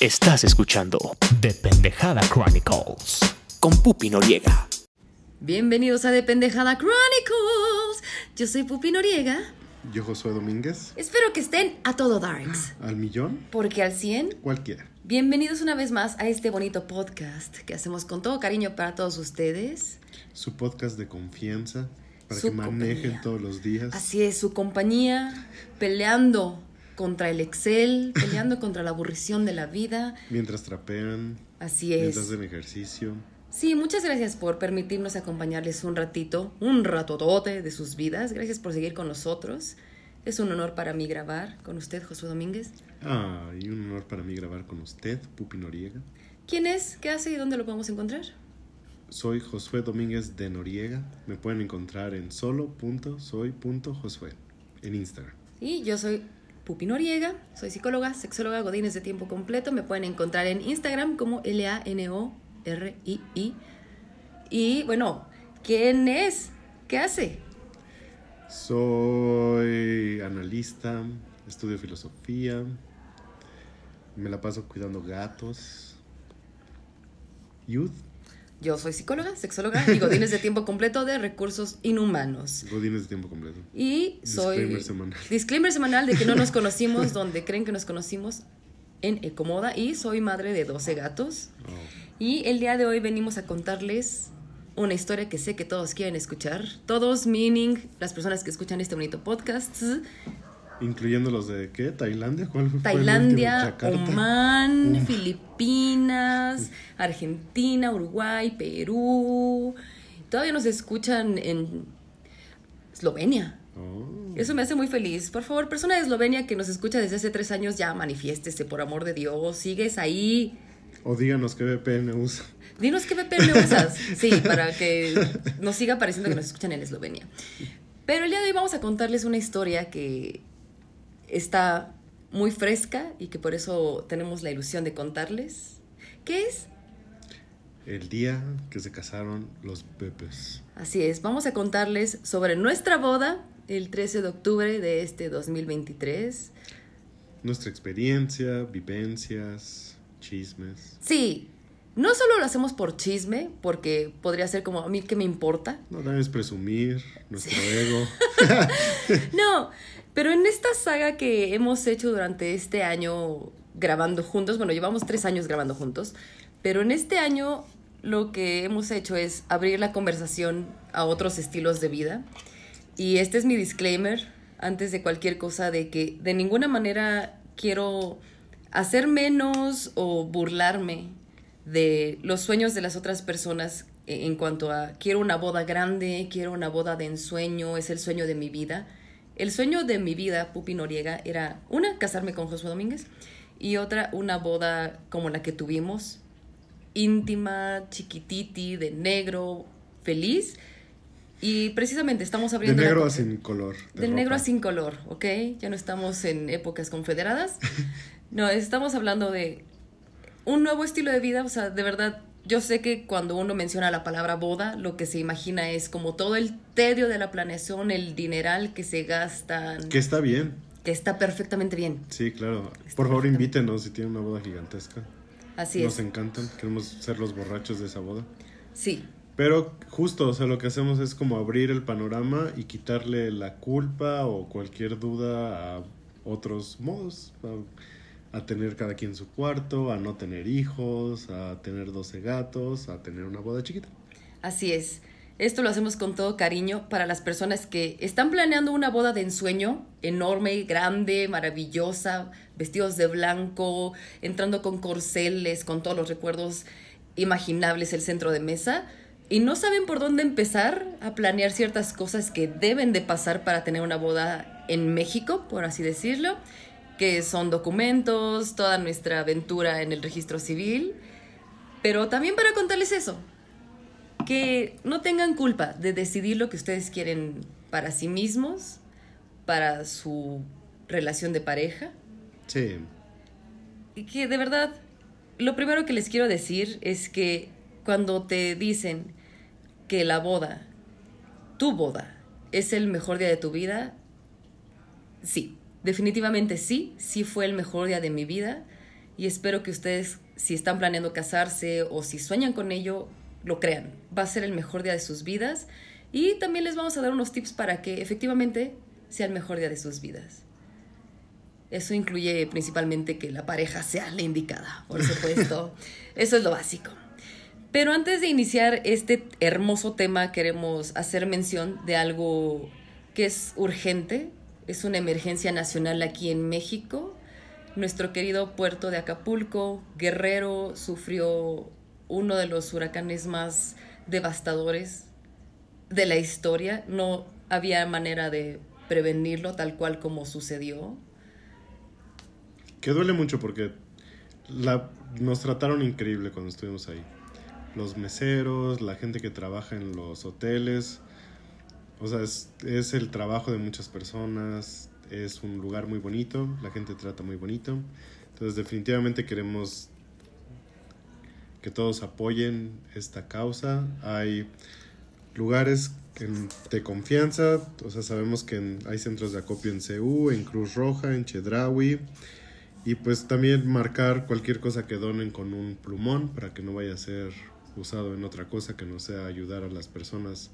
Estás escuchando The Pendejada Chronicles. con Pupi Noriega. Bienvenidos a De Pendejada Chronicles. Yo soy Pupi Noriega. Yo, Josué Domínguez. Espero que estén a todo darks. Al millón, Porque al 100, cualquiera. bienvenidos una vez más a este bonito podcast que hacemos con todo cariño para todos ustedes. Su podcast de confianza para Su que manejen compañía. todos los días. Así es, su compañía peleando contra el Excel, peleando contra la aburrición de la vida. Mientras trapean, Así mientras es. hacen ejercicio. Sí, muchas gracias por permitirnos acompañarles un ratito, un ratotote de sus vidas. Gracias por seguir con nosotros. Es un honor para mí grabar con usted, Josué Domínguez. Ah, y un honor para mí grabar con usted, Pupi Noriega. ¿Quién es? ¿Qué hace y dónde lo podemos encontrar? Soy Josué Domínguez de Noriega. Me pueden encontrar en solo.soy.josué en Instagram. Y yo soy Pupi Noriega, soy psicóloga, sexóloga, godines de tiempo completo. Me pueden encontrar en Instagram como L-A-N-O-R-I-I. Y bueno, ¿quién es? ¿Qué hace? Soy analista, estudio filosofía. Me la paso cuidando gatos. Youth, Yo soy psicóloga, sexóloga y godines de tiempo completo de recursos inhumanos. godines de tiempo completo. Y soy... Disclaimer semanal. Disclaimer semanal de que no nos conocimos donde creen que nos conocimos en Ecomoda. Y soy madre de 12 gatos. Oh. Y el día de hoy venimos a contarles una historia que sé que todos quieren escuchar. Todos, meaning las personas que escuchan este bonito podcast. Incluyendo los de qué? ¿Tailandia? ¿Cuál fue el Tailandia? Yakarta. Oman. Filipinas, Argentina, Uruguay, Perú. Todavía nos escuchan en Eslovenia. Oh. Eso me hace muy feliz. Por favor, persona de Eslovenia que nos escucha desde hace tres años, ya manifiéstese, por amor de Dios. Sigues ahí. O díganos qué VPN usa. Dinos qué VPN usas. Sí, para que nos siga pareciendo que nos escuchan en Eslovenia. Pero el día de hoy vamos a contarles una historia que está muy fresca y que por eso tenemos la ilusión de contarles. ¿Qué es? El día que se casaron los Pepes. Así es, vamos a contarles sobre nuestra boda el 13 de octubre de este 2023. Nuestra experiencia, vivencias, chismes. Sí, no solo lo hacemos por chisme, porque podría ser como a mí que me importa. No también es presumir nuestro ego. No, pero en esta saga que hemos hecho durante este año grabando juntos, bueno, llevamos tres años grabando juntos, pero en este año lo que hemos hecho es abrir la conversación a otros estilos de vida. Y este es mi disclaimer antes de cualquier cosa de que de ninguna manera quiero hacer menos o burlarme de los sueños de las otras personas en cuanto a quiero una boda grande, quiero una boda de ensueño, es el sueño de mi vida. El sueño de mi vida, Pupi Noriega, era una, casarme con Josué Domínguez y otra, una boda como la que tuvimos, íntima, chiquititi, de negro, feliz. Y precisamente estamos De abriendo... la negro a sin color. de de negro a sin color, ¿ok? Ya no estamos en épocas confederadas. No, estamos hablando de un nuevo estilo de vida. O sea, de verdad, yo sé que cuando uno menciona la palabra boda, lo que se imagina es como todo el tedio de la planeación, el dineral que se gastan, Que está bien. que está perfectamente bien. Sí, claro. Por favor, invítenos si tienen una boda gigantesca. Así Nos es. encantan. Queremos ser los borrachos de esa boda. Sí, Pero justo, o sea, lo que hacemos es como abrir el panorama y quitarle la culpa o cualquier duda a otros modos. A, a tener cada quien su cuarto, a no tener hijos, a tener 12 gatos, a tener una boda chiquita. Así es. Esto lo hacemos con todo cariño para las personas que están planeando una boda de ensueño enorme, grande, maravillosa, vestidos de blanco, entrando con corceles, con todos los recuerdos imaginables el centro de mesa y no saben por dónde empezar a planear ciertas cosas que deben de pasar para tener una boda en México, por así decirlo, que son documentos, toda nuestra aventura en el registro civil, pero también para contarles eso, que no tengan culpa de decidir lo que ustedes quieren para sí mismos, para su relación de pareja. Sí. Y que de verdad, lo primero que les quiero decir es que cuando te dicen que la boda, tu boda, es el mejor día de tu vida, sí, definitivamente sí, sí fue el mejor día de mi vida. y espero que ustedes, si están planeando casarse o si sueñan con ello, lo crean. Va a ser el mejor día de sus vidas y también les vamos a dar unos tips para que efectivamente sea el mejor día de sus vidas. Eso incluye principalmente que la pareja sea la indicada, por supuesto. Eso es lo básico. Pero antes de iniciar este hermoso tema, queremos hacer mención de algo que es urgente. Es una emergencia nacional aquí en México. Nuestro querido puerto de Acapulco, Guerrero, sufrió uno de los huracanes más devastadores de la historia. No había manera de prevenirlo tal cual como sucedió. Que duele mucho porque nos trataron increíble cuando estuvimos ahí. Los meseros, la gente que trabaja en los hoteles. O sea, es, es el trabajo de muchas personas. Es un lugar muy bonito. La gente trata muy bonito. Entonces definitivamente queremos que todos apoyen esta causa. Hay lugares de confianza, o sea, sabemos que en- hay centros de acopio en CEU, en Cruz Roja, en Chedraui, y pues también marcar cualquier cosa que donen con un plumón para que no vaya a ser usado en otra cosa que no sea ayudar a las personas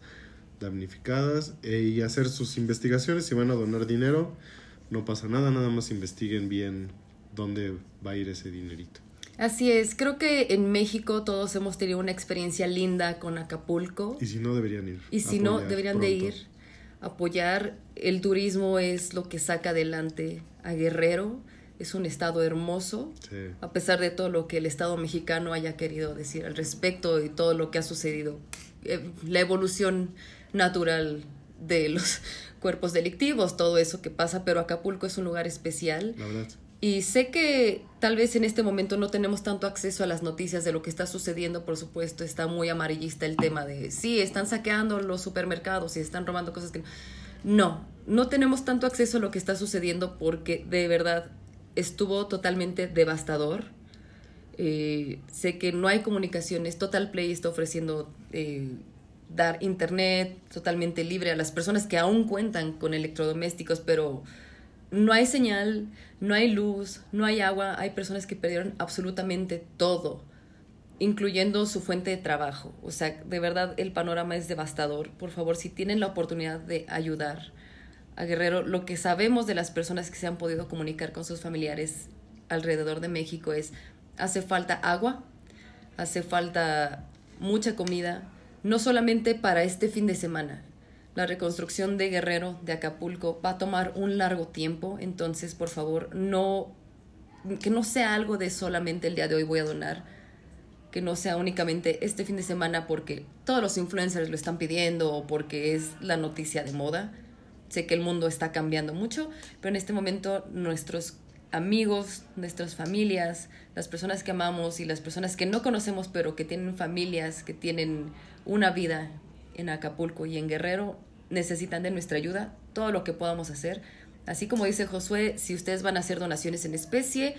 damnificadas e- y hacer sus investigaciones. Si van a donar dinero, no pasa nada, nada más investiguen bien dónde va a ir ese dinerito. Así es, creo que en México todos hemos tenido una experiencia linda con Acapulco. Y si no, deberían ir. Y si no, deberían de pronto. ir, apoyar. El turismo es lo que saca adelante a Guerrero. Es un estado hermoso, Sí. a pesar de todo lo que el Estado mexicano haya querido decir al respecto y todo lo que ha sucedido. Eh, la evolución natural de los cuerpos delictivos, todo eso que pasa, pero Acapulco es un lugar especial. La verdad. Y sé que tal vez en este momento no tenemos tanto acceso a las noticias de lo que está sucediendo, por supuesto, está muy amarillista el tema de, sí, están saqueando los supermercados y están robando cosas que... No, no tenemos tanto acceso a lo que está sucediendo porque de verdad estuvo totalmente devastador. Eh, sé que no hay comunicaciones, Total Play está ofreciendo eh, dar internet totalmente libre a las personas que aún cuentan con electrodomésticos, pero no hay señal, no hay luz, no hay agua, hay personas que perdieron absolutamente todo, incluyendo su fuente de trabajo. O sea, de verdad el panorama es devastador. Por favor, si tienen la oportunidad de ayudar a Guerrero, lo que sabemos de las personas que se han podido comunicar con sus familiares alrededor de México es, hace falta agua, hace falta mucha comida, no solamente para este fin de semana. La reconstrucción de Guerrero, de Acapulco, va a tomar un largo tiempo, entonces por favor no, que no sea algo de solamente el día de hoy voy a donar, que no sea únicamente este fin de semana porque todos los influencers lo están pidiendo o porque es la noticia de moda. Sé que el mundo está cambiando mucho, pero en este momento nuestros amigos, nuestras familias, las personas que amamos y las personas que no conocemos pero que tienen familias, que tienen una vida en Acapulco y en Guerrero, necesitan de nuestra ayuda, todo lo que podamos hacer. Así como dice Josué, si ustedes van a hacer donaciones en especie,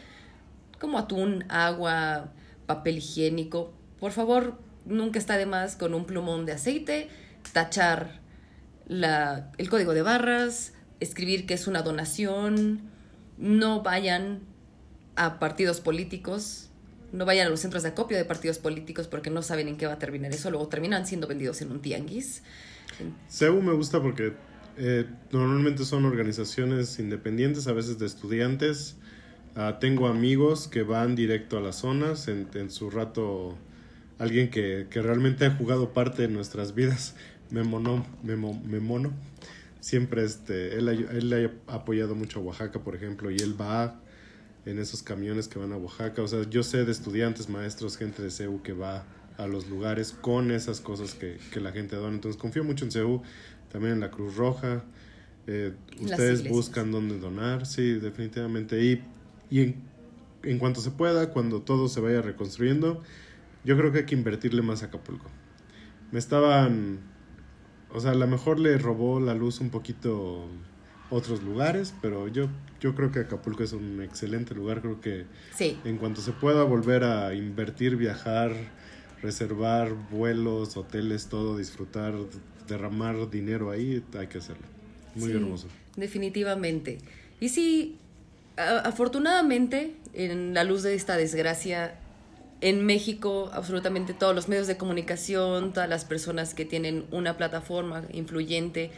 como atún, agua, papel higiénico, por favor, nunca está de más con un plumón de aceite, tachar la, el código de barras, escribir que es una donación, no vayan a partidos políticos, no vayan a los centros de acopio de partidos políticos porque no saben en qué va a terminar eso, luego terminan siendo vendidos en un tianguis. CEU me gusta porque eh, normalmente son organizaciones independientes, a veces de estudiantes. Ah, tengo amigos que van directo a las zonas en, en su rato. Alguien que, que realmente ha jugado parte de nuestras vidas, Memono, Memo, Memono. Siempre este, él, él ha apoyado mucho a Oaxaca, por ejemplo, y él va en esos camiones que van a Oaxaca. O sea, yo sé de estudiantes, maestros, gente de CEU que va a los lugares con esas cosas que, que la gente dona. Entonces confío mucho en CEU, también en la Cruz Roja. Eh, ustedes buscan dónde donar, sí, definitivamente. Y, y en, en cuanto se pueda, cuando todo se vaya reconstruyendo, yo creo que hay que invertirle más a Acapulco. Me estaban, o sea, a lo mejor le robó la luz un poquito otros lugares, pero yo, yo creo que Acapulco es un excelente lugar. Creo que Sí, en cuanto se pueda volver a invertir, viajar, reservar vuelos, hoteles, todo, disfrutar, derramar dinero ahí, hay que hacerlo. Muy Sí, hermoso. Definitivamente. Y a- afortunadamente, en la luz de esta desgracia, en México, absolutamente todos los medios de comunicación, todas las personas que tienen una plataforma influyente,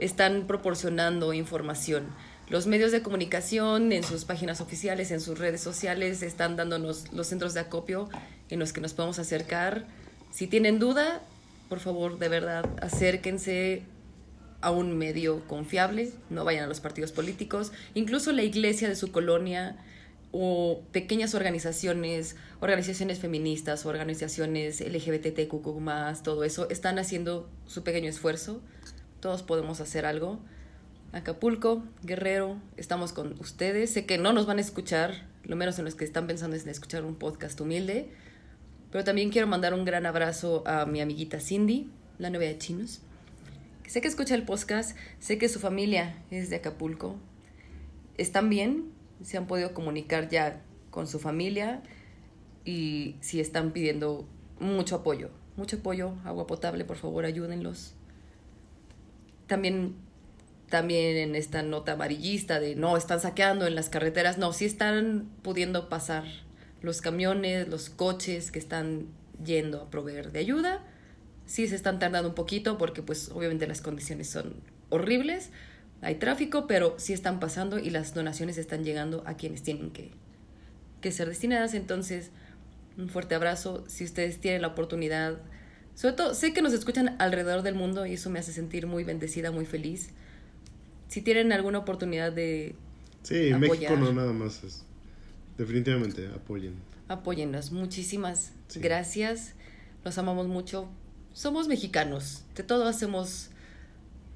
están proporcionando información. Los medios de comunicación en sus páginas oficiales, en sus redes sociales, están dándonos los centros de acopio en los que nos podemos acercar. Si tienen duda, por favor, de verdad, acérquense a un medio confiable, no vayan a los partidos políticos, incluso la iglesia de su colonia o pequeñas organizaciones, organizaciones feministas, organizaciones LGBTQ+, todo eso, están haciendo su pequeño esfuerzo. Todos podemos hacer algo. Acapulco, Guerrero, estamos con ustedes. Sé que no nos van a escuchar, lo menos en los que están pensando es en escuchar un podcast humilde, pero también quiero mandar un gran abrazo a mi amiguita Cindy, la novia de Chinos. Sé que escucha el podcast, sé que su familia es de Acapulco. ¿Están bien? ¿Se han podido comunicar ya con su familia? Y si están pidiendo mucho apoyo, mucho apoyo, agua potable, por favor, ayúdenlos. También, también en esta nota amarillista de no, están saqueando en las carreteras, no, sí están pudiendo pasar los camiones, los coches que están yendo a proveer de ayuda. Sí se están tardando un poquito porque pues obviamente las condiciones son horribles, hay tráfico, pero sí están pasando y las donaciones están llegando a quienes tienen que, que ser destinadas. Entonces, un fuerte abrazo. Si ustedes tienen la oportunidad, sobre todo, sé que nos escuchan alrededor del mundo y eso me hace sentir muy bendecida, muy feliz. Si tienen alguna oportunidad de Sí, Apoyar. México no nada más es. Definitivamente, apoyen. apóyennos, muchísimas Sí. gracias. Los amamos mucho. Somos mexicanos. De todo hacemos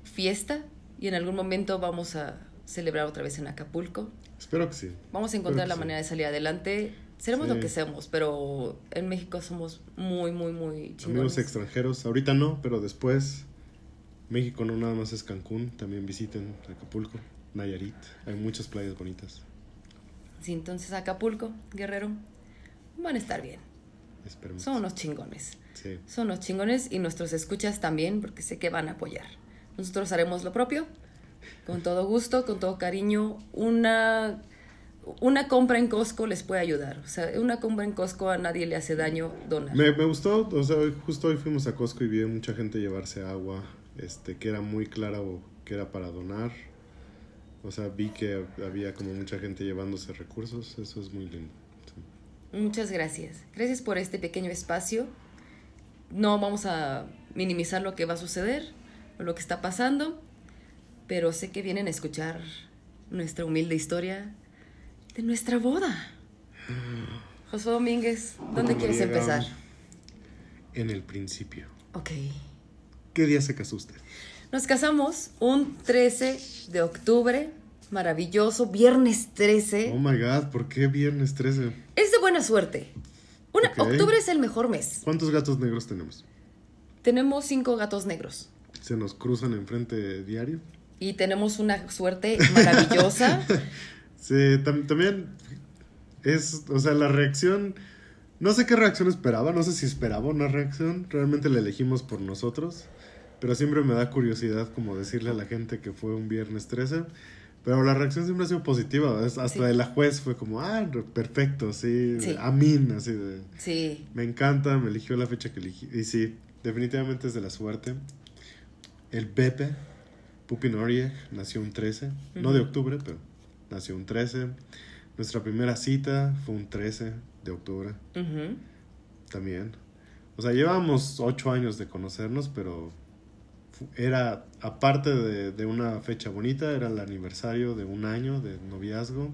fiesta y en algún momento vamos a celebrar otra vez en Acapulco. Espero que sí. Vamos a encontrar la sí. manera de salir adelante. Seremos Sí. lo que seamos, pero en México somos muy, muy, muy chingones. Amigos extranjeros, ahorita no, pero después. México no nada más es Cancún, también visiten Acapulco, Nayarit. Hay muchas playas bonitas. Sí, entonces Acapulco, Guerrero, van a estar bien. Esperemos. Son unos chingones. Sí. Son unos chingones y nuestros escuchas también, porque sé que van a apoyar. Nosotros haremos lo propio, con todo gusto, con todo cariño. Una, una compra en Costco les puede ayudar. O sea, una compra en Costco a nadie le hace daño, donar. Me, me gustó, o sea, justo hoy fuimos a Costco y vi a mucha gente llevarse agua, este, que era muy clara o que era para donar. O sea, vi que había como mucha gente llevándose recursos, eso es muy lindo. sí. Muchas gracias. Gracias por este pequeño espacio. No vamos a minimizar lo que va a suceder o lo que está pasando, pero sé que vienen a escuchar nuestra humilde historia de nuestra boda. Josué Domínguez, ¿dónde quieres empezar? En el principio. Ok. ¿Qué día se casó usted? Nos casamos un 13 de octubre, maravilloso, viernes 13. Oh my god, ¿por qué viernes 13? Es de buena suerte. Una. Octubre es el mejor mes. ¿Cuántos gatos negros tenemos? Tenemos cinco gatos negros. ¿Se nos cruzan enfrente diario? y tenemos una suerte maravillosa. Sí, tam- también es, o sea, la reacción, no sé qué reacción esperaba, no sé si esperaba una reacción, realmente la elegimos por nosotros, pero siempre me da curiosidad como decirle a la gente que fue un viernes 13, pero la reacción siempre ha sido positiva, hasta Sí. de la juez fue como, ah, perfecto, sí, Sí. amín, así de, Sí, me encanta, me eligió la fecha que elegí, y sí, definitivamente es de la suerte. El Pepe, Pupi Norieg, nació un 13, no de octubre, pero nació un 13. Nuestra primera cita fue un 13 de octubre también. O sea, llevábamos ocho años de conocernos, pero era, aparte de, de una fecha bonita, era el aniversario de un año de noviazgo.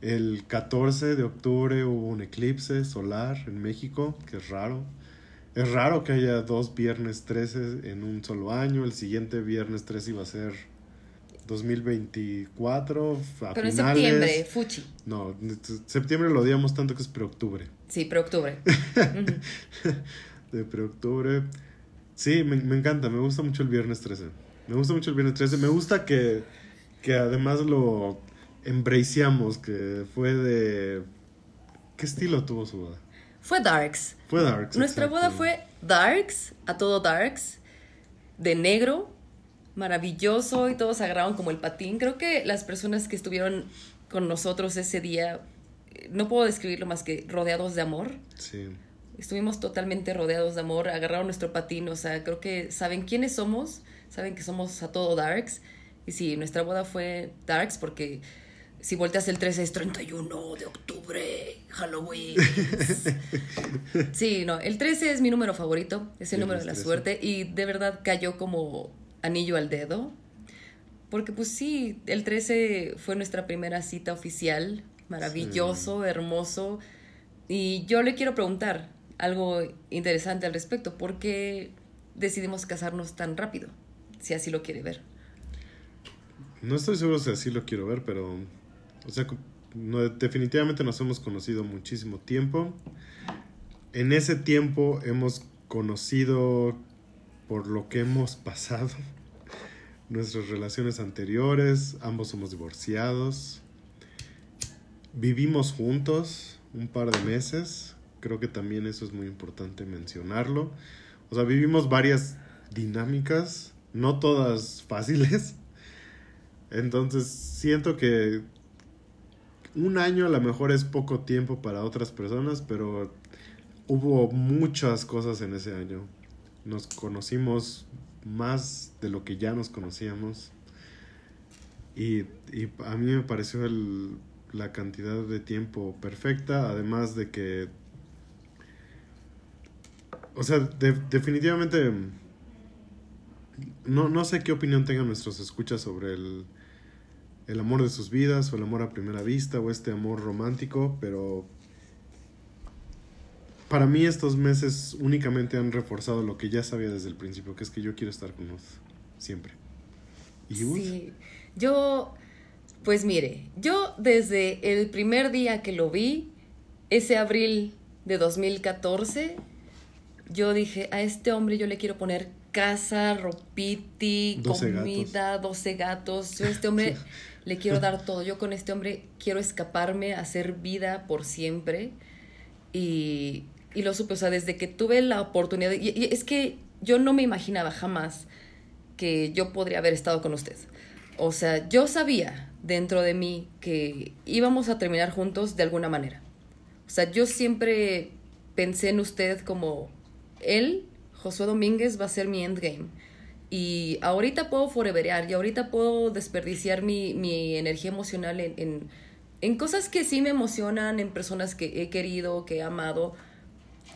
El 14 de octubre hubo un eclipse solar en México, que es raro. Es raro que haya dos viernes 13 en un solo año. El siguiente viernes 13 iba a ser 2024. A pero en finales. septiembre, fuchi. No, septiembre lo odiamos tanto que es preoctubre. Sí, pero octubre. Ujú. de preoctubre. Sí, me, me encanta, me gusta mucho el viernes 13. Me gusta mucho el viernes 13. Me gusta que, que además lo embraceamos, que fue de... ¿Qué estilo tuvo su boda? Fue Darks. Fue Darks. Nuestra boda fue Darks, a todo Darks, de negro, maravilloso y todos agarraron como el patín. Creo que las personas que estuvieron con nosotros ese día, no puedo describirlo más que rodeados de amor. Sí. Estuvimos totalmente rodeados de amor, agarraron nuestro patín, o sea, creo que saben quiénes somos, saben que somos a todo Darks. Y sí, nuestra boda fue Darks porque si volteas el 13 es 31 de octubre, Halloween. sí, no, el 13 es mi número favorito, es el número de la 13. suerte y de verdad cayó como anillo al dedo. Porque pues sí, el 13 fue nuestra primera cita oficial, maravilloso, hermoso. Y yo le quiero preguntar algo interesante al respecto, ¿por qué decidimos casarnos tan rápido? Si así lo quiere ver. No estoy seguro si así lo quiero ver, pero. O sea, no, definitivamente nos hemos conocido muchísimo tiempo. En ese tiempo hemos conocido por lo que hemos pasado. Nuestras relaciones anteriores. Ambos somos divorciados. Vivimos juntos un par de meses. Creo que también eso es muy importante mencionarlo. O sea, vivimos varias dinámicas, no todas fáciles. Entonces siento que un año a lo mejor es poco tiempo para otras personas, pero hubo muchas cosas en ese año. Nos conocimos más de lo que ya nos conocíamos. Y, y a mí me pareció el- la cantidad de tiempo perfecta, además de que... O sea, de- definitivamente... No, no sé qué opinión tengan nuestros escuchas sobre el, el amor de sus vidas o el amor a primera vista o este amor romántico, pero para mí estos meses únicamente han reforzado lo que ya sabía desde el principio, que es que yo quiero estar con Uz siempre. ¿Y? Sí, yo, pues mire, yo desde el primer día que lo vi, ese abril de 2014, yo dije, a este hombre yo le quiero poner casa, ropiti, 12 comida, 12 gatos. Yo a este hombre le quiero dar todo. Yo con este hombre quiero escaparme, hacer vida por siempre. Y, y lo supe, o sea, desde que tuve la oportunidad, y, y es que yo no me imaginaba jamás que yo podría haber estado con usted. O sea, yo sabía dentro de mí que íbamos a terminar juntos de alguna manera. O sea, yo siempre pensé en usted como él, Josué Domínguez, va a ser mi endgame. Y ahorita puedo foreverear y ahorita puedo desperdiciar mi, mi energía emocional en, en, en cosas que sí me emocionan, en personas que he querido, que he amado.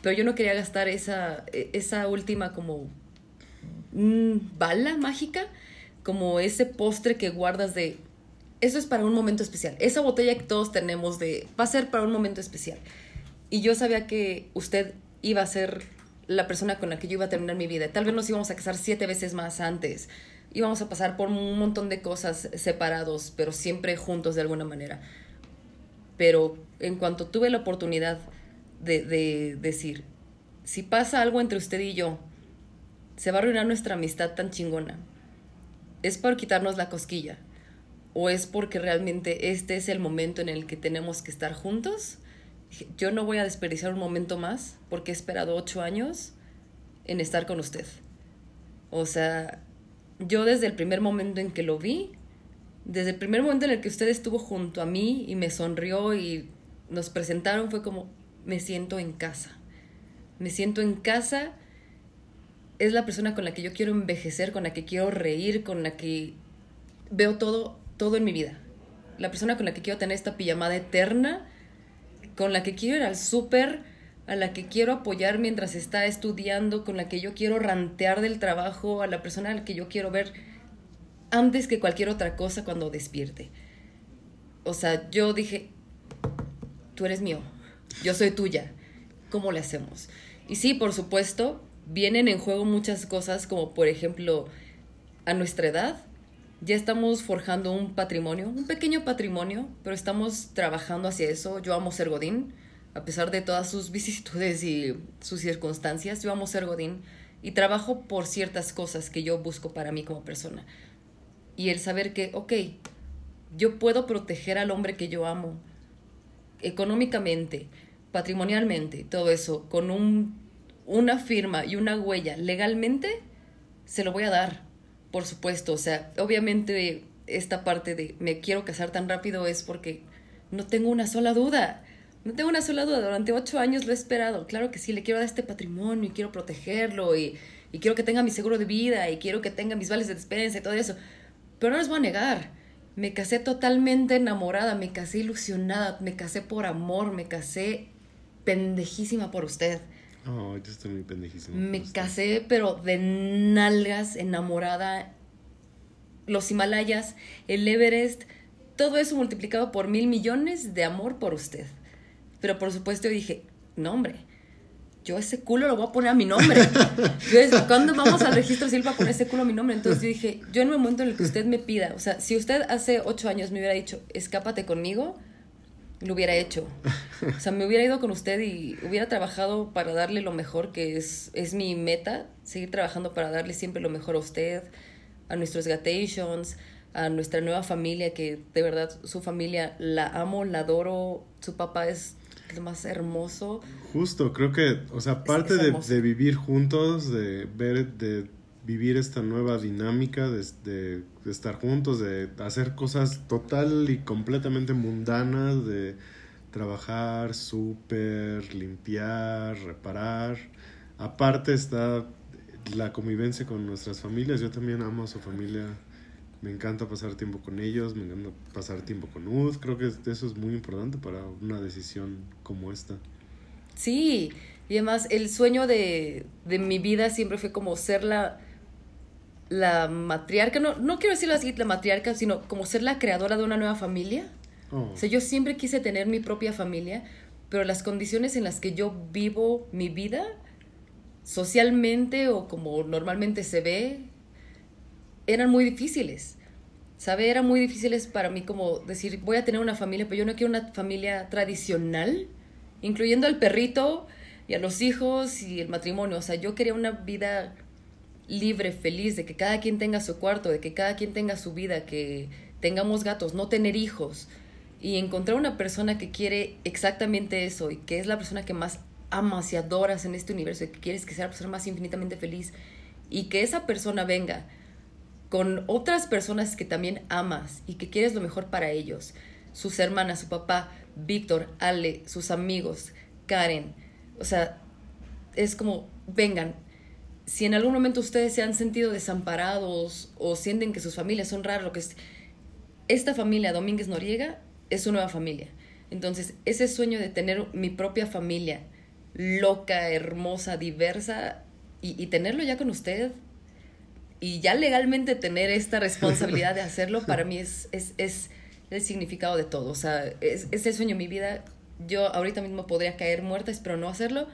Pero yo no quería gastar esa, esa última como mm, bala mágica, como ese postre que guardas de... Eso es para un momento especial. Esa botella que todos tenemos de... Va a ser para un momento especial. Y yo sabía que usted iba a ser la persona con la que yo iba a terminar mi vida. Tal vez nos íbamos a casar siete veces más antes. Íbamos a pasar por un montón de cosas separados, pero siempre juntos de alguna manera. Pero en cuanto tuve la oportunidad de, de decir, si pasa algo entre usted y yo, se va a arruinar nuestra amistad tan chingona. ¿Es por quitarnos la cosquilla? ¿O es porque realmente este es el momento en el que tenemos que estar juntos? Yo no voy a desperdiciar un momento más porque he esperado ocho años en estar con usted. O sea, yo desde el primer momento en que lo vi, desde el primer momento en el que usted estuvo junto a mí y me sonrió y nos presentaron, fue como, me siento en casa. Me siento en casa es la persona con la que yo quiero envejecer, con la que quiero reír, con la que veo todo, todo en mi vida. La persona con la que quiero tener esta pijamada eterna, con la que quiero ir al súper, a la que quiero apoyar mientras está estudiando, con la que yo quiero rantear del trabajo, a la persona a la que yo quiero ver antes que cualquier otra cosa cuando despierte. O sea, yo dije, tú eres mío, yo soy tuya, ¿cómo le hacemos? Y sí, por supuesto, vienen en juego muchas cosas como por ejemplo a nuestra edad ya estamos forjando un patrimonio, un pequeño patrimonio, pero estamos trabajando hacia eso. Yo amo ser Godín, a pesar de todas sus vicisitudes y sus circunstancias, yo amo ser Godín y trabajo por ciertas cosas que yo busco para mí como persona. Y el saber que, ok, yo puedo proteger al hombre que yo amo económicamente, patrimonialmente, todo eso, con un, una firma y una huella legalmente, se lo voy a dar, por supuesto. O sea, obviamente esta parte de me quiero casar tan rápido es porque No tengo una sola duda. No tengo una sola duda. Durante ocho años lo he esperado. Claro que sí, le quiero dar este patrimonio y quiero protegerlo y, y quiero que tenga mi seguro de vida y quiero que tenga mis vales de despensa y todo eso. Pero no les voy a negar. Me casé totalmente enamorada, me casé ilusionada, me casé por amor, me casé pendejísima por usted. Oh, yo estoy muy pendejísimo. Me usted. casé, pero de nalgas, enamorada. Los Himalayas, el Everest, todo eso multiplicado por mil millones de amor por usted. Pero por supuesto yo dije, no hombre, yo ese culo lo voy a poner a mi nombre. Yo es, ¿Cuándo vamos al registro civil para poner ese culo a mi nombre? Entonces yo dije, yo en el momento en el que usted me pida, o sea, si usted hace ocho años me hubiera dicho, escápate conmigo, lo hubiera hecho. O sea, me hubiera ido con usted y hubiera trabajado para darle lo mejor, que es, es mi meta, seguir trabajando para darle siempre lo mejor a usted, a nuestros Gatations, a nuestra nueva familia, que de verdad su familia la amo, la adoro, su papá es lo más hermoso. Justo, creo que, o sea, parte de, de vivir juntos, de ver, de vivir esta nueva dinámica, de, estar juntos, de hacer cosas total y completamente mundanas, de trabajar, súper, limpiar, reparar. Aparte está la convivencia con nuestras familias. Yo también amo a su familia. Me encanta pasar tiempo con ellos, me encanta pasar tiempo con Ud. Creo que eso es muy importante para una decisión como esta. Sí, y además el sueño de, de mi vida siempre fue como ser la, la matriarca, no, no quiero decirlo así, la matriarca, sino como ser la creadora de una nueva familia. Oh. O sea, yo siempre quise tener mi propia familia, pero las condiciones en las que yo vivo mi vida, socialmente o como normalmente se ve, eran muy difíciles. ¿Sabe? Eran muy difíciles para mí como decir, voy a tener una familia, pero yo no quiero una familia tradicional, incluyendo al perrito y a los hijos y el matrimonio. O sea, yo quería una vida libre, feliz, de que cada quien tenga su cuarto, de que cada quien tenga su vida, que tengamos gatos, no tener hijos. Y encontrar una persona que quiere exactamente eso y que es la persona que más amas y adoras en este universo y que quieres que sea la persona más infinitamente feliz y que esa persona venga con otras personas que también amas y que quieres lo mejor para ellos, sus hermanas, su papá, Víctor, Ale, sus amigos, Karen, o sea, es como, vengan, si en algún momento ustedes se han sentido desamparados o sienten que sus familias son raras, lo que es, esta familia Domínguez Noriega es su nueva familia. Entonces, ese sueño de tener mi propia familia, loca, hermosa, diversa, y, y tenerlo ya con usted, y ya legalmente tener esta responsabilidad de hacerlo, para mí es, es, es el significado de todo. O sea, es, es el sueño de mi vida. Yo ahorita mismo podría caer muerta, espero no hacerlo.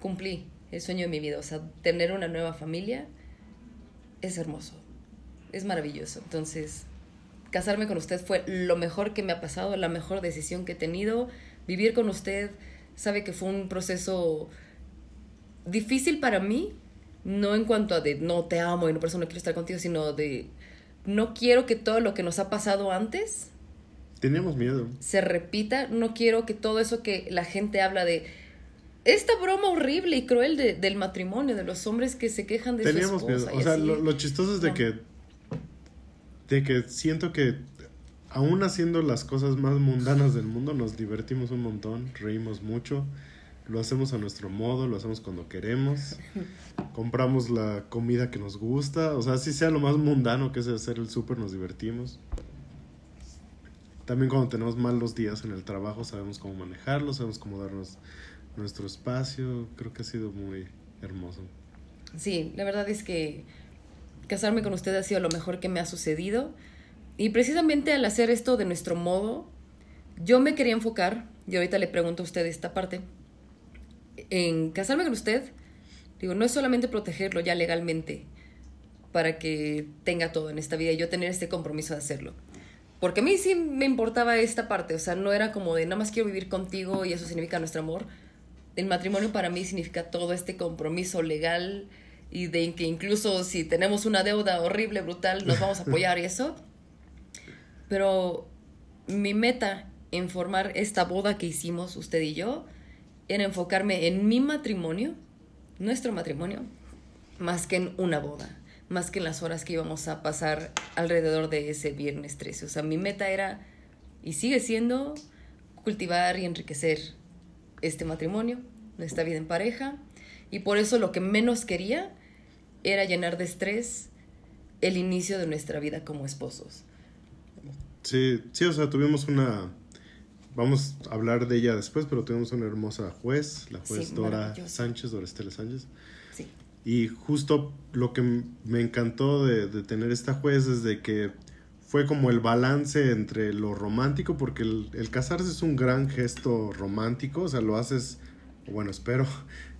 Cumplí el sueño de mi vida. O sea, tener una nueva familia es hermoso. Es maravilloso. Entonces, casarme con usted fue lo mejor que me ha pasado, la mejor decisión que he tenido. Vivir con usted, sabe que fue un proceso difícil para mí, no en cuanto a de no te amo y no por eso no quiero estar contigo, sino de no quiero que todo lo que nos ha pasado antes Teníamos miedo. se repita, no quiero que todo eso que la gente habla de esta broma horrible y cruel de- del matrimonio, de los hombres que se quejan de Teníamos su miedo. O sea, lo, lo chistoso es de No. que. De que siento que. Aún haciendo las cosas más mundanas del mundo, nos divertimos un montón, reímos mucho, lo hacemos a nuestro modo, lo hacemos cuando queremos, compramos la comida que nos gusta, o sea, así sea lo más mundano que es hacer el súper, nos divertimos. También cuando tenemos malos días en el trabajo, sabemos cómo manejarlo, sabemos cómo darnos nuestro espacio, creo que ha sido muy hermoso. Sí, la verdad es que casarme con usted ha sido lo mejor que me ha sucedido. Y precisamente al hacer esto de nuestro modo, yo me quería enfocar, y ahorita le pregunto a usted esta parte, en casarme con usted, digo, no es solamente protegerlo ya legalmente para que tenga todo en esta vida y yo tener este compromiso de hacerlo. Porque a mí sí me importaba esta parte, o sea, no era como de nada más quiero vivir contigo y eso significa nuestro amor. El matrimonio para mí significa todo este compromiso legal y de que incluso si tenemos una deuda horrible, brutal, nos vamos a apoyar y eso. Pero mi meta en formar esta boda que hicimos usted y yo era enfocarme en mi matrimonio, nuestro matrimonio, más que en una boda, más que en las horas que íbamos a pasar alrededor de ese viernes 13. O sea, mi meta era, y sigue siendo, cultivar y enriquecer este matrimonio, nuestra vida en pareja. Y por eso lo que menos quería era llenar de estrés el inicio de nuestra vida como esposos. Sí, sí, o sea, tuvimos una... Vamos a hablar de ella después, pero tuvimos una hermosa juez, la juez Sí, Dora. Sánchez, Dora Estela Sánchez. Sí. Y justo lo que me encantó de, de tener esta juez es de que fue como el balance entre lo romántico, porque el, casarse es un gran gesto romántico, o sea, lo haces, bueno, espero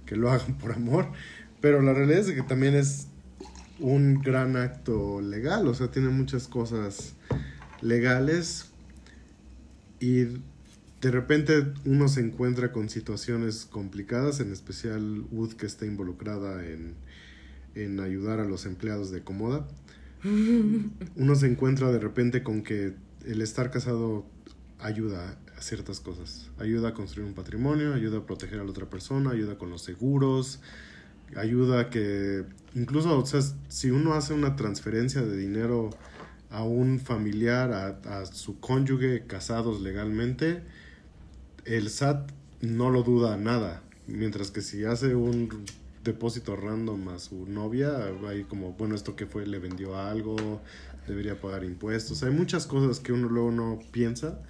que lo hagan por amor, pero la realidad es que también es un gran acto legal, o sea, tiene muchas cosas legales y de repente uno se encuentra con situaciones complicadas, en especial Wood que está involucrada en, en ayudar a los empleados de Comoda. Uno se encuentra de repente con que el estar casado ayuda a ciertas cosas. Ayuda a construir un patrimonio, ayuda a proteger a la otra persona, ayuda con los seguros, ayuda a que incluso, o sea, si uno hace una transferencia de dinero a un familiar, a, a su cónyuge casados legalmente, el SAT no lo duda nada. Mientras que si hace un depósito random a su novia, ahí como, bueno, esto que fue, le vendió algo, debería pagar impuestos. Hay muchas cosas que uno luego no piensa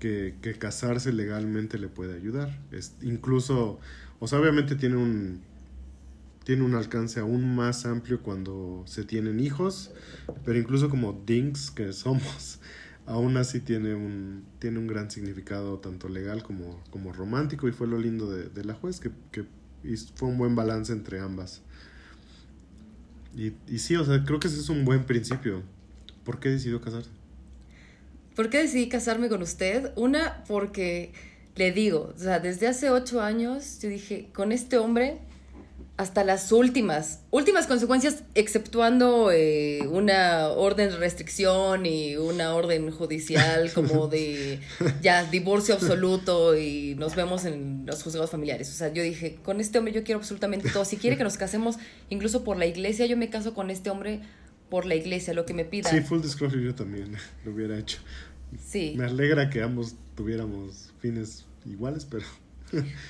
que, que casarse legalmente le puede ayudar. Es, incluso, o sea, obviamente tiene un, tiene un alcance aún más amplio cuando se tienen hijos, pero incluso como dinks que somos, aún así tiene un, tiene un gran significado tanto legal como, como romántico y fue lo lindo de, de la juez, que, que hizo- fue un buen balance entre ambas. Y, y sí, o sea, creo que ese es un buen principio. ¿Por qué decidió casarse? ¿Por qué decidí casarme con usted? Una, porque le digo, o sea, desde hace ocho años yo dije, con este hombre, hasta las últimas, últimas consecuencias, exceptuando eh, una orden de restricción y una orden judicial como de ya divorcio absoluto y nos vemos en los juzgados familiares. O sea, yo dije, con este hombre yo quiero absolutamente todo. Si quiere que nos casemos incluso por la iglesia, yo me caso con este hombre por la iglesia, lo que me pida. Sí, full disclosure, yo también lo hubiera hecho. Sí. Me alegra que ambos tuviéramos fines iguales, pero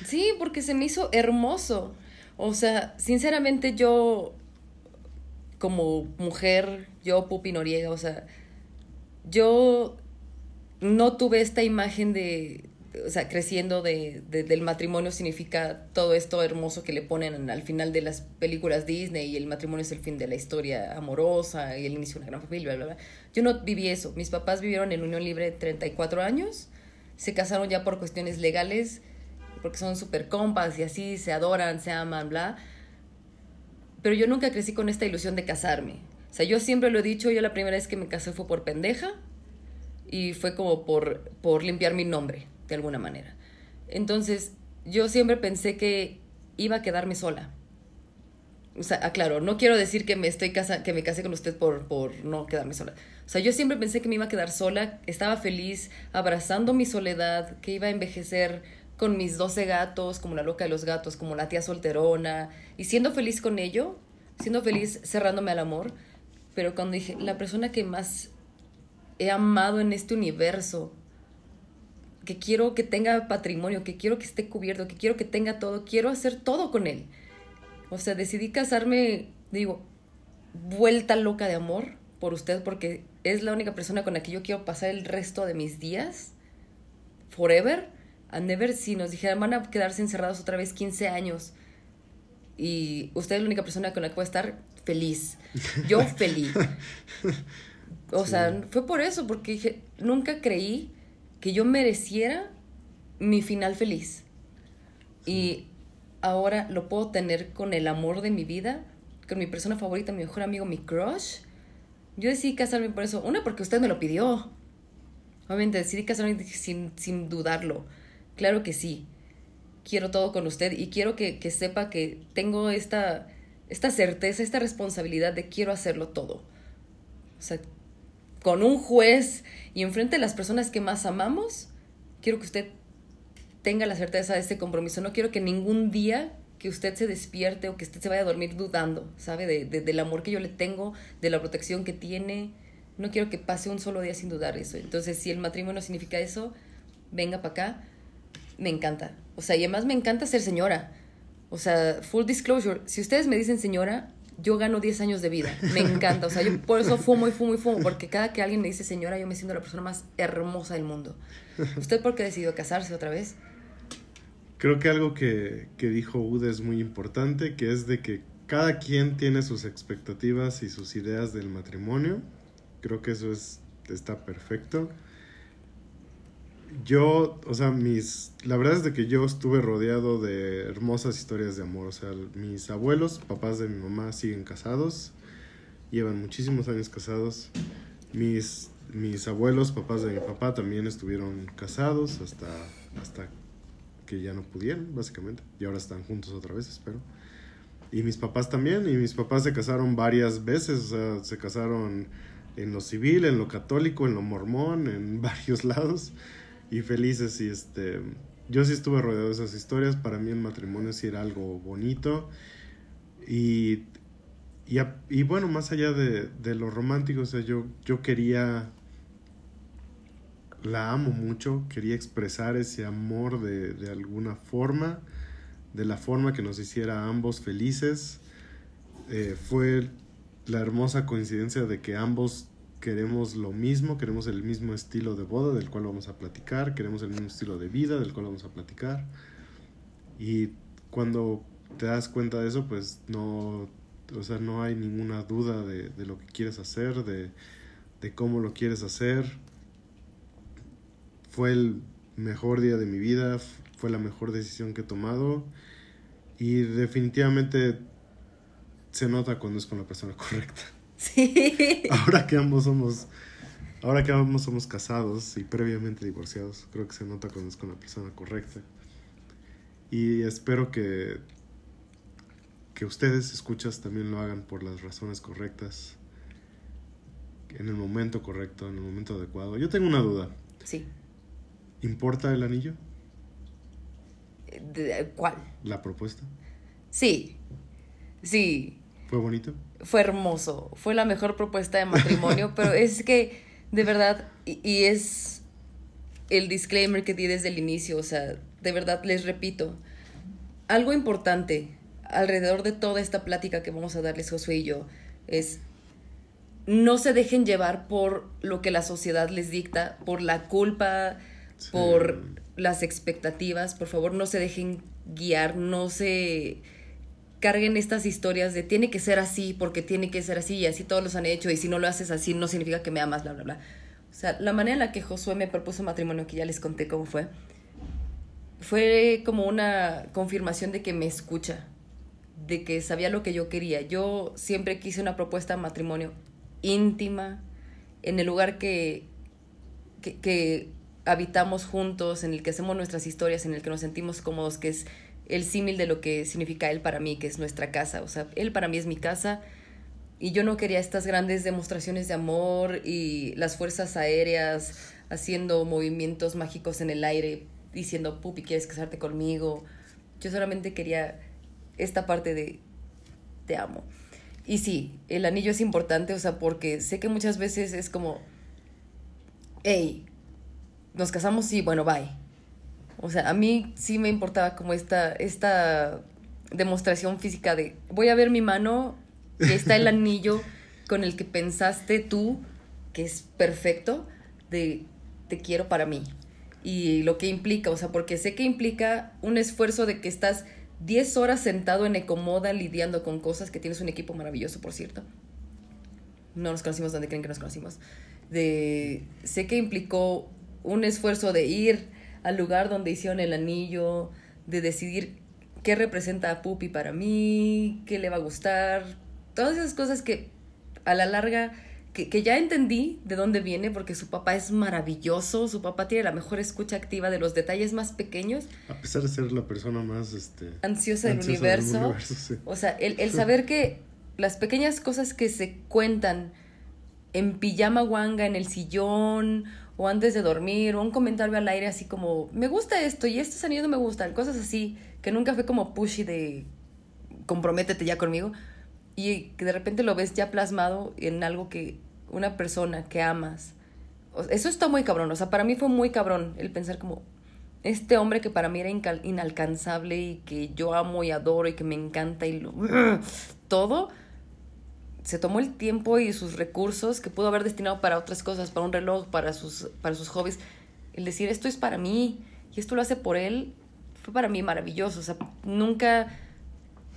Sí, porque se me hizo hermoso. O sea, sinceramente yo, como mujer, yo, Pupi Noriega, o sea, yo no tuve esta imagen de, o sea, creciendo de, de- del matrimonio significa todo esto hermoso que le ponen al final de las películas Disney y el matrimonio es el fin de la historia amorosa y el inicio de una gran familia, bla, bla, bla. Yo no viví eso. Mis papás vivieron en unión libre 34 años, se casaron ya por cuestiones legales, porque son súper compas y así se adoran, se aman, bla. Pero yo nunca crecí con esta ilusión de casarme. O sea, yo siempre lo he dicho, yo la primera vez que me casé fue por pendeja y fue como por, por limpiar mi nombre, de alguna manera. Entonces, yo siempre pensé que iba a quedarme sola. O sea, aclaro, no quiero decir que me estoy casa que me casé con usted por, por no quedarme sola. O sea, yo siempre pensé que me iba a quedar sola, estaba feliz, abrazando mi soledad, que iba a envejecer con mis 12 gatos, como la loca de los gatos, como la tía solterona, y siendo feliz con ello, siendo feliz cerrándome al amor. Pero cuando dije, la persona que más he amado en este universo, que quiero que tenga patrimonio, que quiero que esté cubierto, que quiero que tenga todo, quiero hacer todo con él. O sea, decidí casarme, digo, vuelta loca de amor por usted porque es la única persona con la que yo quiero pasar el resto de mis días, forever, and never, si nos dijeran van a quedarse encerrados otra vez 15 años y usted es la única persona con la que voy a estar feliz, yo feliz. O sea, fue por eso, porque dije, nunca creí que yo mereciera mi final feliz. Y ahora lo puedo tener con el amor de mi vida, con mi persona favorita, mi mejor amigo, mi crush. Yo decidí casarme por eso. Una, porque usted me lo pidió. Obviamente decidí casarme sin, sin dudarlo. Claro que sí. Quiero todo con usted y quiero que, que sepa que tengo esta, esta certeza, esta responsabilidad de quiero hacerlo todo. O sea, con un juez y enfrente de las personas que más amamos, quiero que usted tenga la certeza de este compromiso. No quiero que ningún día que usted se despierte o que usted se vaya a dormir dudando, ¿sabe? De, de- del amor que yo le tengo, de la protección que tiene. No quiero que pase un solo día sin dudar eso. Entonces, si el matrimonio significa eso, venga para acá, me encanta. O sea, y además me encanta ser señora. O sea, full disclosure, si ustedes me dicen señora, yo gano 10 años de vida. Me encanta. O sea, yo por eso fumo y fumo y fumo, porque cada que alguien me dice señora, yo me siento la persona más hermosa del mundo. ¿Usted por qué decidió casarse otra vez? Creo que algo que, que dijo Ud es muy importante, que es de que cada quien tiene sus expectativas y sus ideas del matrimonio. Creo que eso es, está perfecto. Yo, o sea, mis, la verdad es de que yo estuve rodeado de hermosas historias de amor. O sea, mis abuelos, papás de mi mamá, siguen casados. Llevan muchísimos años casados. Mis, mis abuelos, papás de mi papá, también estuvieron casados hasta, hasta que ya no pudieron, básicamente. Y ahora están juntos otra vez, espero. Y mis papás también. Y mis papás se casaron varias veces. O sea, se casaron en lo civil, en lo católico, en lo mormón, en varios lados y felices y este yo sí estuve rodeado de esas historias. Para mí el matrimonio sí era algo bonito. Y y, y bueno más allá de, de, lo romántico o sea yo yo quería la amo mucho quería expresar ese amor de, de alguna forma de la forma que nos hiciera a ambos felices. Eh, fue la hermosa coincidencia de que ambos queremos lo mismo, queremos el mismo estilo de boda del cual vamos a platicar, queremos el mismo estilo de vida del cual vamos a platicar. Y cuando te das cuenta de eso, pues no, o sea, no hay ninguna duda de, de lo que quieres hacer, de, de cómo lo quieres hacer. Fue el mejor día de mi vida, fue la mejor decisión que he tomado y definitivamente se nota cuando es con la persona correcta. Sí. Ahora que ambos somos, ahora que ambos somos casados y previamente divorciados, creo que se nota cuando es con la persona correcta. Y espero que, que ustedes, escuchas, también lo hagan por las razones correctas, en el momento correcto, en el momento adecuado. Yo tengo una duda. Sí. ¿Importa el anillo? ¿De, ¿Cuál? ¿La propuesta? Sí. Sí. ¿Fue bonito? Fue hermoso. Fue la mejor propuesta de matrimonio, pero es que, de verdad, y, y, es el disclaimer que di desde el inicio, o sea, de verdad les repito, algo importante alrededor de toda esta plática que vamos a darles Josué y yo es no se dejen llevar por lo que la sociedad les dicta, por la culpa, sí. por las expectativas, por favor no se dejen guiar, no se carguen estas historias de tiene que ser así porque tiene que ser así y así todos los han hecho y si no lo haces así no significa que me amas, bla, bla, bla. O sea, la manera en la que Josué me propuso matrimonio, que ya les conté cómo fue, fue como una confirmación de que me escucha, de que sabía lo que yo quería. Yo siempre quise una propuesta de matrimonio íntima, en el lugar que, que, que habitamos juntos, en el que hacemos nuestras historias, en el que nos sentimos cómodos, que es el símil de lo que significa él para mí, que es nuestra casa. O sea, él para mí es mi casa y yo no quería estas grandes demostraciones de amor y las fuerzas aéreas haciendo movimientos mágicos en el aire, diciendo, pupi, ¿quieres casarte conmigo? Yo solamente quería esta parte de te amo. Y sí, el anillo es importante, o sea, porque sé que muchas veces es como, hey, nos casamos, sí, bueno, bye o sea, a mí sí me importaba como esta, esta demostración física de voy a ver mi mano y está el anillo con el que pensaste tú que es perfecto de te quiero para mí. Y lo que implica, o sea, porque sé que implica un esfuerzo de que estás 10 horas sentado en Ecomoda lidiando con cosas, que tienes un equipo maravilloso, por cierto. No nos conocimos donde creen que nos conocimos. De, sé que implicó un esfuerzo de ir al lugar donde hicieron el anillo, de decidir qué representa a Pupi para mí, qué le va a gustar, todas esas cosas que a la larga, que, que, ya entendí de dónde viene, porque su papá es maravilloso, su papá tiene la mejor escucha activa de los detalles más pequeños. A pesar de ser la persona más este, ansiosa, del ansiosa universo. Del universo sí. O sea, el, el saber que las pequeñas cosas que se cuentan en pijama wanga, en el sillón, o antes de dormir, o un comentario al aire así como, me gusta esto y estos anillos no me gustan, cosas así, que nunca fue como pushy de comprométete ya conmigo, y que de repente lo ves ya plasmado en algo que una persona que amas Eso está muy cabrón. O sea, para mí fue muy cabrón el pensar como este hombre que para mí era inalcanzable y que yo amo y adoro y que me encanta y lo, todo, se tomó el tiempo y sus recursos que pudo haber destinado para otras cosas, para un reloj, para sus, para sus hobbies. El decir esto es para mí y esto lo hace por él, fue para mí maravilloso. O sea, nunca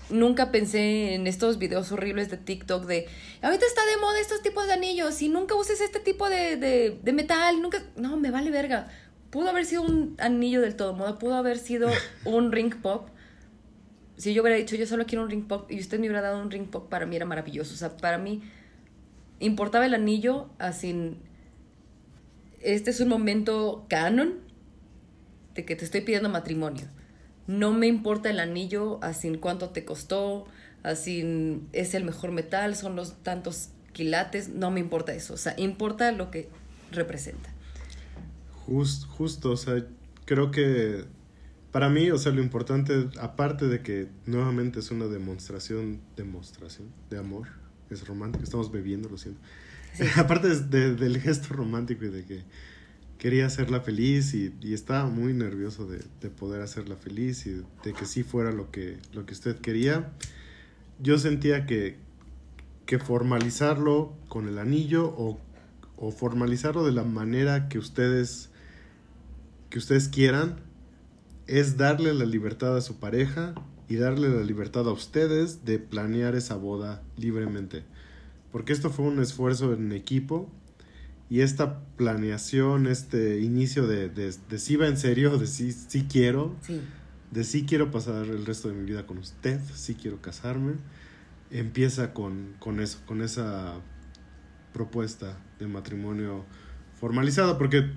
nunca pensé en estos videos horribles de TikTok de ahorita está de moda estos tipos de anillos y nunca uses este tipo de, de, de metal, nunca, no, me vale verga. Pudo haber sido un anillo del todo moda, pudo haber sido un ring pop. Si yo hubiera dicho yo solo quiero un ring pop y usted me hubiera dado un ring pop, para mí era maravilloso. O sea, para mí importaba el anillo así. Este es un momento canon de que te estoy pidiendo matrimonio. No me importa el anillo, así cuánto te costó, así es el mejor metal, son los tantos quilates, no me importa eso, o sea, importa lo que representa. Just- justo, o sea, creo que para mí, o sea, lo importante, aparte de que nuevamente es una demostración, demostración de amor, es romántico, estamos bebiendo, lo siento. aparte de- de- del gesto romántico y de que quería hacerla feliz y, y estaba muy nervioso de, de poder hacerla feliz y de que sí fuera lo que, lo que usted quería, yo sentía que, que formalizarlo con el anillo o, o formalizarlo de la manera que ustedes que ustedes quieran es darle la libertad a su pareja y darle la libertad a ustedes de planear esa boda libremente. Porque esto fue un esfuerzo en equipo y esta planeación, este inicio de, de, de sí va en serio, de sí, sí quiero, Sí, de sí quiero pasar el resto de mi vida con usted, sí quiero casarme, empieza con, con eso, con esa propuesta de matrimonio formalizada, porque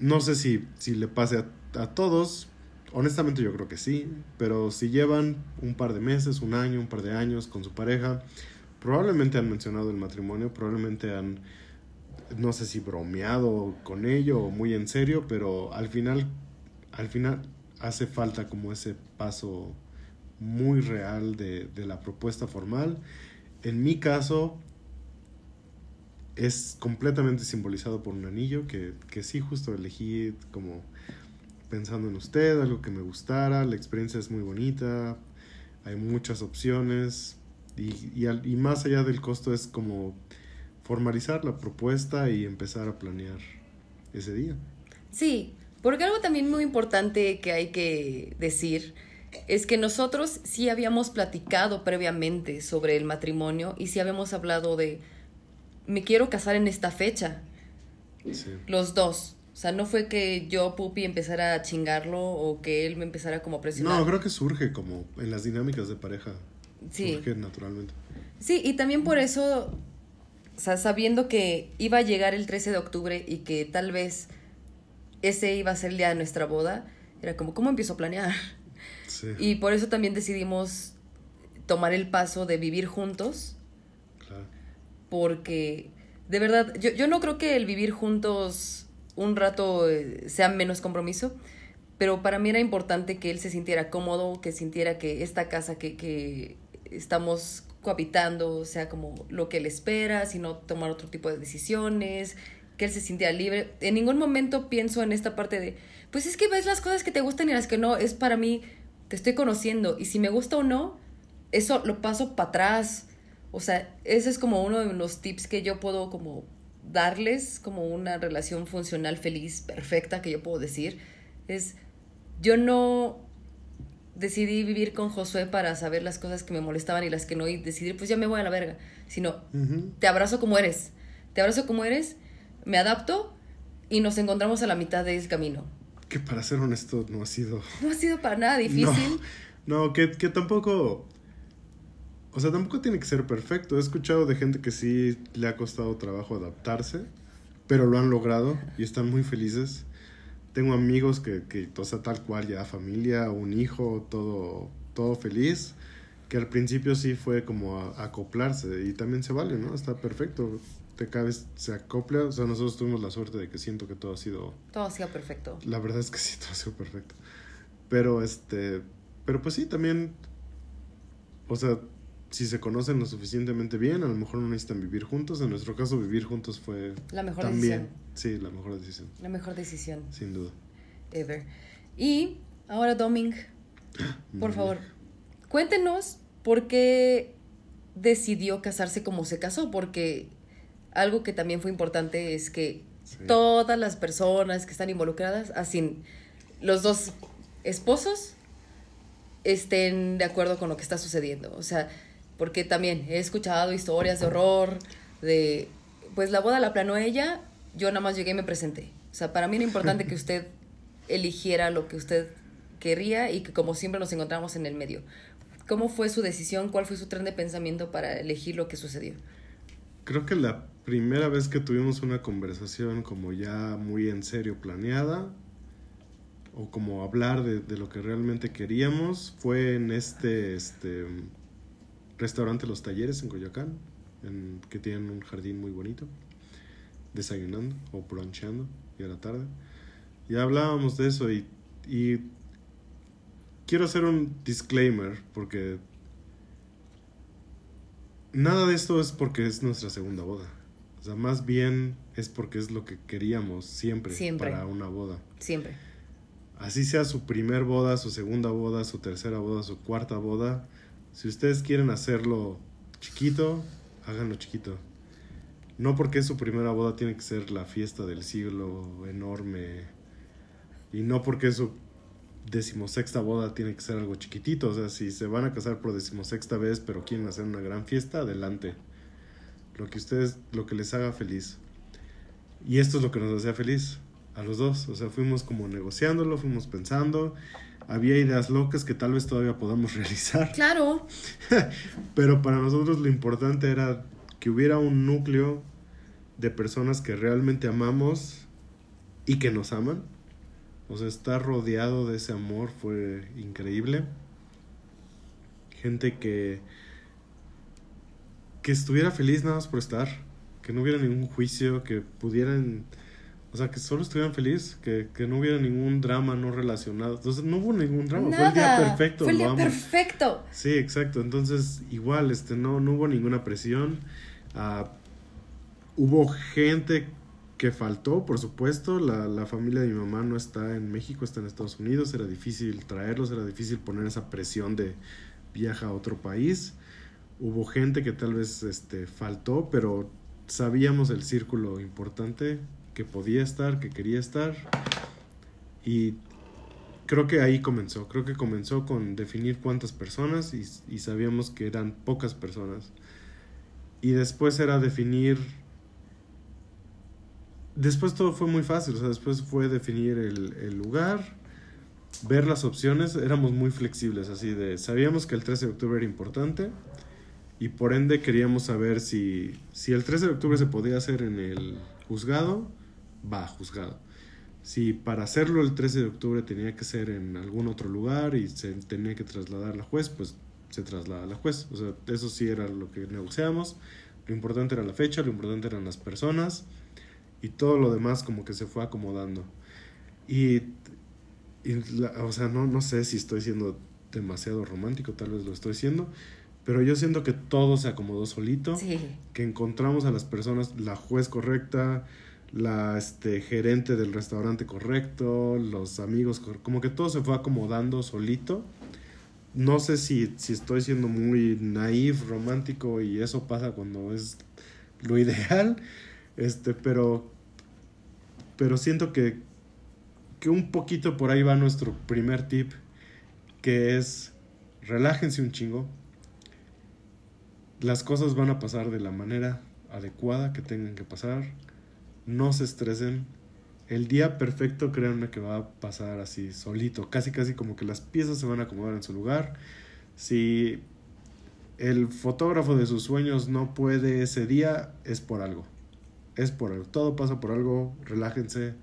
no sé si, si le pase a, a todos, honestamente yo creo que sí, pero si llevan un par de meses, un año, un par de años con su pareja, probablemente han mencionado el matrimonio, probablemente han, no sé si bromeado con ello o muy en serio, pero al final, al final hace falta como ese paso muy real de, de la propuesta formal. En mi caso, es completamente simbolizado por un anillo que, que sí justo elegí como pensando en usted, algo que me gustara, la experiencia es muy bonita, hay muchas opciones y, y, al- y más allá del costo es como formalizar la propuesta y empezar a planear ese día. sí, porque algo también muy importante que hay que decir es que nosotros sí habíamos platicado previamente sobre el matrimonio y sí habíamos hablado de me quiero casar en esta fecha. Sí. Los dos. O sea, no fue que yo, Pupi, empezara a chingarlo o que él me empezara como a presionar. No, creo que surge como en las dinámicas de pareja. Sí. Surge naturalmente. Sí, y también por eso, o sea, sabiendo que iba a llegar el 13 de octubre y que tal vez ese iba a ser el día de nuestra boda, era como, ¿cómo empiezo a planear? Sí, Y por eso también decidimos tomar el paso de vivir juntos, claro. porque de verdad, yo, yo no creo que el vivir juntos un rato eh, sea menos compromiso, pero para mí era importante que él se sintiera cómodo, que sintiera que esta casa que, que estamos cohabitando sea como lo que él espera, sino tomar otro tipo de decisiones, que él se sintiera libre. En ningún momento pienso en esta parte de, pues es que ves las cosas que te gustan y las que no, es para mí, te estoy conociendo y si me gusta o no, eso lo paso para atrás. O sea, ese es como uno de los tips que yo puedo como darles como una relación funcional feliz, perfecta, que yo puedo decir. Es, yo no decidí vivir con Josué para saber las cosas que me molestaban y las que no y decidir, pues ya me voy a la verga, sino te abrazo como eres, te abrazo como eres, me adapto y nos encontramos a la mitad del camino. Que para ser honesto no ha sido... No ha sido para nada difícil. No, no que, que tampoco... O sea, tampoco tiene que ser perfecto. He escuchado de gente que sí le ha costado trabajo adaptarse, pero lo han logrado y están muy felices. Tengo amigos que, que o sea, tal cual, ya familia, un hijo, todo, todo feliz, que al principio sí fue como a- acoplarse y también se vale, ¿no? Está perfecto. Te cabes, se acopla. O sea, nosotros tuvimos la suerte de que siento que todo ha sido Todo ha sido perfecto. la verdad es que sí, todo ha sido perfecto. Pero este, pero pues sí, también, o sea, si se conocen lo suficientemente bien, a lo mejor no necesitan vivir juntos. En nuestro caso, vivir juntos fue La mejor también, decisión. sí, la mejor decisión, La mejor decisión sin duda. ever. Y ahora, Doming, por favor, cuéntenos por qué decidió casarse como se casó, porque algo que también fue importante es que Sí. todas las personas que están involucradas, así los dos esposos, estén de acuerdo con lo que está sucediendo. O sea, porque también he escuchado historias de horror, de, pues la boda la planeó ella, yo nada más llegué y me presenté. O sea, para mí era importante que usted eligiera lo que usted quería y que como siempre nos encontramos en el medio. ¿Cómo fue su decisión? ¿Cuál fue su tren de pensamiento para elegir lo que sucedió? Creo que la primera vez que tuvimos una conversación como ya muy en serio planeada, o como hablar de, de lo que realmente queríamos, fue en este, este restaurante Los Talleres en Coyoacán, en, que tienen un jardín muy bonito, desayunando o brunchando, y a la tarde. Y hablábamos de eso y, y quiero hacer un disclaimer porque nada de esto es porque es nuestra segunda boda. O sea, más bien es porque es lo que queríamos siempre, Siempre. para una boda. Siempre. Así sea su primer boda, su segunda boda, su tercera boda, su cuarta boda. Si ustedes quieren hacerlo chiquito, háganlo chiquito. No porque es su primera boda tiene que ser la fiesta del siglo enorme. Y no porque es su decimosexta boda tiene que ser algo chiquitito. O sea, si se van a casar por decimosexta vez pero quieren hacer una gran fiesta, adelante. Lo que ustedes, lo que les haga feliz. Y esto es lo que nos hacía feliz a los dos. O sea, fuimos como negociándolo, fuimos pensando. Había ideas locas que tal vez todavía podamos realizar. Claro. Pero para nosotros lo importante era que hubiera un núcleo de personas que realmente amamos y que nos aman. O sea, estar rodeado de ese amor fue increíble. Gente que que estuviera feliz nada más por estar, que no hubiera ningún juicio, que pudieran, o sea, que solo estuvieran feliz, que, que no hubiera ningún drama no relacionado. Entonces, no hubo ningún drama, fue el día perfecto. Fue el día perfecto. Sí, exacto. Entonces, igual, este, no, no hubo ninguna presión. Ah, hubo gente que faltó, por supuesto. La, la familia de mi mamá no está en México, está en Estados Unidos. Era difícil traerlos, era difícil poner esa presión de viaja a otro país. Hubo gente que tal vez este, faltó, pero sabíamos el círculo importante que podía estar, que quería estar. Y creo que ahí comenzó. Creo que comenzó con definir cuántas personas y, sabíamos que eran pocas personas. Y después era definir... Después todo fue muy fácil, o sea, después fue definir el, el lugar, ver las opciones, éramos muy flexibles, así de... Sabíamos que el 13 de octubre era importante y por ende queríamos saber si, si el 13 de octubre se podía hacer en el juzgado, va, juzgado. Si para hacerlo el 13 de octubre tenía que ser en algún otro lugar y se tenía que trasladar la juez, pues se traslada la juez. O sea, eso sí era lo que negociamos. Lo importante era la fecha, lo importante eran las personas y todo lo demás como que se fue acomodando. Y, y la- o sea, no, no sé si estoy siendo demasiado romántico, tal vez lo estoy siendo, pero yo siento que todo se acomodó solito Sí. que encontramos a las personas, la juez correcta, la este, gerente del restaurante correcto, los amigos, como que todo se fue acomodando solito. No sé si, si estoy siendo muy naif, romántico y eso pasa cuando es lo ideal, este, pero, pero siento que, que un poquito por ahí va nuestro primer tip, que es relájense un chingo, las cosas van a pasar de la manera adecuada que tengan que pasar. No se estresen. El día perfecto, créanme que va a pasar así solito. Casi, casi como que las piezas se van a acomodar en su lugar. Si el fotógrafo de sus sueños no puede ese día, es por algo. Es por algo. Todo pasa por algo. Relájense.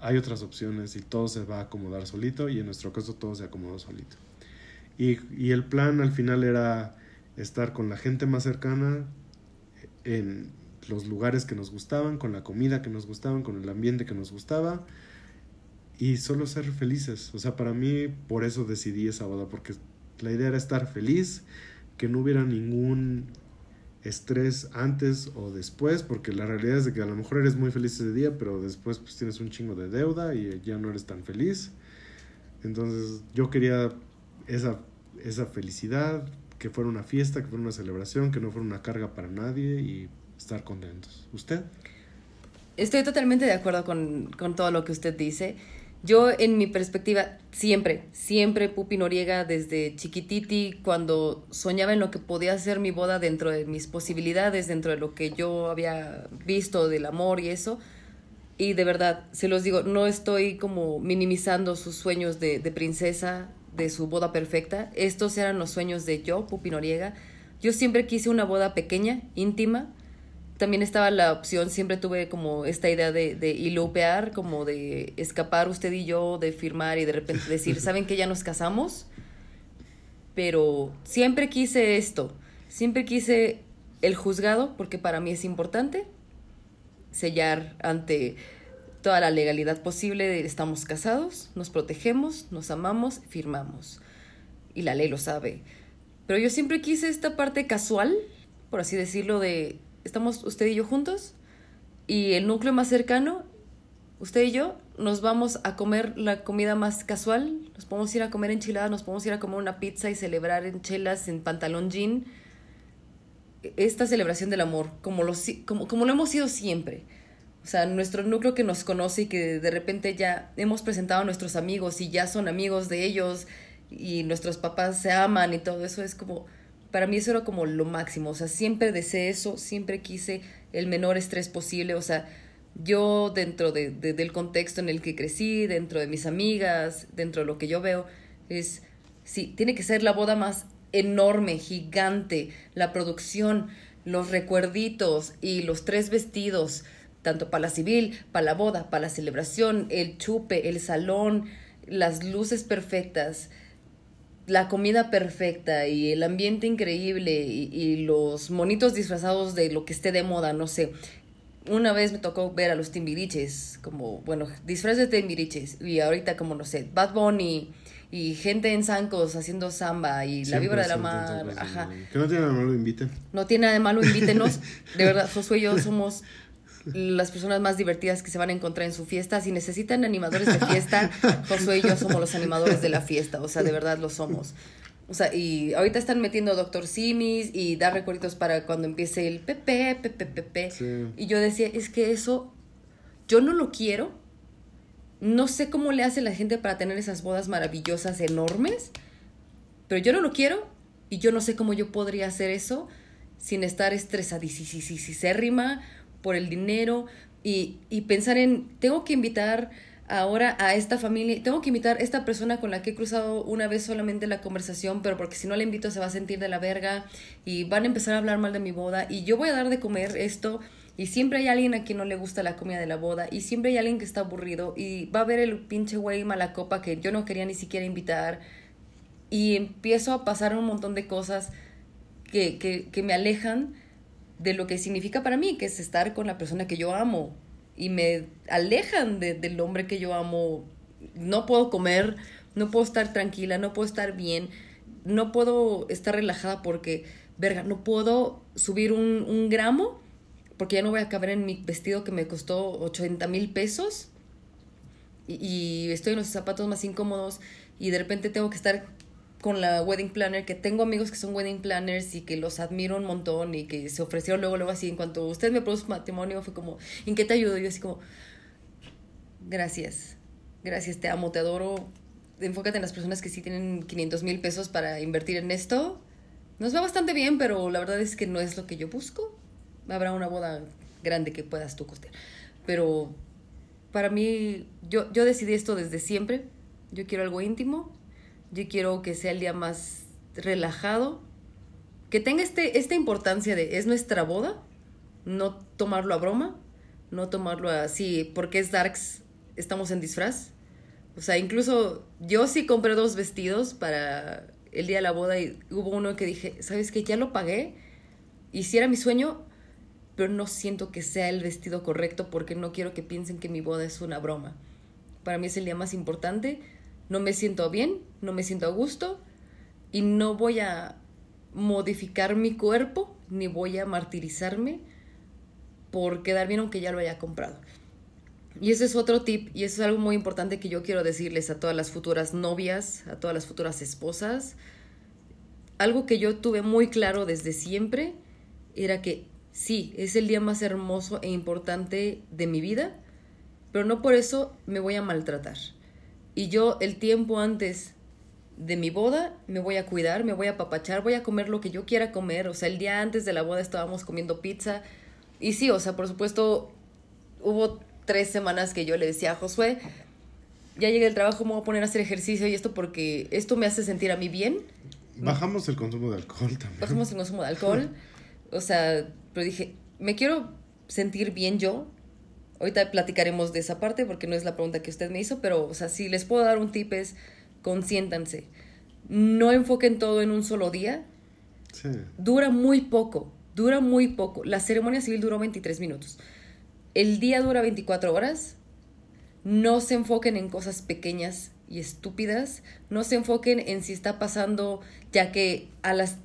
Hay otras opciones y todo se va a acomodar solito. Y en nuestro caso todo se acomodó solito. Y, y el plan al final era estar con la gente más cercana, en los lugares que nos gustaban, con la comida que nos gustaban, con el ambiente que nos gustaba y solo ser felices. O sea, para mí por eso decidí esa boda, porque la idea era estar feliz, que no hubiera ningún estrés antes o después, porque la realidad es de que a lo mejor eres muy feliz ese día, pero después pues tienes un chingo de deuda y ya no eres tan feliz. Entonces yo quería esa, esa felicidad, que fuera una fiesta, que fuera una celebración, que no fuera una carga para nadie y estar contentos. ¿Usted? Estoy totalmente de acuerdo con, con todo lo que usted dice. Yo, en mi perspectiva, siempre, siempre Pupi Noriega, desde chiquititi, cuando soñaba en lo que podía ser mi boda dentro de mis posibilidades, dentro de lo que yo había visto del amor y eso. Y de verdad, se los digo, no estoy como minimizando sus sueños de, de princesa, de su boda perfecta. Estos eran los sueños de yo, Pupi Noriega. Yo siempre quise una boda pequeña, íntima, también estaba la opción, siempre tuve como esta idea de, de ilupear, como de escapar usted y yo, de firmar y de repente decir, ¿saben que ya nos casamos? Pero siempre quise esto, siempre quise el juzgado, porque para mí es importante sellar ante toda la legalidad posible de estamos casados, nos protegemos, nos amamos, firmamos. Y la ley lo sabe. Pero yo siempre quise esta parte casual, por así decirlo, de estamos usted y yo juntos y el núcleo más cercano, usted y yo, nos vamos a comer la comida más casual, nos podemos ir a comer enchiladas, nos podemos ir a comer una pizza y celebrar en chelas, en pantalón jean, esta celebración del amor, como lo, como, como lo hemos sido siempre. O sea, nuestro núcleo que nos conoce y que de repente ya hemos presentado a nuestros amigos y ya son amigos de ellos y nuestros papás se aman y todo eso es como para mí eso era como lo máximo, o sea, siempre deseé eso, siempre quise el menor estrés posible, o sea, yo dentro de, del contexto en el que crecí, dentro de mis amigas, dentro de lo que yo veo, es, sí, tiene que ser la boda más enorme, gigante, la producción, los recuerditos y los tres vestidos, tanto para la civil, para la boda, para la celebración, el chupe, el salón, las luces perfectas, la comida perfecta y el ambiente increíble y, los monitos disfrazados de lo que esté de moda, no sé. Una vez me tocó ver a los timbiriches, como, bueno, disfraces de timbiriches, y ahorita como, no sé, Bad Bunny y gente en zancos haciendo samba y la vibra de la mar, ajá. Que no tiene nada de malo, inviten. No tiene nada de malo, invítenos. de verdad, Josué y yo somos las personas más divertidas que se van a encontrar en su fiesta. Si necesitan animadores de fiesta, Josué y yo somos los animadores de la fiesta. O sea, de verdad lo somos. O sea, y ahorita están metiendo Doctor Simis y dar recuerditos para cuando empiece el pepe, pepe, pepe. Y yo decía, es que eso, yo no lo quiero. No sé cómo le hace la gente para tener esas bodas maravillosas, enormes. Pero yo no lo quiero y yo no sé cómo yo podría hacer eso sin estar estresadísima por el dinero y, y pensar en, tengo que invitar ahora a esta familia, tengo que invitar a esta persona con la que he cruzado una vez solamente la conversación, pero porque si no la invito se va a sentir de la verga y van a empezar a hablar mal de mi boda y yo voy a dar de comer esto y siempre hay alguien a quien no le gusta la comida de la boda y siempre hay alguien que está aburrido y va a ver el pinche güey mala copa que yo no quería ni siquiera invitar y empiezo a pasar un montón de cosas que, que, que me alejan de lo que significa para mí, que es estar con la persona que yo amo. Y me alejan del hombre que yo amo. No puedo comer, no puedo estar tranquila, no puedo estar bien, no puedo estar relajada porque, verga, no puedo subir un, un gramo porque ya no voy a caber en mi vestido que me costó 80 mil pesos. Y, y estoy en los zapatos más incómodos y de repente tengo que estar con la wedding planner, que tengo amigos que son wedding planners y que los admiro un montón y que se ofrecieron luego, luego así, en cuanto usted me produjo matrimonio, fue como, ¿en qué te ayudo? yo así como, gracias, gracias, te amo, te adoro, enfócate en las personas que sí tienen 500 mil pesos para invertir en esto. Nos va bastante bien, pero la verdad es que no es lo que yo busco. Habrá una boda grande que puedas tú costear. Pero para mí, yo, yo decidí esto desde siempre. Yo quiero algo íntimo, yo quiero que sea el día más relajado, que tenga este, esta importancia de es nuestra boda, no tomarlo a broma, no tomarlo así, porque es Darks, estamos en disfraz. O sea, incluso yo sí compré dos vestidos para el día de la boda y hubo uno que dije, ¿sabes qué? Ya lo pagué, hiciera mi sueño, pero no siento que sea el vestido correcto porque no quiero que piensen que mi boda es una broma. Para mí es el día más importante no me siento bien, no me siento a gusto y no voy a modificar mi cuerpo, ni voy a martirizarme por quedar bien aunque ya lo haya comprado. Y ese es otro tip, y eso es algo muy importante que yo quiero decirles a todas las futuras novias, a todas las futuras esposas. Algo que yo tuve muy claro desde siempre era que sí, es el día más hermoso e importante de mi vida, pero no por eso me voy a maltratar. Y yo el tiempo antes de mi boda me voy a cuidar, me voy a apapachar, voy a comer lo que yo quiera comer. O sea, el día antes de la boda estábamos comiendo pizza. Y sí, o sea, por supuesto, hubo tres semanas que yo le decía a Josué, ya llegué del trabajo, me voy a poner a hacer ejercicio y esto porque esto me hace sentir a mí bien. Bajamos el consumo de alcohol también. Bajamos el consumo de alcohol. O sea, pero dije, me quiero sentir bien yo. Ahorita platicaremos de esa parte porque no es la pregunta que usted me hizo, pero, o sea, si les puedo dar un tip es, consiéntanse. No enfoquen todo en un solo día. Sí. Dura muy poco, dura muy poco. La ceremonia civil duró 23 minutos. El día dura 24 horas. No se enfoquen en cosas pequeñas y estúpidas. No se enfoquen en si está pasando, ya que a las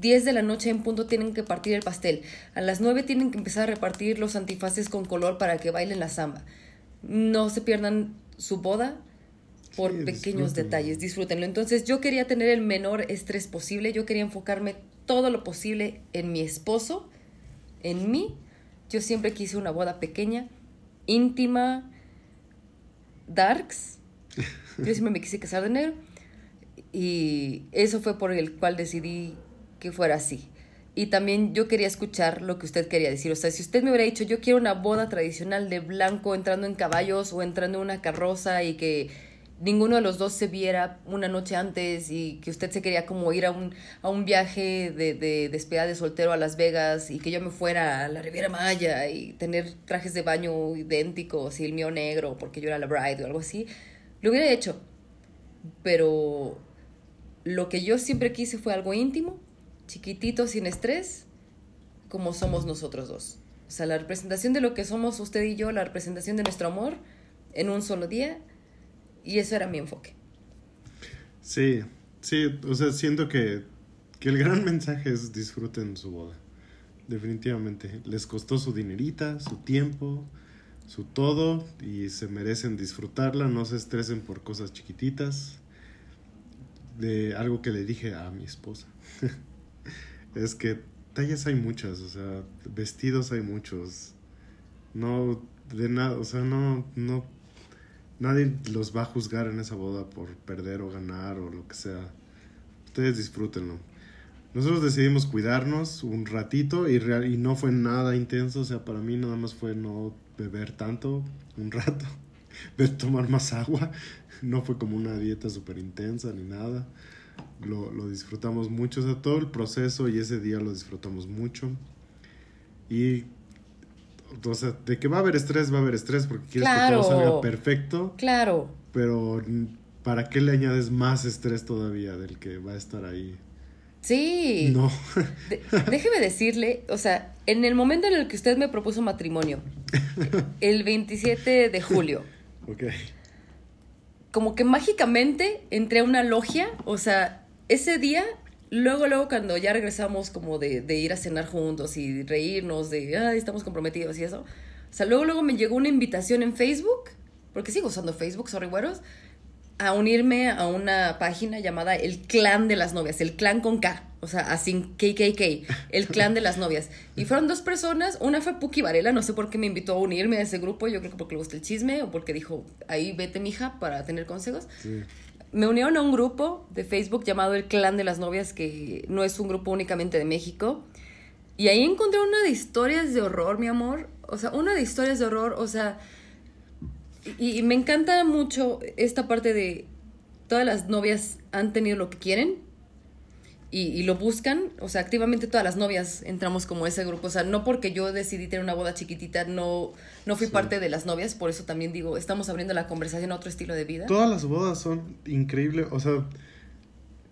10 de la noche en punto tienen que partir el pastel. A las 9 tienen que empezar a repartir los antifaces con color para que bailen la samba. No se pierdan su boda por Sí, pequeños disfrútenlo. detalles, disfrútenlo. Entonces yo quería tener el menor estrés posible, yo quería enfocarme todo lo posible en mi esposo, en mí. Yo siempre quise una boda pequeña, íntima, darks. Yo siempre me quise casar de negro. Y eso fue por el cual decidí que fuera así. Y también yo quería escuchar lo que usted quería decir. O sea, si usted me hubiera dicho, yo quiero una boda tradicional de blanco entrando en caballos o entrando en una carroza y que ninguno de los dos se viera una noche antes y que usted se quería como ir a un, a un viaje de, de despedida de soltero a Las Vegas y que yo me fuera a la Riviera Maya y tener trajes de baño idénticos y el mío negro porque yo era la bride o algo así, lo hubiera hecho. Pero lo que yo siempre quise fue algo íntimo, chiquitito, sin estrés, como somos nosotros dos. O sea, la representación de lo que somos usted y yo, la representación de nuestro amor en un solo día. Y eso era mi enfoque. Sí, sí, o sea, siento que, que el gran mensaje es disfruten su boda. Definitivamente. Les costó su dinerita, su tiempo, su todo y se merecen disfrutarla. No se estresen por cosas chiquititas. De algo que le dije a mi esposa. es que tallas hay muchas, o sea, vestidos hay muchos. No, de nada, o sea, no, no Nadie los va a juzgar en esa boda por perder o ganar o lo que sea. Ustedes disfrútenlo. Nosotros decidimos cuidarnos un ratito y, real, y no fue nada intenso. O sea, para mí nada más fue no beber tanto un rato, de tomar más agua. No fue como una dieta súper intensa ni nada. Lo, lo disfrutamos mucho. O sea, todo el proceso y ese día lo disfrutamos mucho. Y o sea, de que va a haber estrés, va a haber estrés porque quieres Claro. que todo salga perfecto, Claro, pero ¿para qué le añades más estrés todavía del que va a estar ahí? sí. No. De- déjeme decirle, o sea, en el momento en el que usted me propuso matrimonio, el 27 de julio, ok. Como que mágicamente entré a una logia, o sea, ese día, luego, luego cuando ya regresamos como de, ir a cenar juntos y reírnos de, ay, estamos comprometidos y eso, o sea, luego, luego me llegó una invitación en Facebook, porque sigo usando Facebook, sorry, güeros, a unirme a una página llamada El Clan de las Novias, el clan con K, o sea, así KKK, el Clan de las Novias. Y fueron dos personas, una fue Puki Varela, no sé por qué me invitó a unirme a ese grupo, yo creo que porque le gusta el chisme o porque dijo, ahí vete mija para tener consejos. Sí. Me unieron a un grupo de Facebook llamado El Clan de las Novias, que no es un grupo únicamente de México. Y ahí encontré una de historias de horror, mi amor. O sea, una de historias de horror, o sea... Y, y me encanta mucho esta parte de todas las novias han tenido lo que quieren y, y lo buscan. O sea, activamente todas las novias entramos como ese grupo. O sea, no porque yo decidí tener una boda chiquitita, no, no fui Sí. parte de las novias. Por eso también digo, estamos abriendo la conversación a otro estilo de vida. Todas las bodas son increíbles. O sea,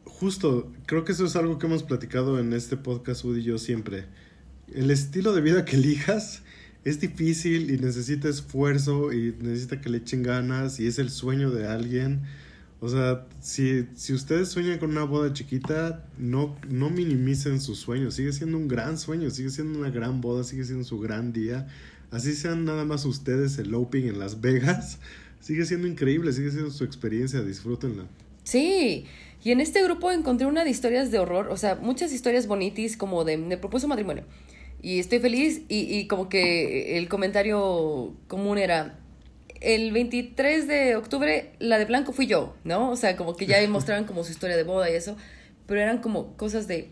justo, creo que eso es algo que hemos platicado en este podcast, Woody y yo siempre. El estilo de vida que elijas es difícil y necesita esfuerzo y necesita que le echen ganas y es el sueño de alguien. O sea, si, si ustedes sueñan con una boda chiquita, no, no minimicen sus sueños. Sigue siendo un gran sueño, sigue siendo una gran boda, sigue siendo su gran día. Así sean nada más ustedes eloping en Las Vegas. Sigue siendo increíble, sigue siendo su experiencia, disfrútenla. Sí, y en este grupo encontré una de historias de horror, o sea, muchas historias bonitas como de me propuso matrimonio. Y estoy feliz y, y como que el comentario común era, el 23 de octubre la de blanco fui yo, ¿no? O sea, como que ya mostraban como su historia de boda y eso, pero eran como cosas de,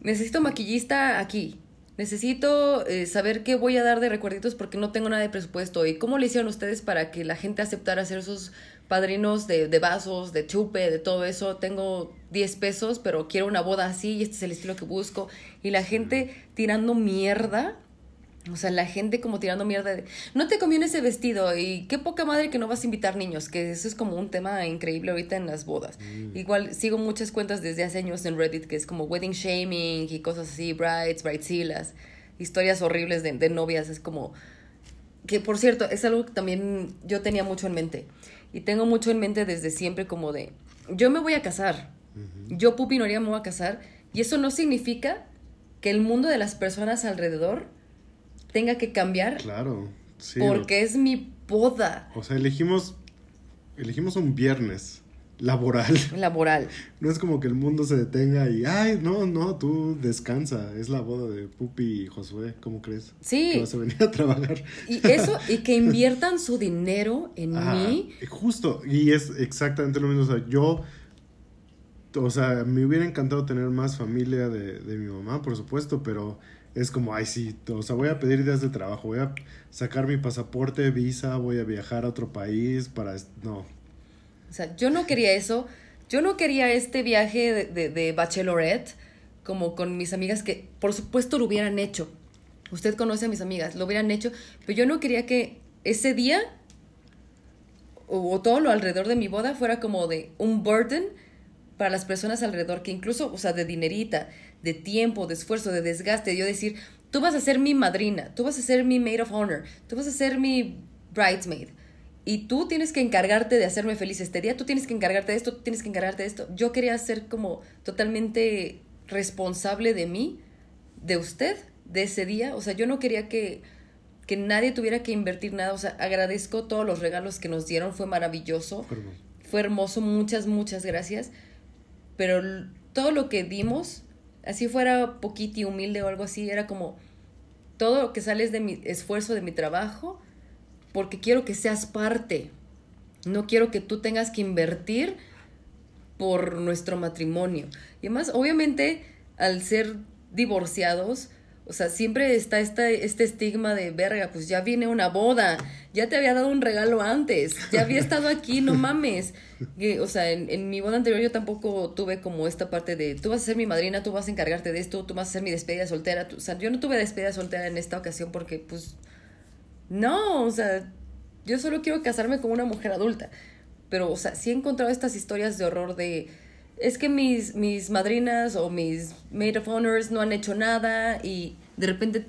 necesito maquillista aquí, necesito eh, saber qué voy a dar de recuerditos porque no tengo nada de presupuesto y cómo le hicieron ustedes para que la gente aceptara hacer esos padrinos de, de vasos, de chupe, de todo eso. Tengo 10 pesos, pero quiero una boda así y este es el estilo que busco. Y la gente tirando mierda. O sea, la gente como tirando mierda de, no te conviene ese vestido y qué poca madre que no vas a invitar niños, que eso es como un tema increíble ahorita en las bodas. Igual sigo muchas cuentas desde hace años en Reddit que es como wedding shaming y cosas así, brides, bridezillas, historias horribles de, de novias, es como, que por cierto, es algo que también yo tenía mucho en mente. Y tengo mucho en mente desde siempre como de, yo me voy a casar, yo Pupi Noria me voy a casar, y eso no significa que el mundo de las personas alrededor tenga que cambiar. Claro, sí. Porque es mi boda. O sea, elegimos, elegimos un viernes laboral. Laboral. No es como que el mundo se detenga y, ay, no, no, tú descansa. Es la boda de Pupi y Josué, ¿cómo crees? Sí. Que vas a venir a trabajar. Y eso, y que inviertan su dinero en Ajá, mí. Justo, y es exactamente lo mismo. O sea, yo, o sea, me hubiera encantado tener más familia de, de mi mamá, por supuesto, pero es como, ay, sí, o sea, voy a pedir días de trabajo, voy a sacar mi pasaporte, visa, voy a viajar a otro país para... No, O sea, yo no quería eso. Yo no quería este viaje de, de, bachelorette como con mis amigas que por supuesto lo hubieran hecho. Usted conoce a mis amigas, lo hubieran hecho, pero yo no quería que ese día o, o todo lo alrededor de mi boda fuera como de un burden para las personas alrededor, que incluso, o sea, de dinerita, de tiempo, de esfuerzo, de desgaste, de yo decir, tú vas a ser mi madrina, tú vas a ser mi maid of honor, tú vas a ser mi bridesmaid. Y tú tienes que encargarte de hacerme feliz este día, tú tienes que encargarte de esto, tú tienes que encargarte de esto. Yo quería ser como totalmente responsable de mí, de usted, de ese día. O sea, yo no quería que, que nadie tuviera que invertir nada. O sea, agradezco todos los regalos que nos dieron, fue maravilloso. fue hermoso. Muchas, muchas gracias. Pero todo lo que dimos, así fuera poquito y humilde o algo así, era como todo lo que sales de mi esfuerzo, de mi trabajo, porque quiero que seas parte. No quiero que tú tengas que invertir por nuestro matrimonio. Y además, obviamente, al ser divorciados, o sea, siempre está esta, este estigma de verga, pues ya viene una boda, ya te había dado un regalo antes, ya había estado aquí, no mames. Que, o sea, en, en mi boda anterior yo tampoco tuve como esta parte de tú vas a ser mi madrina, tú vas a encargarte de esto, tú vas a ser mi despedida soltera. tú- o sea, yo no tuve despedida soltera en esta ocasión porque, pues, no, o sea, yo solo quiero casarme con una mujer adulta. Pero, o sea, sí he encontrado estas historias de horror de... Es que mis, mis madrinas o mis maid of honors no han hecho nada y de repente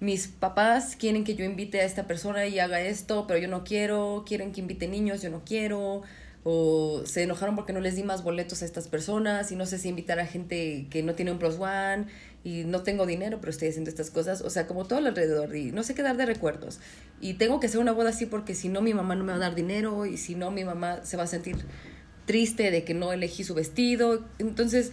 mis papás quieren que yo invite a esta persona y haga esto, pero yo no quiero, quieren que invite niños, yo no quiero, o se enojaron porque no les di más boletos a estas personas y no sé si invitar a gente que no tiene un plus one y no tengo dinero, pero estoy haciendo estas cosas, o sea, como todo al alrededor y no sé qué dar de recuerdos. Y tengo que hacer una boda así porque si no mi mamá no me va a dar dinero y si no mi mamá se va a sentir triste de que no elegí su vestido. Entonces,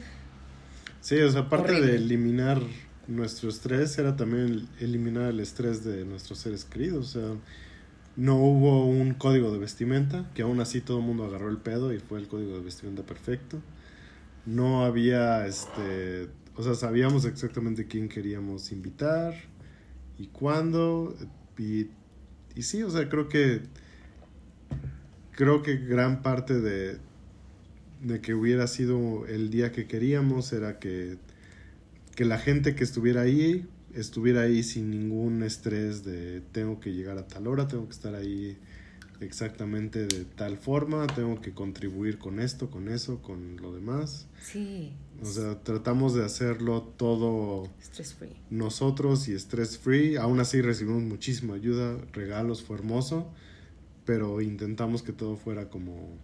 Sí, o sea, aparte Horrible. de eliminar nuestro estrés, era también eliminar el estrés de nuestros seres queridos. O sea, no hubo un código de vestimenta, que aún así todo el mundo agarró el pedo y fue el código de vestimenta perfecto. No había, este, o sea, sabíamos exactamente quién queríamos invitar y cuándo. Y, y sí, o sea, creo que, creo que gran parte de, de que hubiera sido el día que queríamos era que, que la gente que estuviera ahí estuviera ahí sin ningún estrés de tengo que llegar a tal hora, tengo que estar ahí exactamente de tal forma, tengo que contribuir con esto, con eso, con lo demás. sí, O sea, tratamos de hacerlo todo stress free. nosotros y stress free. Aún así recibimos muchísima ayuda, regalos, fue hermoso, pero intentamos que todo fuera como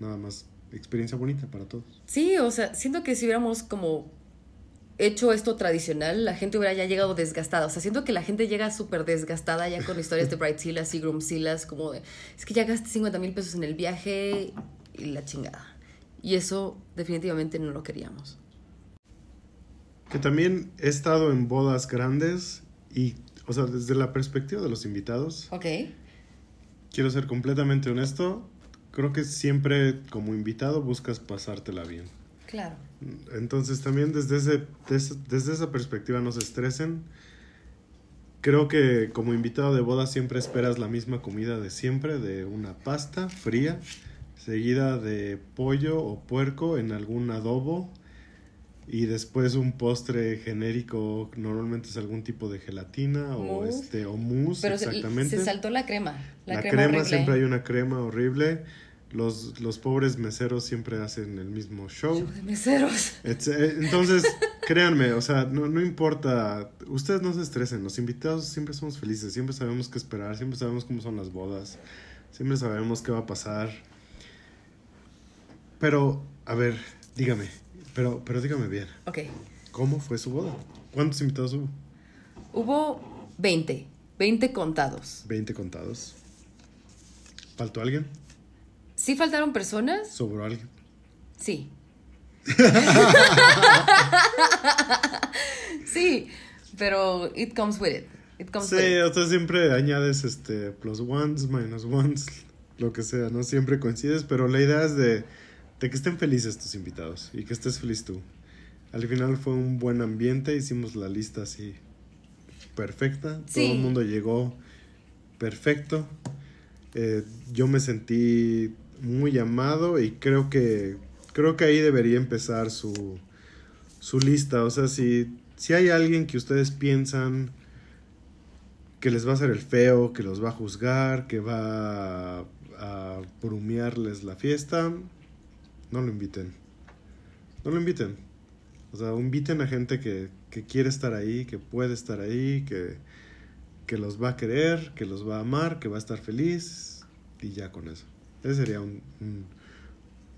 nada más experiencia bonita para todos. Sí, o sea, siento que si hubiéramos como hecho esto tradicional, la gente hubiera ya llegado desgastada. O sea, siento que la gente llega súper desgastada ya con historias de Brightzillas y Groomzillas, como de, es que ya gasté 50 mil pesos en el viaje y la chingada. Y eso definitivamente no lo queríamos. Que también he estado en bodas grandes y, o sea, desde la perspectiva de los invitados, Ok. quiero ser completamente honesto, creo que siempre como invitado buscas pasártela bien. Claro. Entonces también desde, ese, des- desde esa perspectiva no se estresen. Creo que como invitado de boda siempre esperas la misma comida de siempre, de una pasta fría, seguida de pollo o puerco en algún adobo y después un postre genérico, normalmente es algún tipo de gelatina o Mousse. este o mousse, Pero se, exactamente. se saltó la crema. La, La, crema, crema, horrible. siempre hay una crema horrible. Los, los pobres meseros siempre hacen el mismo show. Show de meseros. Eh, Entonces, créanme, o sea, no, no importa, ustedes no se estresen, los invitados siempre somos felices, siempre sabemos qué esperar, siempre sabemos cómo son las bodas, siempre sabemos qué va a pasar. Pero, a ver, dígame, pero, pero dígame bien, Ok. ¿cómo fue su boda? ¿Cuántos invitados hubo? Hubo 20. 20 contados. 20 contados. ¿Faltó alguien? ¿Sí faltaron personas? ¿Sobró alguien? Sí. sí, pero it comes with it. It comes Sí, with it. o sea, siempre añades este plus ones, minus ones, lo que sea, ¿no? Siempre coincides, pero la idea es de, de que estén felices tus invitados y que estés feliz tú. Al final fue un buen ambiente, hicimos la lista así perfecta, Sí. todo el mundo llegó perfecto. Eh, yo me sentí muy amado y creo que creo que ahí debería empezar su, su lista. O sea, si, si hay alguien que ustedes piensan que les va a hacer el feo, que los va a juzgar, que va a, a brumearles la fiesta, no lo inviten. No lo inviten. O sea, inviten a gente que, que quiere estar ahí, que puede estar ahí, que, que los va a querer, que los va a amar, que va a estar feliz y ya con eso. Ese sería un, un,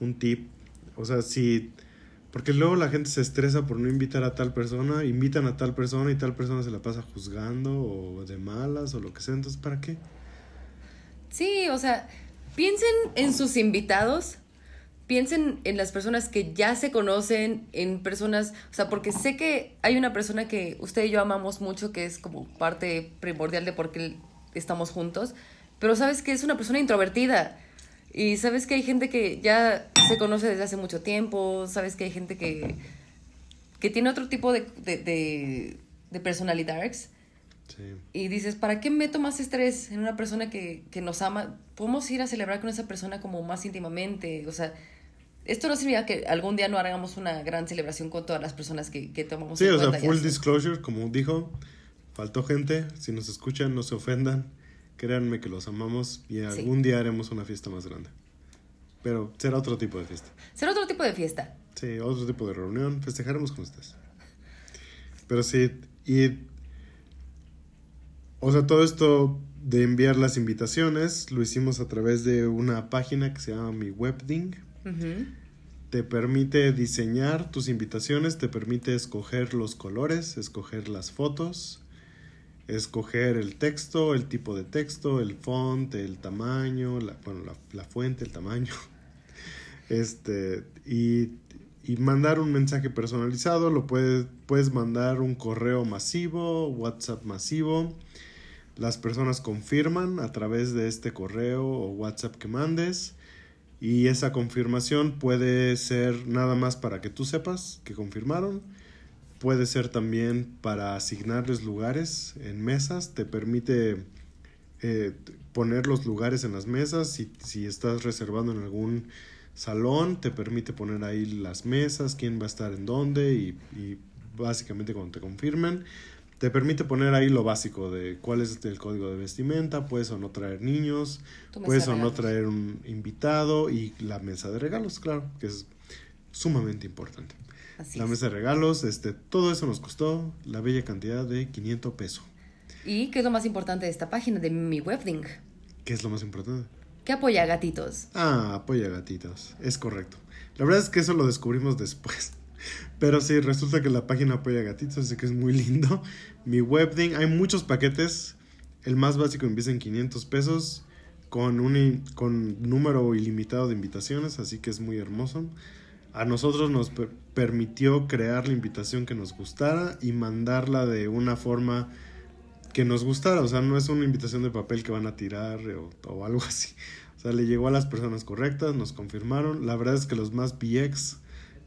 un tip. O sea, si... Porque luego la gente se estresa por no invitar a tal persona, invitan a tal persona y tal persona se la pasa juzgando o de malas o lo que sea. Entonces, ¿para qué? Sí, o sea, piensen en sus invitados, piensen en las personas que ya se conocen, en personas, o sea, porque sé que hay una persona que usted y yo amamos mucho, que es como parte primordial de por qué estamos juntos, pero sabes que es una persona introvertida. Y sabes que hay gente que ya se conoce desde hace mucho tiempo, sabes que hay gente que, que tiene otro tipo de, de, de, de personalidades. Sí. Y dices, ¿para qué meto más estrés en una persona que, que nos ama? Podemos ir a celebrar con esa persona como más íntimamente. O sea, esto no significa que algún día no hagamos una gran celebración con todas las personas que, que tomamos Sí, en o sea, cuenta. y full así. disclosure, como dijo, faltó gente. Si nos escuchan, no se ofendan. Créanme que los amamos y algún día haremos una fiesta más grande. Pero será otro tipo de fiesta. Será otro tipo de fiesta. Sí, otro tipo de reunión. Festejaremos con ustedes. Pero sí, y. O sea, todo esto de enviar las invitaciones lo hicimos a través de una página que se llama Mi Webding. Te permite diseñar tus invitaciones, te permite escoger los colores, escoger las fotos, escoger el texto, el tipo de texto, el font, el tamaño, la, bueno, la fuente, el tamaño. Este, y, y mandar un mensaje personalizado, lo puedes, puedes mandar un correo masivo, WhatsApp masivo. Las personas confirman a través de este correo o WhatsApp que mandes. Y esa confirmación puede ser nada más para que tú sepas que confirmaron. Puede ser también para asignarles lugares en mesas. Te permite eh, poner los lugares en las mesas. Si, si estás reservando en algún salón, te permite poner ahí las mesas, quién va a estar en dónde y, y básicamente cuando te confirmen. Te permite poner ahí lo básico de cuál es el código de vestimenta, puedes o no traer niños, puedes de o no traer un invitado y la mesa de regalos, claro, que es sumamente importante. Así la es. mesa de regalos, este, todo eso nos costó la bella cantidad de 500 pesos. ¿Y qué es lo más importante de esta página, de mi webding? ¿Qué es lo más importante? ¿Qué apoya gatitos? Ah, apoya gatitos, es correcto. La verdad es que eso lo descubrimos después. Pero sí, resulta que la página apoya gatitos, así que es muy lindo. Mi webding, hay muchos paquetes. El más básico empieza en 500 pesos con un con número ilimitado de invitaciones, así que es muy hermoso. A nosotros nos per permitió crear la invitación que nos gustara y mandarla de una forma que nos gustara. O sea, no es una invitación de papel que van a tirar o, o algo así. O sea, le llegó a las personas correctas, nos confirmaron. La verdad es que los más BX,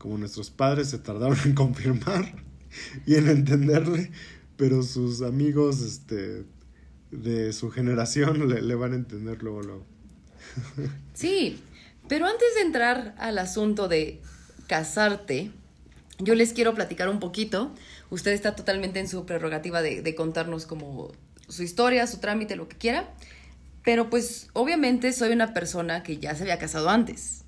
como nuestros padres, se tardaron en confirmar y en entenderle, pero sus amigos este, de su generación le, van a entender luego, luego. Sí, pero antes de entrar al asunto de casarte, yo les quiero platicar un poquito. Usted está totalmente en su prerrogativa de, de contarnos como su historia, su trámite, lo que quiera. Pero pues obviamente soy una persona que ya se había casado antes.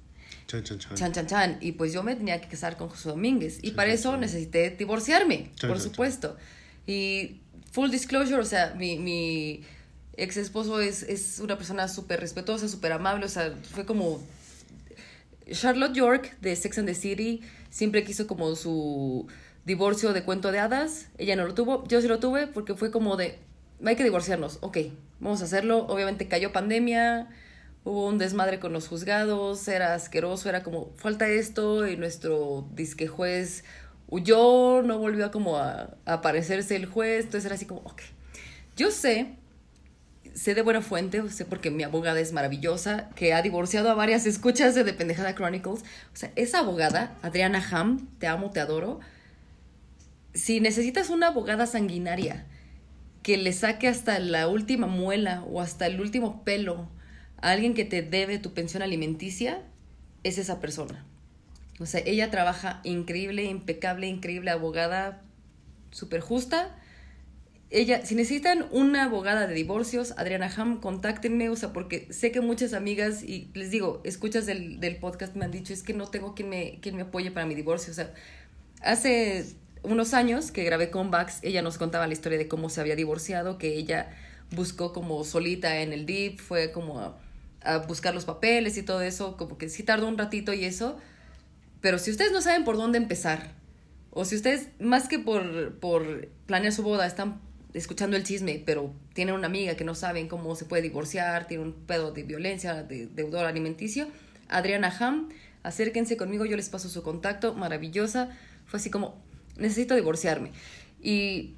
Chan, chan, chan. Chan, chan, chan. Y pues yo me tenía que casar con José Domínguez. Y Chan, para eso necesité divorciarme, por supuesto. Y full disclosure, o sea, mi, mi ex esposo es, es una persona súper respetuosa, súper amable. O sea, fue como Charlotte York de Sex and the City siempre quiso como su divorcio de cuento de hadas. Ella no lo tuvo, yo sí lo tuve porque fue como de, hay que divorciarnos, ok, vamos a hacerlo. Obviamente cayó pandemia, hubo un desmadre con los juzgados, era asqueroso, era como, falta esto y nuestro disque juez huyó, no volvió como a, aparecerse el juez, entonces era así como, ok. Yo sé sé de buena fuente, sé porque mi abogada es maravillosa, que ha divorciado a varias escuchas de Pendejada Chronicles. O sea, esa abogada, Adriana Ham, te amo, te adoro. Si necesitas una abogada sanguinaria que le saque hasta la última muela o hasta el último pelo a alguien que te debe tu pensión alimenticia, es esa persona. O sea, ella trabaja increíble, impecable, increíble abogada, súper justa ella, si necesitan una abogada de divorcios, Adriana Ham, contáctenme, o sea, porque sé que muchas amigas, y les digo, escuchas del, del podcast me han dicho, es que no tengo quien me, quien me apoye para mi divorcio, o sea, hace unos años que grabé con ella nos contaba la historia de cómo se había divorciado, que ella buscó como solita en el DIP, fue como a, buscar los papeles y todo eso, como que sí tardó un ratito y eso, pero si ustedes no saben por dónde empezar, o si ustedes, más que por, por planear su boda, están escuchando el chisme, pero tienen una amiga que no saben cómo se puede divorciar, tiene un pedo de violencia, de deudor alimenticio, Adriana Ham, acérquense conmigo, yo les paso su contacto, maravillosa. Fue así como, necesito divorciarme. Y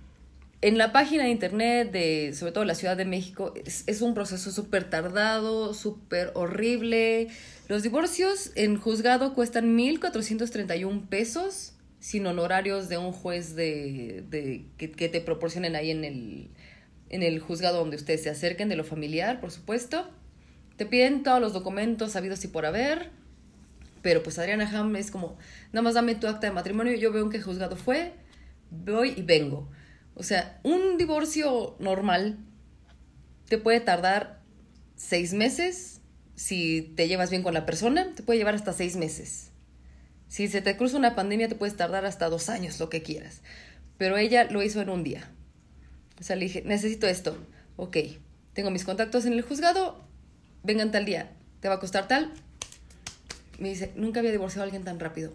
en la página de internet de, sobre todo la Ciudad de México, es, un proceso súper tardado, súper horrible. Los divorcios en juzgado cuestan 1.431 pesos sin honorarios de un juez de, que, te proporcionen ahí en el, en el juzgado donde ustedes se acerquen, de lo familiar, por supuesto. Te piden todos los documentos habidos y por haber, pero pues Adriana Ham es como, nada más dame tu acta de matrimonio, yo veo en qué juzgado fue, voy y vengo. O sea, un divorcio normal te puede tardar seis meses, si te llevas bien con la persona, te puede llevar hasta seis meses. Si se te cruza una pandemia te puedes tardar hasta dos años, lo que quieras. Pero ella lo hizo en un día. O sea, le dije, necesito esto. Ok, tengo mis contactos en el juzgado, vengan tal día, te va a costar tal. Me dice, nunca había divorciado a alguien tan rápido.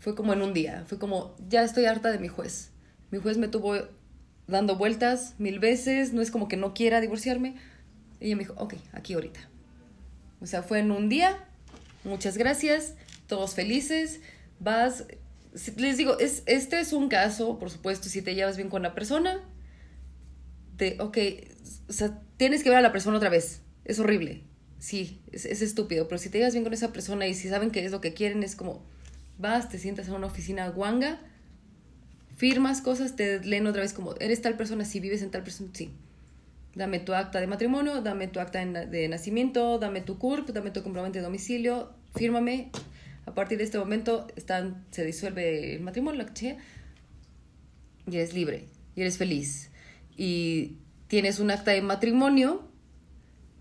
Fue como en un día, fue como, ya estoy harta de mi juez. Mi juez me tuvo dando vueltas mil veces, no es como que no quiera divorciarme. Y ella me dijo, ok, aquí ahorita. O sea, fue en un día, muchas gracias, todos felices, vas, les digo, es, este es un caso, por supuesto, si te llevas bien con la persona, de, ok, o sea, tienes que ver a la persona otra vez, es horrible, sí, es, es estúpido, pero si te llevas bien con esa persona y si saben qué es lo que quieren, es como, vas, te sientas en una oficina guanga, firmas cosas, te leen otra vez como, eres tal persona, si vives en tal persona, sí. Dame tu acta de matrimonio, dame tu acta de nacimiento, dame tu CURP, dame tu comprobante de domicilio, fírmame, a partir de este momento están, se disuelve el matrimonio, la que y eres libre, y eres feliz. Y tienes un acta de matrimonio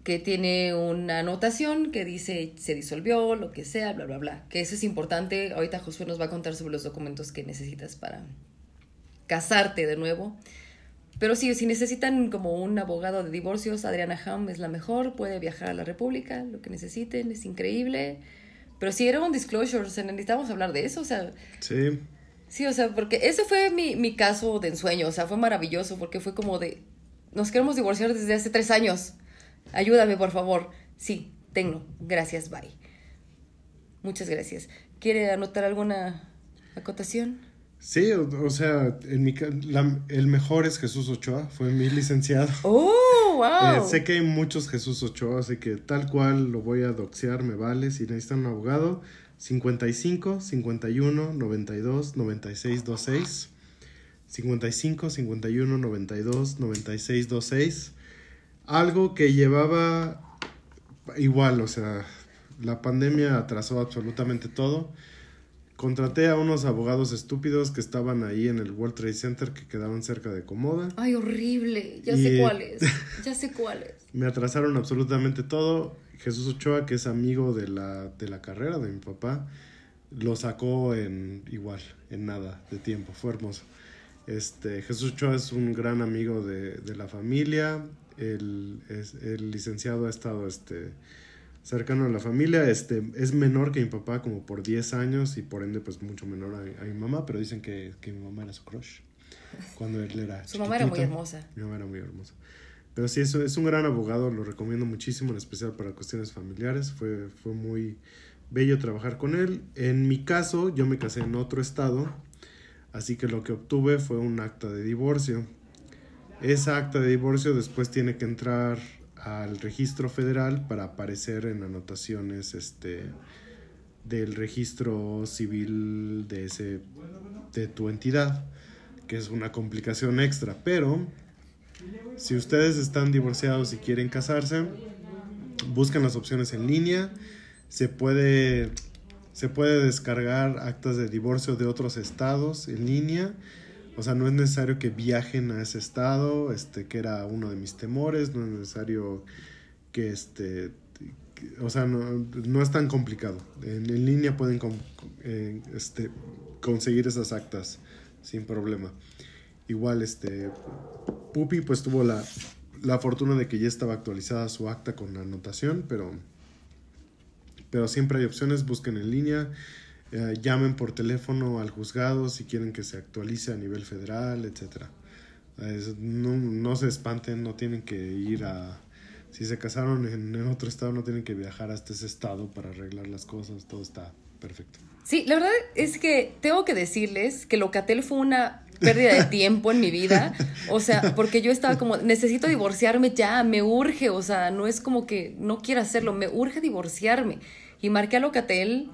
que tiene una anotación que dice se disolvió, lo que sea, bla, bla, bla. Que eso es importante. Ahorita Josué nos va a contar sobre los documentos que necesitas para casarte de nuevo. Pero sí, si necesitan como un abogado de divorcios, Adriana Ham es la mejor, puede viajar a la República, lo que necesiten, es increíble. Pero sí, era un disclosure, o sea, necesitamos hablar de eso, o sea, Sí, sí, o sea, porque ese fue mi, mi caso de ensueño, o sea, fue maravilloso, porque fue como de, nos queremos divorciar desde hace tres años, ayúdame, por favor. Sí, tengo, gracias, bye. Muchas gracias. ¿Quiere anotar alguna acotación? Sí, o, o sea, en mi, la- el mejor es Jesús Ochoa, fue mi licenciado. ¡Oh, wow! Eh, sé que hay muchos Jesús Ochoa, así que tal cual lo voy a doxear, me vale. Si necesitan un abogado, 55 51 92 96 26. 55 51 92 96 26. Algo que llevaba igual, o sea, la pandemia atrasó absolutamente todo. Contraté a unos abogados estúpidos que estaban ahí en el World Trade Center que quedaban cerca de Comoda. Ay, horrible. Ya Y- sé cuál es. Ya sé cuál es. Me atrasaron absolutamente todo. Jesús Ochoa, que es amigo de la, de la carrera de mi papá, lo sacó en igual, en nada de tiempo. Fue hermoso. Este, Jesús Ochoa es un gran amigo de, de la familia. El, es- el licenciado ha estado este, cercano a la familia. Este, es menor que mi papá como por 10 años y por ende pues mucho menor a, a mi mamá, pero dicen que, que mi mamá era su crush cuando él era Su mamá era muy hermosa. Mi mamá era muy hermosa. Pero sí, es, es un gran abogado, lo recomiendo muchísimo, en especial para cuestiones familiares. Fue, fue muy bello trabajar con él. En mi caso, yo me casé en otro estado, así que lo que obtuve fue un acta de divorcio. Esa acta de divorcio después tiene que entrar al registro federal para aparecer en anotaciones este, del registro civil de, ese, de tu entidad, que es una complicación extra. Pero si ustedes están divorciados y quieren casarse, buscan las opciones en línea. Se puede, se puede descargar actas de divorcio de otros estados en línea. O sea, no es necesario que viajen a ese estado, este, que era uno de mis temores. No es necesario que, este, o sea, no, no es tan complicado. En, en línea pueden eh, este, conseguir esas actas sin problema. Igual, este, Pupi pues tuvo la, la fortuna de que ya estaba actualizada su acta con la anotación, pero, pero siempre hay opciones, busquen en línea, eh, llamen por teléfono al juzgado si quieren que se actualice a nivel federal, etc. no, no se espanten, no tienen que ir a... Si se casaron en, en otro estado, no tienen que viajar hasta ese estado para arreglar las cosas, todo está perfecto. Sí, la verdad es que tengo que decirles que Locatel fue una pérdida de tiempo en mi vida. O sea, porque yo estaba como, necesito divorciarme ya, me urge. O sea, no es como que no quiera hacerlo, me urge divorciarme. Y marqué a Locatel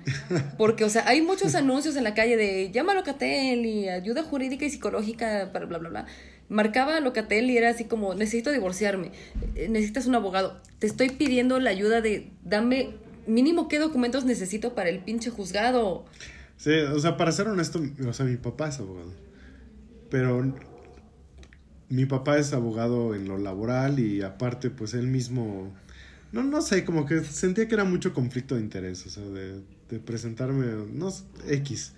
porque, o sea, hay muchos anuncios en la calle de llama a Locatel y ayuda jurídica y psicológica para bla, bla, bla. Marcaba a Locatel y era así como, necesito divorciarme, eh, necesitas un abogado, te estoy pidiendo la ayuda de, dame mínimo qué documentos necesito para el pinche juzgado. Sí, o sea, para ser honesto, o sea, mi papá es abogado. Pero mi papá es abogado en lo laboral y aparte, pues él mismo, no, no sé, como que sentía que era mucho conflicto de interés, o sea, de, de presentarme, no sé, X,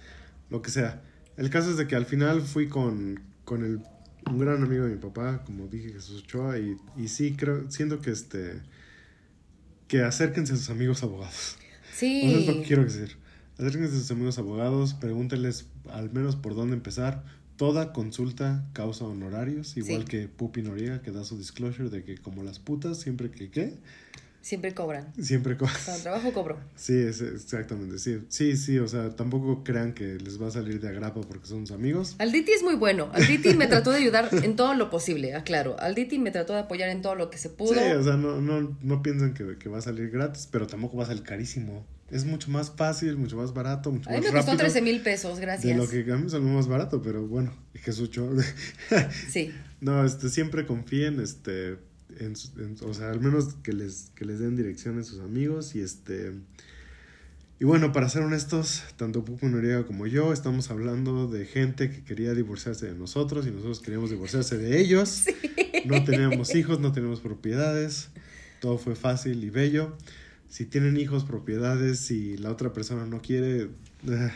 lo que sea. El caso es de que al final fui con, con el, un gran amigo de mi papá, como dije, Jesús Ochoa, y, y sí, creo, siento que este, que acérquense a sus amigos abogados. Sí. Eso es lo que quiero decir. Acérquense a sus amigos abogados, pregúntenles al menos por dónde empezar. Toda consulta causa honorarios, igual Sí. que Pupi Noriega, que da su disclosure de que como las putas, siempre que qué, Siempre cobran. siempre co- Para trabajo cobro. Sí, es, exactamente, sí. Sí, sí, o sea, tampoco crean que les va a salir de agrapa porque son sus amigos. Alditi es muy bueno. Alditi me trató de ayudar en todo lo posible, aclaro. Alditi me trató de apoyar en todo lo que se pudo. Sí, o sea, no, no, no piensen que, que va a salir gratis, pero tampoco va a salir carísimo. Es mucho más fácil, mucho más barato, mucho a mí más me costó rápido. 13 mil pesos, gracias. De lo que a mí me salió más barato, pero bueno, Jesús. Sí. No, este, siempre confíen, este, en, su- en- o sea, al menos que les, que les den dirección a sus amigos y este, y bueno, para ser honestos, tanto Pupo Noriega como yo estamos hablando de gente que quería divorciarse de nosotros y nosotros queríamos divorciarse de ellos. No teníamos hijos, no teníamos propiedades, todo fue fácil y bello. Si tienen hijos, propiedades, y la otra persona no quiere, eh,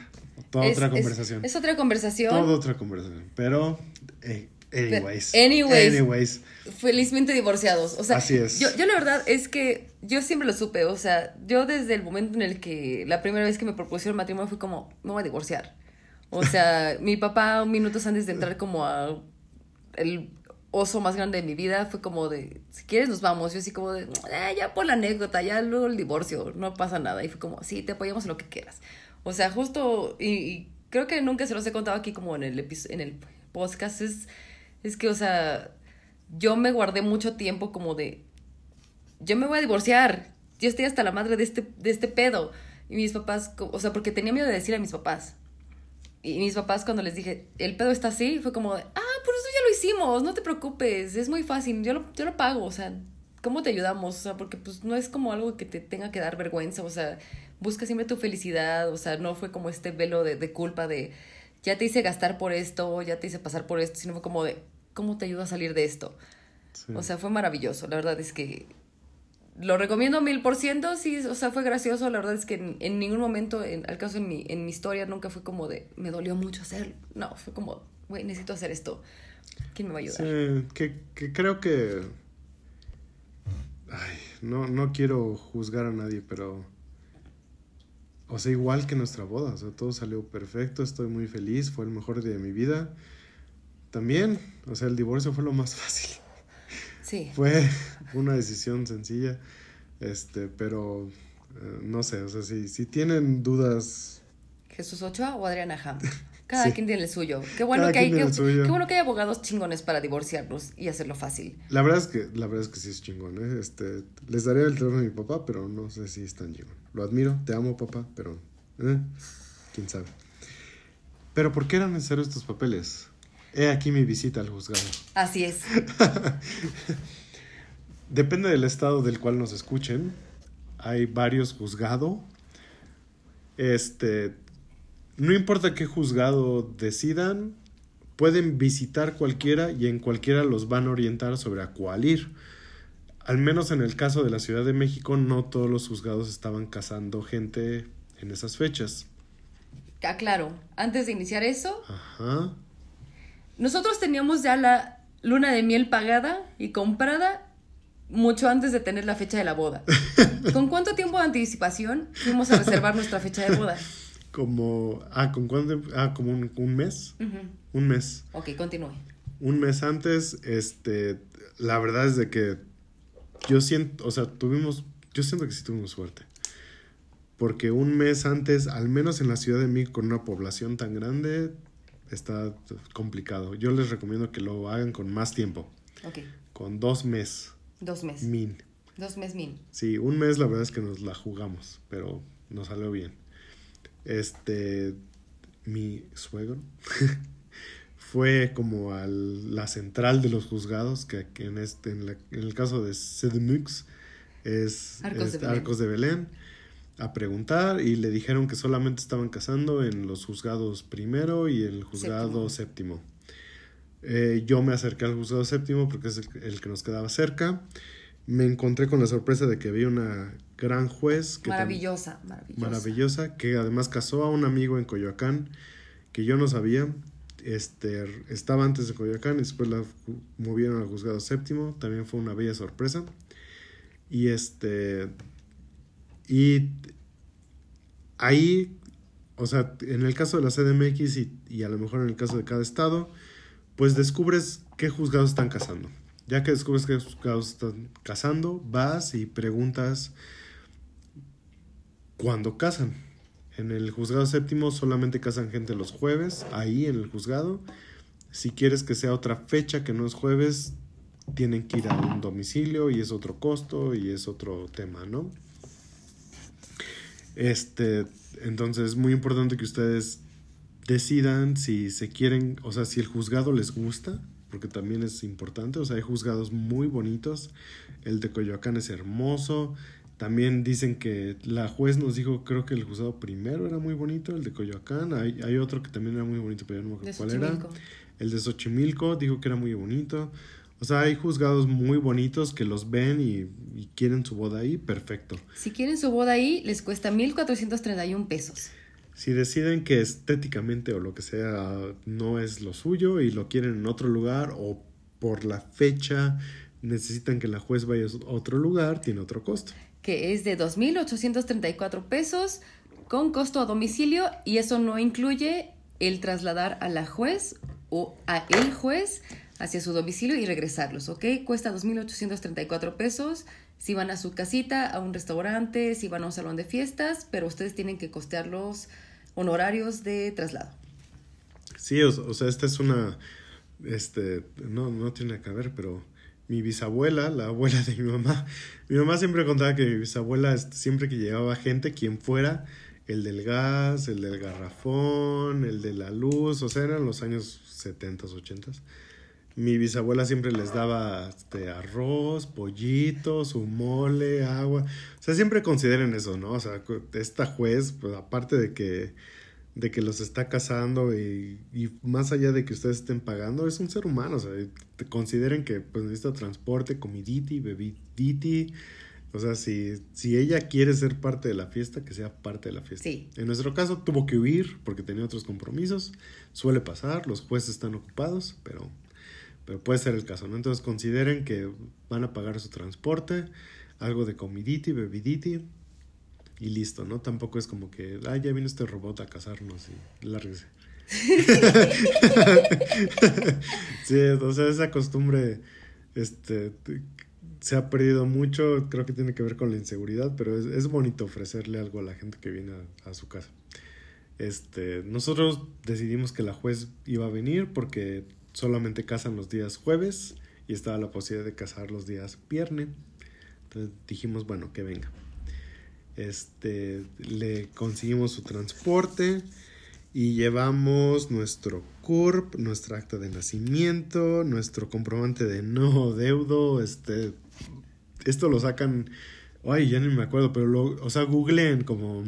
toda Es- otra conversación. Es, otra conversación. Toda otra conversación. Pero eh, Anyways. anyways. Anyways. Felizmente divorciados. O sea, Así es. Yo, yo la verdad es que yo siempre lo supe. O sea, yo desde el momento en el que la primera vez que me propusieron matrimonio fue como, me voy a divorciar. O sea, mi papá, minutos antes de entrar como a el oso más grande de mi vida, fue como de, si quieres nos vamos. Yo así como de, "Eh, ya por la anécdota, ya luego el divorcio, no pasa nada. Y fue como, sí, te apoyamos en lo que quieras. O sea, justo, y, y creo que nunca se los he contado aquí como en el, en el podcast, es, es que, o sea, yo me guardé mucho tiempo como de, yo me voy a divorciar, yo estoy hasta la madre de este, de este pedo. Y mis papás, o sea, porque tenía miedo de decir a mis papás. Y mis papás cuando les dije, el pedo está así, fue como de, ah, por eso ya lo hicimos, no te preocupes, es muy fácil, yo lo, yo lo pago, o sea, ¿cómo te ayudamos? O sea, porque pues no es como algo que te tenga que dar vergüenza, o sea, busca siempre tu felicidad, o sea, no fue como este velo de, de culpa de, ya te hice gastar por esto, ya te hice pasar por esto, sino fue como de, ¿cómo te ayudo a salir de esto? Sí. O sea, fue maravilloso. La verdad es que lo recomiendo mil por ciento. Sí, o sea, fue gracioso. La verdad es que en, en ningún momento, en, al caso en mi, en mi historia, nunca fue como de, me dolió mucho hacerlo. No, fue como, güey, necesito hacer esto. ¿Quién me va a ayudar? Sí, que, que creo que. Ay, no, no quiero juzgar a nadie, pero. O sea, igual que nuestra boda, o sea, todo salió perfecto, estoy muy feliz, fue el mejor día de mi vida. También, o sea, el divorcio fue lo más fácil. Sí. Fue una decisión sencilla, este, pero eh, no sé, o sea, si, si tienen dudas, Jesús Ochoa o Adriana Ham. Cada Sí. quien tiene el suyo. Qué bueno, Cada que hay, qué bueno que hay abogados chingones para divorciarnos y hacerlo fácil. la verdad es que, la verdad es que sí es chingón, ¿eh? Este, les daría el teléfono a mi papá, pero no sé si es tan chingón. Lo admiro, te amo, papá, pero, ¿eh? quién sabe. Pero ¿por qué eran necesarios estos papeles? He aquí mi visita al juzgado. Así es. Depende del estado del cual nos escuchen. Hay varios juzgados. Este, no importa qué juzgado decidan, pueden visitar cualquiera y en cualquiera los van a orientar sobre a cuál ir. Al menos en el caso de la Ciudad de México, no todos los juzgados estaban casando gente en esas fechas. Aclaro, antes de iniciar eso, Ajá. Nosotros teníamos ya la luna de miel pagada y comprada mucho antes de tener la fecha de la boda. ¿Con cuánto tiempo de anticipación fuimos a reservar nuestra fecha de boda? Como, ah, ¿con cuánto? Ah, como un, un mes. Un mes. Ok, continúe. un mes antes, este, la verdad es de que yo siento, o sea, tuvimos, yo siento que sí tuvimos suerte. Porque un mes antes, al menos en la Ciudad de México, con una población tan grande, está complicado. Yo les recomiendo que lo hagan con más tiempo, Ok, con dos meses, dos meses. min. Dos meses min. Sí, un mes la verdad es que nos la jugamos, pero nos salió bien. Este, mi suegro fue como a la central de los juzgados, que en, este, en, la- en el caso de CDMX es Arcos de es Belén. Arcos de Belén, a preguntar y le dijeron que solamente estaban casando en los juzgados primero y el juzgado séptimo. Eh, yo me acerqué al juzgado séptimo porque es el, el que nos quedaba cerca. Me encontré con la sorpresa de que había una gran juez que Maravillosa, maravillosa. maravillosa que además casó a un amigo en Coyoacán que yo no sabía. Este estaba antes de Coyoacán, después la movieron al juzgado séptimo, también fue una bella sorpresa. Y este y ahí, o sea, en el caso de la CDMX y, y a lo mejor en el caso de cada estado, pues descubres qué juzgados están casando. Ya que descubres qué juzgados están casando, vas y preguntas cuándo casan. En el juzgado séptimo solamente casan gente los jueves, ahí en el juzgado. Si quieres que sea otra fecha que no es jueves, tienen que ir a un domicilio y es otro costo y es otro tema, ¿no? Este, entonces es muy importante que ustedes decidan si se quieren, o sea, si el juzgado les gusta, porque también es importante, o sea, hay juzgados muy bonitos, el de Coyoacán es hermoso, también dicen que la juez nos dijo, creo que el juzgado primero era muy bonito, el de Coyoacán, hay, hay otro que también era muy bonito, pero yo no me acuerdo cuál era. El de Xochimilco dijo que era muy bonito. O sea, hay juzgados muy bonitos que los ven y, y quieren su boda ahí, perfecto. Si quieren su boda ahí, les cuesta 1.431 pesos. Si deciden que estéticamente o lo que sea no es lo suyo y lo quieren en otro lugar o por la fecha necesitan que la juez vaya a otro lugar, tiene otro costo. Que es de 2.834 pesos con costo a domicilio y eso no incluye el trasladar a la juez o a el juez hacia su domicilio y regresarlos, ¿ok? Cuesta 2.834 pesos si van a su casita, a un restaurante, si van a un salón de fiestas, pero ustedes tienen que costear los honorarios de traslado. Sí, o, sea, esta es una, este, no, no tiene que ver, pero mi bisabuela, la abuela de mi mamá, mi mamá siempre contaba que mi bisabuela, siempre que llevaba gente, quien fuera, el del gas, el del garrafón, el de la luz, o sea, eran los años 70, 80 mi bisabuela siempre les daba este, arroz, pollitos, su mole, agua. O sea, siempre consideren eso, ¿no? O sea, esta juez, pues aparte de que, de que los está casando y, y más allá de que ustedes estén pagando, es un ser humano. O sea, consideren que pues, necesita transporte, comiditi, bebiditi. O sea, si, si ella quiere ser parte de la fiesta, que sea parte de la fiesta. Sí. En nuestro caso tuvo que huir porque tenía otros compromisos. Suele pasar, los jueces están ocupados, pero pero puede ser el caso, ¿no? Entonces consideren que van a pagar su transporte, algo de comiditi, bebiditi y listo, ¿no? Tampoco es como que, ah, ya vino este robot a casarnos y lárguese. sí, o sea, esa costumbre este, se ha perdido mucho, creo que tiene que ver con la inseguridad, pero es, es bonito ofrecerle algo a la gente que viene a, a, su casa. Este, nosotros decidimos que la juez iba a venir porque solamente casan los días jueves y estaba la posibilidad de casar los días viernes. Entonces dijimos, bueno, que venga. Este, le conseguimos su transporte y llevamos nuestro CURP, nuestra acta de nacimiento, nuestro comprobante de no deudo, este, esto lo sacan, ay, ya ni me acuerdo, pero lo, o sea, googleen como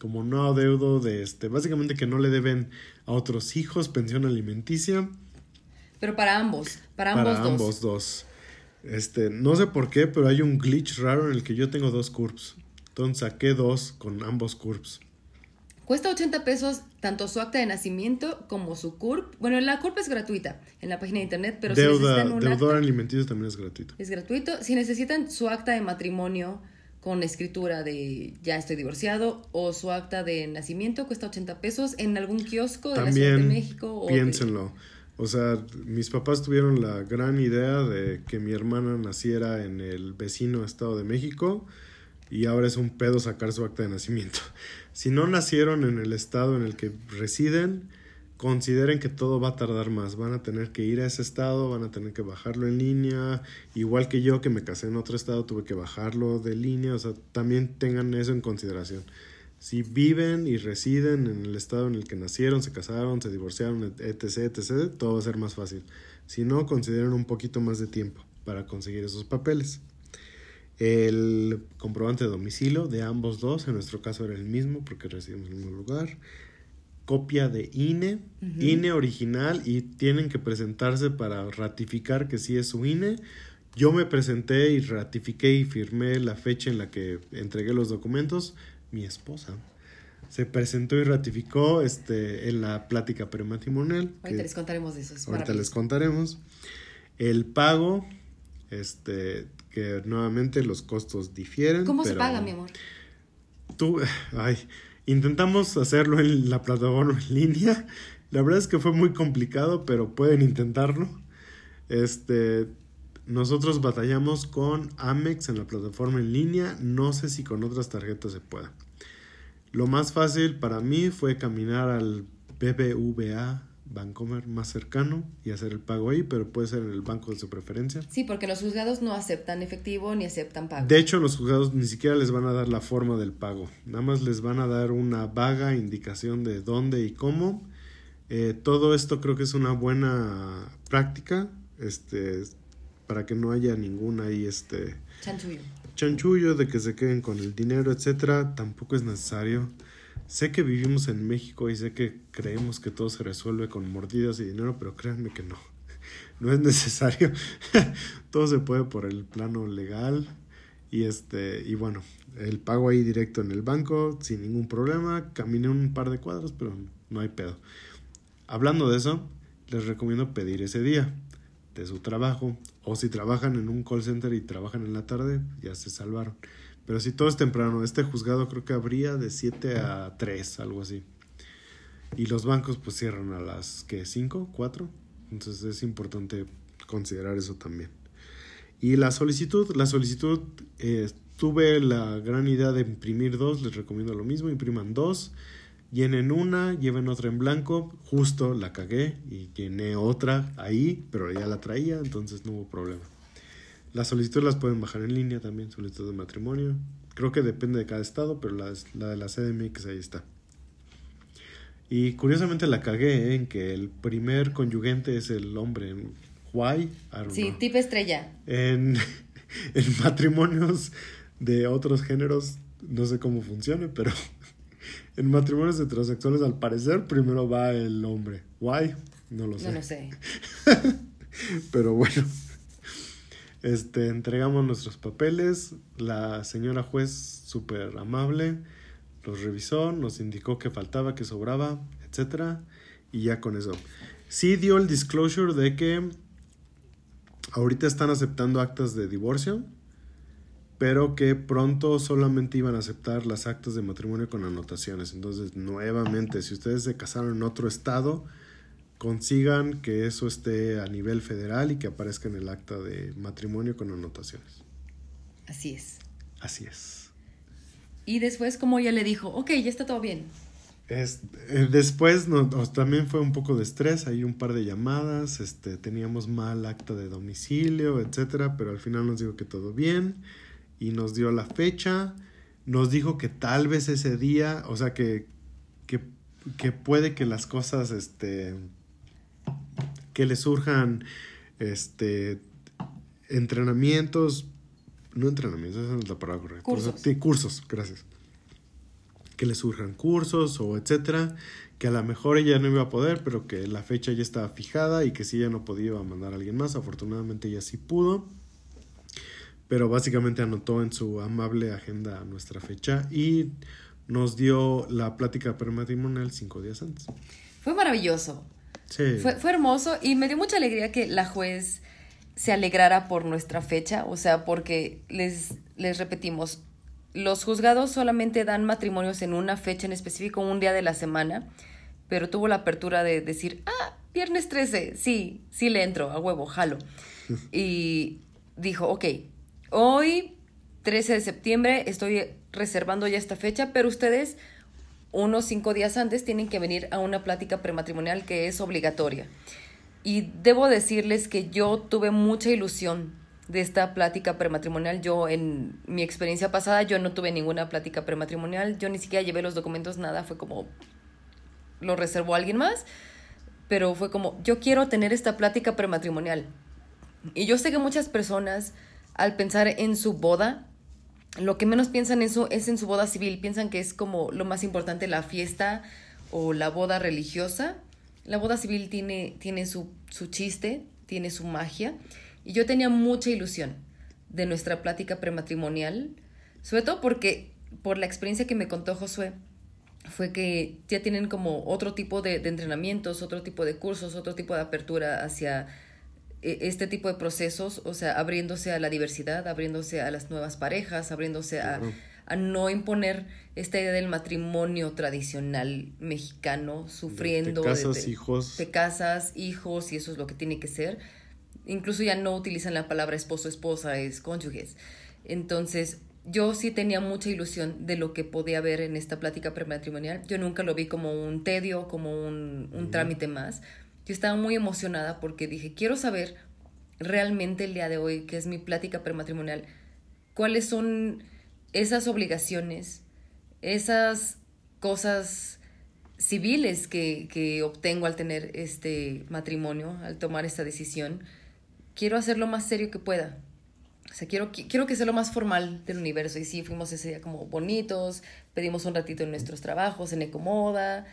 como no deudo de este, básicamente que no le deben a otros hijos pensión alimenticia. Pero para ambos, para ambos para ambos dos. Este, no sé por qué, pero hay un glitch raro en el que yo tengo dos curps. Entonces saqué dos con ambos curps. Cuesta 80 pesos tanto su acta de nacimiento como su CURP. Bueno, la CURP es gratuita en la página de internet, pero Deuda, si necesitan un deudor alimenticio también es gratuito. Es gratuito. Si necesitan su acta de matrimonio con escritura de ya estoy divorciado o su acta de nacimiento cuesta 80 pesos en algún kiosco de la Ciudad de México. O piénsenlo. O sea, mis papás tuvieron la gran idea de que mi hermana naciera en el vecino Estado de México y ahora es un pedo sacar su acta de nacimiento. Si no nacieron en el estado en el que residen, consideren que todo va a tardar más. Van a tener que ir a ese estado, van a tener que bajarlo en línea. Igual que yo que me casé en otro estado, tuve que bajarlo de línea. O sea, también tengan eso en consideración. Si viven y residen en el estado en el que nacieron, se casaron, se divorciaron, etc., etc., todo va a ser más fácil. Si no, consideren un poquito más de tiempo para conseguir esos papeles. El comprobante de domicilio de ambos dos, en nuestro caso era el mismo porque residimos en el mismo lugar copia de INE, INE original y tienen que presentarse para ratificar que sí es su INE. Yo me presenté y ratifiqué y firmé la fecha en la que entregué los documentos. Mi esposa se presentó y ratificó este, en la plática prematrimonial. Ahorita les contaremos de eso. ahorita les contaremos. El pago, este, que nuevamente los costos difieren. ¿Cómo se paga, mi amor? Tú, ay, Intentamos hacerlo en la plataforma en línea. La verdad es que fue muy complicado, pero pueden intentarlo. Este, nosotros batallamos con Amex en la plataforma en línea. No sé si con otras tarjetas se pueda. Lo más fácil para mí fue caminar al BBVA Bancomer más cercano y hacer el pago ahí, pero puede ser en el banco de su preferencia. Sí, porque los juzgados no aceptan efectivo ni aceptan pago. De hecho, los juzgados ni siquiera les van a dar la forma del pago, nada más les van a dar una vaga indicación de dónde y cómo. Eh, todo esto creo que es una buena práctica, este, para que no haya ningún ahí, este, chanchullo. chanchullo de que se queden con el dinero, etcétera. Tampoco es necesario. Sé que vivimos en México y sé que creemos que todo se resuelve con mordidas y dinero, pero créanme que no. No es necesario. todo se puede por el plano legal Y este, y bueno, el pago ahí directo en el banco, sin ningún problema. Caminé un par de cuadros, pero no hay pedo. Hablando de eso, les recomiendo pedir ese día de su trabajo. O si trabajan en un call center y trabajan en la tarde, ya se salvaron. Pero si todo es temprano, este juzgado creo que habría de 7 a 3, algo así. Y los bancos pues cierran a las que 5, 4. Entonces es importante considerar eso también. Y la solicitud, la solicitud, eh, tuve la gran idea de imprimir dos, les recomiendo lo mismo, impriman dos, llenen una, lleven otra en blanco, justo la cagué y llené otra ahí, pero ya la traía, entonces no hubo problema. Las solicitudes las pueden bajar en línea también, solicitud de matrimonio. Creo que depende de cada estado, pero la, la de la CDMX ahí está. Y curiosamente la cagué ¿eh? en que el primer conyugente es el hombre. Why? I don't Sí, know. tipo estrella. En, en matrimonios de otros géneros, no sé cómo funcione, pero en matrimonios heterosexuales al parecer primero va el hombre. Why? No lo sé. No lo sé. Pero bueno, este, entregamos nuestros papeles. La señora juez, súper amable, los revisó, nos indicó que faltaba, que sobraba, etcétera, y ya con eso. Sí dio el disclosure de que ahorita están aceptando actas de divorcio, pero que pronto solamente iban a aceptar las actas de matrimonio con anotaciones. Entonces, nuevamente, si ustedes se casaron en otro estado, consigan que eso esté a nivel federal y que aparezca en el acta de matrimonio con anotaciones. Así es. Así es. Y después, como ella le dijo, ok, ya está todo bien. Es- eh, después no- también fue un poco de estrés, hay un par de llamadas, este, teníamos mal acta de domicilio, etcétera, pero al final nos dijo que todo bien y nos dio la fecha, nos dijo que tal vez ese día, o sea que, que, que puede que las cosas, este, que le surjan, este, entrenamientos, no entrenamientos, esa no es la palabra correcta. Cursos. O sea, sí, cursos, gracias que le surjan cursos o etcétera, que a lo mejor ella no iba a poder, pero que la fecha ya estaba fijada y que si ella no podía iba a mandar a alguien más, afortunadamente ella sí pudo, pero básicamente anotó en su amable agenda nuestra fecha y nos dio la plática prematrimonial cinco días antes. Fue maravilloso. Sí. Fue, fue hermoso y me dio mucha alegría que la juez se alegrara por nuestra fecha, o sea, porque les, les repetimos, los juzgados solamente dan matrimonios en una fecha en específico, un día de la semana, pero tuvo la apertura de decir, ah, viernes 13, sí, sí le entro, a huevo, jalo. Y dijo, ok, hoy, 13 de septiembre, estoy reservando ya esta fecha, pero ustedes unos cinco días antes tienen que venir a una plática prematrimonial que es obligatoria. Y debo decirles que yo tuve mucha ilusión de esta plática prematrimonial. Yo en mi experiencia pasada, yo no tuve ninguna plática prematrimonial, yo ni siquiera llevé los documentos, nada, fue como lo reservó alguien más, pero fue como, yo quiero tener esta plática prematrimonial. Y yo sé que muchas personas, al pensar en su boda, lo que menos piensan en su, es en su boda civil, piensan que es como lo más importante la fiesta o la boda religiosa. La boda civil tiene, tiene su, su chiste, tiene su magia. Y yo tenía mucha ilusión de nuestra plática prematrimonial, sobre todo porque por la experiencia que me contó Josué, fue que ya tienen como otro tipo de, de entrenamientos, otro tipo de cursos, otro tipo de apertura hacia este tipo de procesos, o sea, abriéndose a la diversidad, abriéndose a las nuevas parejas, abriéndose a, a no imponer esta idea del matrimonio tradicional mexicano, sufriendo. Te casas, de- hijos. Te casas, hijos, y eso es lo que tiene que ser. Incluso ya no utilizan la palabra esposo, esposa, es cónyuges. Entonces, yo sí tenía mucha ilusión de lo que podía haber en esta plática prematrimonial. Yo nunca lo vi como un tedio, como un, un trámite más. Yo estaba muy emocionada porque dije, quiero saber realmente el día de hoy, que es mi plática prematrimonial, cuáles son esas obligaciones, esas cosas civiles que, que obtengo al tener este matrimonio, al tomar esta decisión. Quiero hacer lo más serio que pueda. O sea, quiero, qui- quiero que sea lo más formal del universo. Y sí, fuimos ese día como bonitos, pedimos un ratito en nuestros trabajos, en Ecomoda.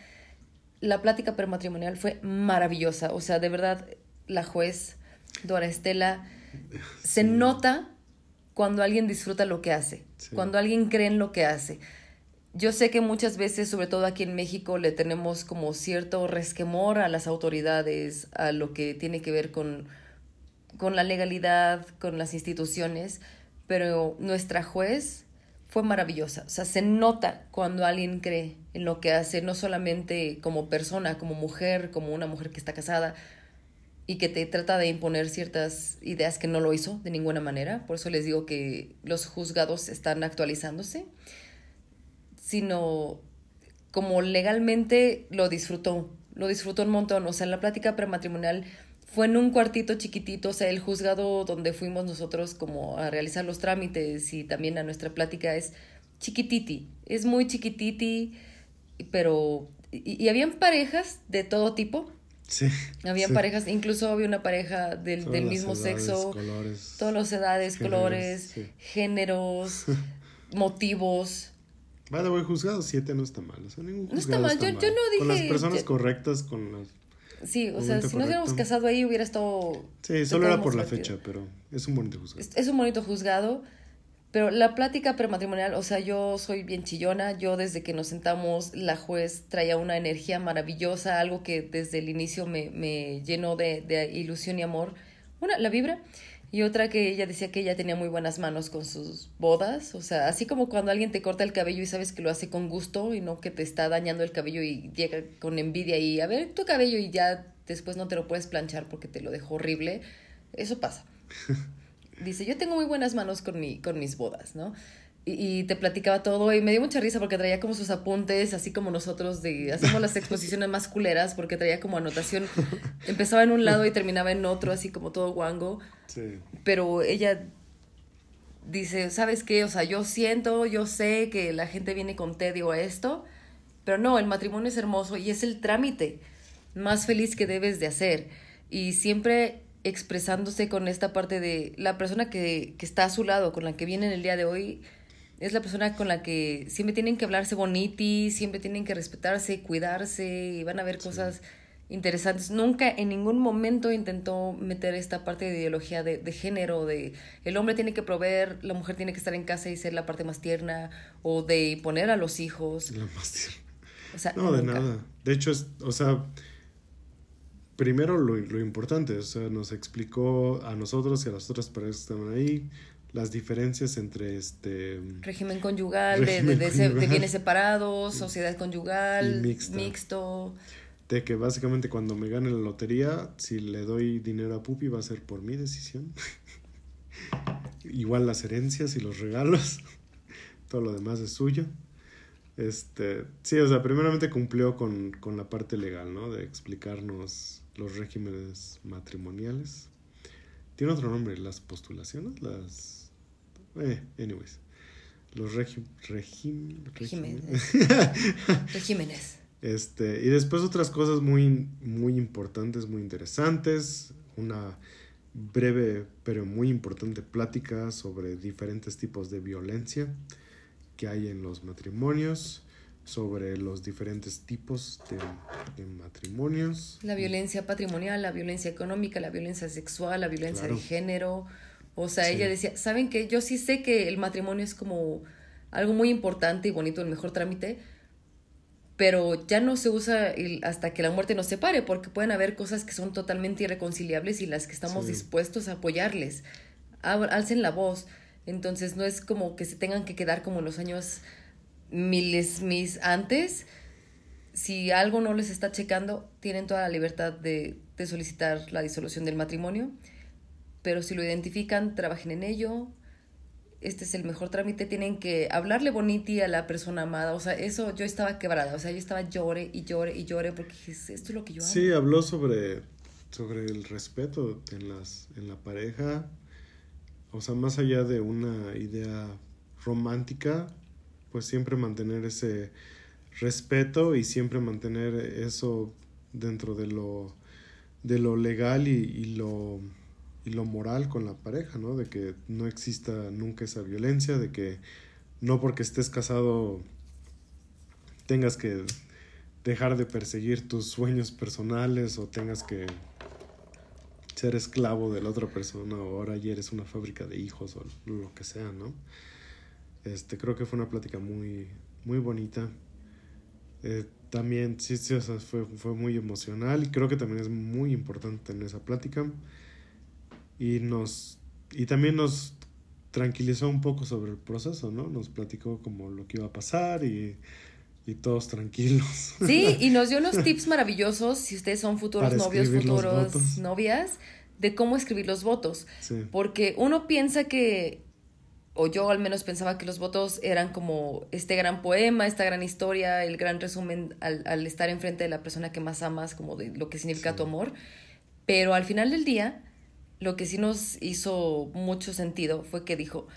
La plática prematrimonial fue maravillosa. O sea, de verdad, la juez, Dora Estela, se nota cuando alguien disfruta lo que hace, Sí. cuando alguien cree en lo que hace. Yo sé que muchas veces, sobre todo aquí en México, le tenemos como cierto resquemor a las autoridades, a lo que tiene que ver con, con la legalidad, con las instituciones, pero nuestra juez fue maravillosa. O sea, se nota cuando alguien cree en lo que hace, no solamente como persona, como mujer, como una mujer que está casada y que te trata de imponer ciertas ideas que no lo hizo de ninguna manera. Por eso les digo que los juzgados están actualizándose, sino como legalmente lo disfrutó, lo disfrutó un montón. O sea, la plática prematrimonial fue en un cuartito chiquitito, o sea, el juzgado donde fuimos nosotros como a realizar los trámites y también a nuestra plática es chiquititi, es muy chiquititi, pero... Y, y habían parejas de todo tipo, Sí. habían sí. parejas, incluso había una pareja del, del mismo edades, sexo, colores. todas las edades, géneros, colores, sí. géneros, motivos. Vale, voy juzgado 7 no está mal. O sea, ningún No está mal, yo- yo no Con las dije- personas yo- correctas, con las... Sí, o sea, si nos hubiéramos casado ahí hubiera estado... Sí, solo era por la fecha, pero es un bonito juzgado. Es, es un bonito juzgado, pero la plática prematrimonial, o sea, yo soy bien chillona, yo desde que nos sentamos, la juez traía una energía maravillosa, algo que desde el inicio me, me llenó de, de ilusión y amor. Una, la vibra, y otra que ella decía que ella tenía muy buenas manos con sus bodas, o sea, así como cuando alguien te corta el cabello y sabes que lo hace con gusto y no que te está dañando el cabello y llega con envidia y a ver tu cabello y ya después no te lo puedes planchar porque te lo dejó horrible, eso pasa. Dice, yo tengo muy buenas manos con, mi, con mis bodas, ¿no? Y, y te platicaba todo y me dio mucha risa porque traía como sus apuntes, así como nosotros de hacemos las exposiciones más culeras porque traía como anotación, empezaba en un lado y terminaba en otro, así como todo guango, Sí. pero ella dice, ¿sabes qué? O sea, yo siento, yo sé que la gente viene con tedio a esto, pero no, el matrimonio es hermoso y es el trámite más feliz que debes de hacer. Y siempre expresándose con esta parte de la persona que, que está a su lado, con la que viene en el día de hoy, es la persona con la que siempre tienen que hablarse boniti, siempre tienen que respetarse, cuidarse y van a ver cosas interesantes. Nunca en ningún momento intentó meter esta parte de ideología de, de género, de el hombre tiene que proveer, la mujer tiene que estar en casa y ser la parte más tierna, o de poner a los hijos. La más tierna. O sea, No, de nada. De hecho, es, o sea, primero lo, lo importante, o sea, nos explicó a nosotros y a las otras parejas que estaban ahí las diferencias entre este Régimen conyugal, de- Régimen de, de, bienes separados, sociedad conyugal, mixta. mixto. de que básicamente cuando me gane la lotería, si le doy dinero a Pupi va a ser por mi decisión. Igual las herencias y los regalos, todo lo demás es suyo. Este, sí, o sea, primeramente cumplió con, con la parte legal, ¿no? De explicarnos los regímenes matrimoniales. Tiene otro nombre, las postulaciones, las... Eh, anyways. Los regi regim- Regímenes. Regímenes. este, y después otras cosas muy, muy importantes, muy interesantes. Una breve pero muy importante plática sobre diferentes tipos de violencia que hay en los matrimonios, sobre los diferentes tipos de, de matrimonios. La violencia patrimonial, la violencia económica, la violencia sexual, la violencia Claro. de género. O sea, Sí. ella decía, ¿saben qué? Yo sí sé que el matrimonio es como algo muy importante y bonito, el mejor trámite, pero ya no se usa el- hasta que la muerte nos separe, porque pueden haber cosas que son totalmente irreconciliables y las que estamos Sí. dispuestos a apoyarles. Alcen la voz. Entonces no es como que se tengan que quedar como en los años miles, mis antes. Si algo no les está checando, tienen toda la libertad de, de solicitar la disolución del matrimonio, pero si lo identifican, trabajen en ello. Este es el mejor trámite, tienen que hablarle boniti a la persona amada. O sea, eso yo estaba quebrada, o sea, yo estaba llore y llore y llore porque dije, esto es lo que yo amo. Sí, habló sobre, sobre el respeto en, las, en la pareja. O sea, más allá de una idea romántica, pues siempre mantener ese respeto y siempre mantener eso dentro de lo, de lo legal y, y lo, y lo moral con la pareja, ¿no? De que no exista nunca esa violencia, de que no porque estés casado tengas que dejar de perseguir tus sueños personales o tengas que ser esclavo de la otra persona o ahora ya eres una fábrica de hijos o lo que sea, ¿no? Este, creo que fue una plática muy, muy bonita. Eh, también, sí, sí, o sea, fue, fue muy emocional y creo que también es muy importante tener esa plática. Y nos, y también nos tranquilizó un poco sobre el proceso, ¿no? Nos platicó como lo que iba a pasar y, y todos tranquilos. Sí, y nos dio unos tips maravillosos si ustedes son futuros Para novios, futuros novias, de cómo escribir los votos. Sí. Porque uno piensa que, o yo al menos pensaba que los votos eran como este gran poema, esta gran historia, el gran resumen al, al estar enfrente de la persona que más amas, como de lo que significa Sí. tu amor. Pero al final del día, lo que sí nos hizo mucho sentido fue que dijo,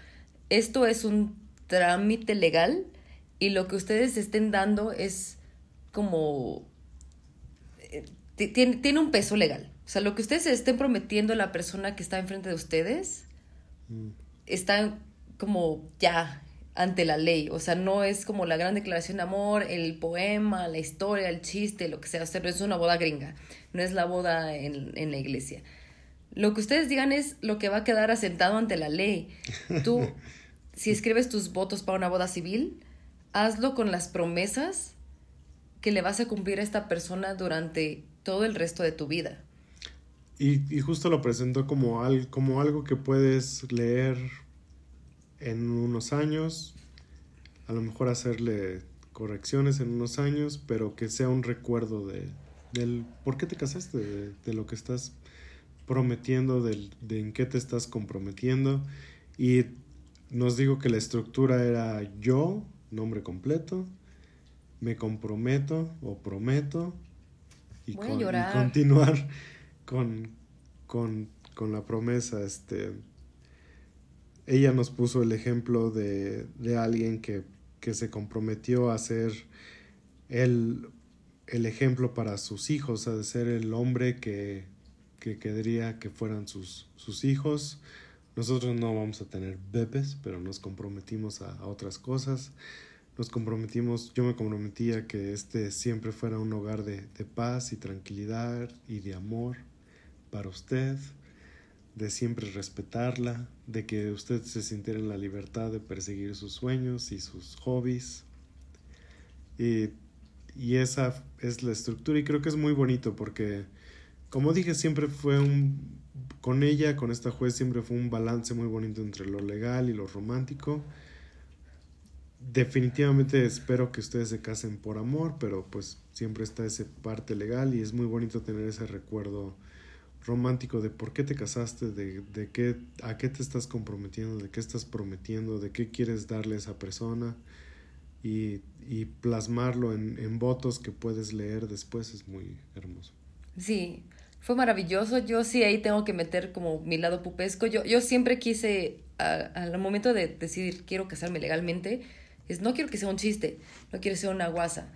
esto es un trámite legal y lo que ustedes estén dando es como eh, ti- tiene, tiene un peso legal. O sea, lo que ustedes estén prometiendo a la persona que está enfrente de ustedes Mm. está como ya ante la ley. O sea, no es como la gran declaración de amor, el poema, la historia, el chiste, lo que sea. O sea, no es una boda gringa, no es la boda en, en la iglesia. Lo que ustedes digan es lo que va a quedar asentado ante la ley. Tú, si escribes tus votos para una boda civil, hazlo con las promesas que le vas a cumplir a esta persona durante todo el resto de tu vida. Y, y justo lo presentó como, al, como algo que puedes leer en unos años, a lo mejor hacerle correcciones en unos años, pero que sea un recuerdo de, del por qué te casaste, de, de lo que estás prometiendo, del, de en qué te estás comprometiendo. Y nos digo que la estructura era yo, nombre completo, me comprometo o prometo y, con- continuar con, con, con la promesa. Este, ella nos puso el ejemplo de, de alguien que, que se comprometió a ser el, el ejemplo para sus hijos, a ser el hombre que, que que fueran sus, sus hijos. Nosotros no vamos a tener bebés, pero nos comprometimos a, a otras cosas. Nos comprometimos, yo me comprometí a que este siempre fuera un hogar de, de paz y tranquilidad y de amor para usted, de siempre respetarla, de que usted se sintiera en la libertad de perseguir sus sueños y sus hobbies. Y, y esa es la estructura y creo que es muy bonito porque, como dije, siempre fue un, con ella, con esta juez, siempre fue un balance muy bonito entre lo legal y lo romántico. Definitivamente espero que ustedes se casen por amor, pero pues siempre está esa parte legal y es muy bonito tener ese recuerdo romántico de por qué te casaste, de, de qué, a qué te estás comprometiendo, de qué estás prometiendo, de qué quieres darle a esa persona y, y plasmarlo en, en votos que puedes leer después es muy hermoso. Sí, fue maravilloso. Yo sí ahí tengo que meter como mi lado pupesco. Yo, yo siempre quise, al momento de decidir quiero casarme legalmente, es no quiero que sea un chiste, no quiero que sea una guasa.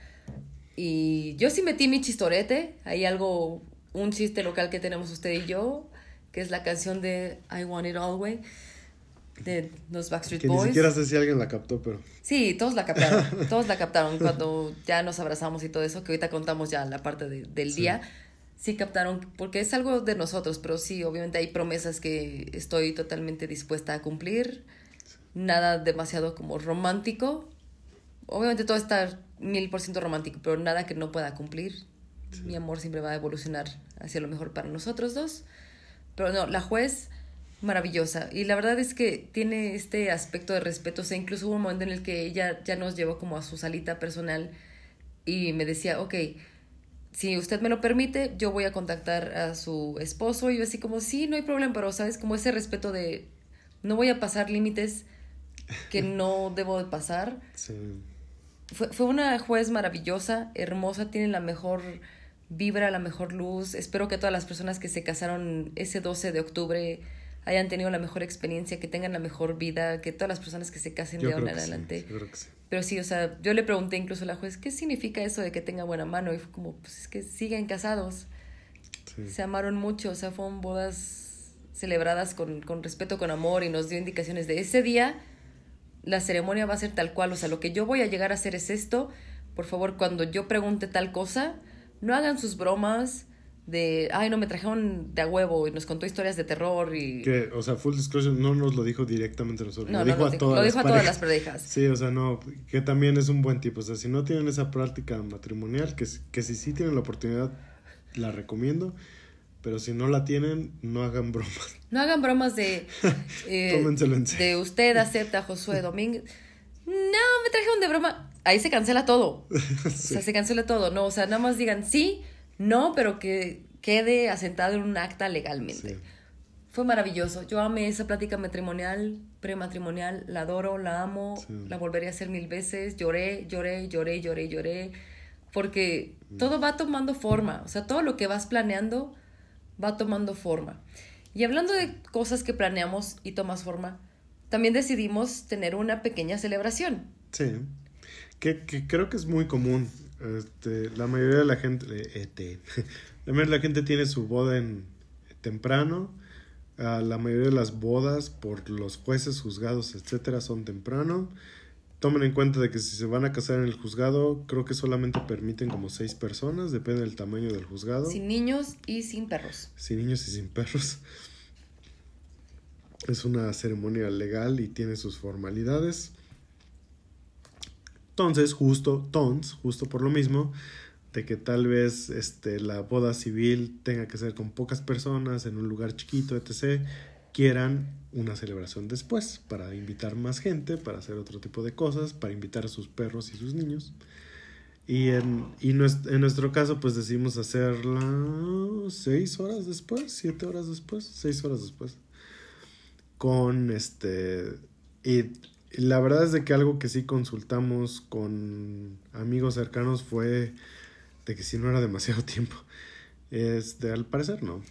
Y yo sí metí mi chistorete, hay algo, un chiste local que tenemos usted y yo, que es la canción de I Want It All Way, de los Backstreet Que ni Boys. siquiera sé si alguien la captó, pero Sí, todos la captaron, todos la captaron cuando ya nos abrazamos y todo eso, que ahorita contamos ya la parte de- del Sí. día. Sí captaron, porque es algo de nosotros, pero sí, obviamente hay promesas que estoy totalmente dispuesta a cumplir. Nada demasiado como romántico. Obviamente todo está mil por ciento romántico, pero nada que no pueda cumplir. Mi amor siempre va a evolucionar hacia lo mejor para nosotros dos. Pero no, la juez, maravillosa. Y la verdad es que tiene este aspecto de respeto. O sea, incluso hubo un momento en el que ella ya nos llevó como a su salita personal y me decía, ok, si usted me lo permite, yo voy a contactar a su esposo. Y yo así como, sí, no hay problema, pero sabes, como ese respeto de no voy a pasar límites que no debo de pasar. sí, Fue, fue una juez maravillosa, hermosa, tiene la mejor vibra, la mejor luz. Espero que todas las personas que se casaron ese 12 de octubre hayan tenido la mejor experiencia, que tengan la mejor vida, que todas las personas que se casen yo de ahora en que sí, adelante. yo creo que sí. Pero sí, o sea, yo le pregunté incluso a la juez, ¿qué significa eso de que tenga buena mano? Y fue como, pues es que siguen casados, Sí. se amaron mucho, o sea, fueron bodas celebradas con, con respeto, con amor y nos dio indicaciones de ese día, la ceremonia va a ser tal cual, o sea, lo que yo voy a llegar a hacer es esto, por favor, cuando yo pregunte tal cosa, no hagan sus bromas, de, ay, no, me trajeron de a huevo y nos contó historias de terror y... Que, o sea, full disclosure no nos lo dijo directamente a nosotros, No, lo no, dijo a dijo- todas lo las dijo a todas parejas. las parejas. Sí, o sea, no, que también es un buen tipo. O sea, si no tienen esa práctica matrimonial, que, si- que si sí tienen la oportunidad, la recomiendo. Pero si no la tienen, no hagan bromas. No hagan bromas de... eh, Tómenselo en serio. de usted acepta a Josué Domínguez. No, me trajeron de broma. Ahí se cancela todo. O sea, se cancela todo. No, o sea, nada más digan sí, no, pero que quede asentado en un acta legalmente. Sí. Fue maravilloso. Yo amé esa plática matrimonial, prematrimonial. La adoro, la amo. Sí. La volvería a hacer mil veces. Lloré, lloré, lloré, lloré, lloré. Porque todo va tomando forma. O sea, todo lo que vas planeando va tomando forma. Y hablando de cosas que planeamos y tomas forma, también decidimos tener una pequeña celebración. Sí. Que, que creo que es muy común. Este, la mayoría de la gente, eh, este, la mayoría de la gente tiene su boda en temprano. Ah, la mayoría de las bodas por los jueces, juzgados, etcétera, son temprano. Tomen en cuenta de que si se van a casar en el juzgado, creo que solamente permiten como seis personas, depende del tamaño del juzgado. Sin niños y sin perros. sin niños y sin perros. Es una ceremonia legal y tiene sus formalidades. Entonces, justo, tons, justo por lo mismo, de que tal vez este, la boda civil tenga que ser con pocas personas, en un lugar chiquito, etc., quieran una celebración después, para invitar más gente, para hacer otro tipo de cosas, para invitar a sus perros y sus niños. Y en, y en nuestro caso, pues decidimos hacerla seis horas después, siete horas después, seis horas después. Con este. La verdad es de que algo que sí consultamos con amigos cercanos fue de que si no era demasiado tiempo. Este, al parecer no.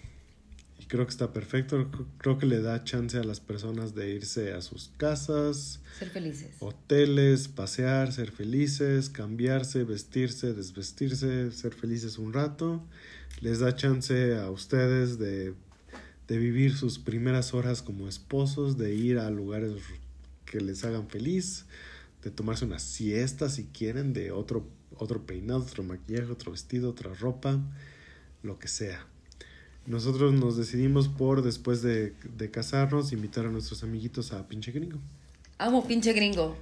Y creo que está perfecto. Creo que le da chance a las personas de irse a sus casas, Ser felices. hoteles, pasear, ser felices, cambiarse, vestirse, desvestirse, ser felices un rato. Les da chance a ustedes de, de vivir sus primeras horas como esposos, de ir a lugares que les hagan feliz, de tomarse una siesta si quieren, de otro, otro peinado, otro maquillaje, otro vestido, otra ropa, lo que sea. Nosotros nos decidimos por, después de, de casarnos, invitar a nuestros amiguitos a Pinche Gringo. Amo pinche gringo.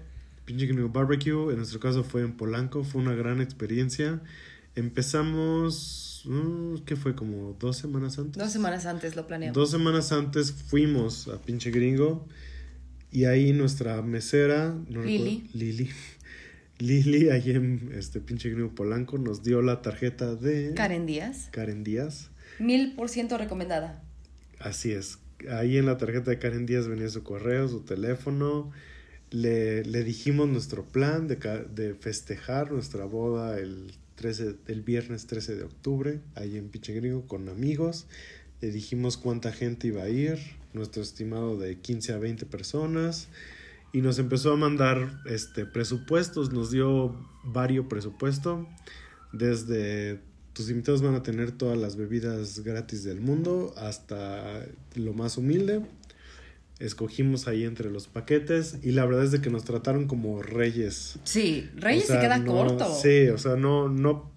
Pinche Gringo Barbecue, en nuestro caso fue en Polanco, fue una gran experiencia. Empezamos, mm, ¿qué fue? Como dos semanas antes. Dos semanas antes lo planeamos. Dos semanas antes fuimos a Pinche Gringo y ahí nuestra mesera, no Lili. recuerdo- Lili, Lili, ahí en este Pinche Gringo Polanco, nos dio la tarjeta de Karen Díaz. Karen Díaz. Mil por ciento recomendada. Así es. Ahí en la tarjeta de Karen Díaz venía su correo, su teléfono. Le, le dijimos nuestro plan de, de festejar nuestra boda el, 13, el viernes 13 de octubre, ahí en Pinche Gringo, con amigos. Le dijimos cuánta gente iba a ir, nuestro estimado de 15 a 20 personas. Y nos empezó a mandar este, presupuestos, nos dio varios presupuestos. Desde tus invitados van a tener todas las bebidas gratis del mundo hasta lo más humilde. Escogimos ahí entre los paquetes y la verdad es de que nos trataron como reyes. Sí, Reyes O sea, se queda no- corto. Sí, o sea, no, no,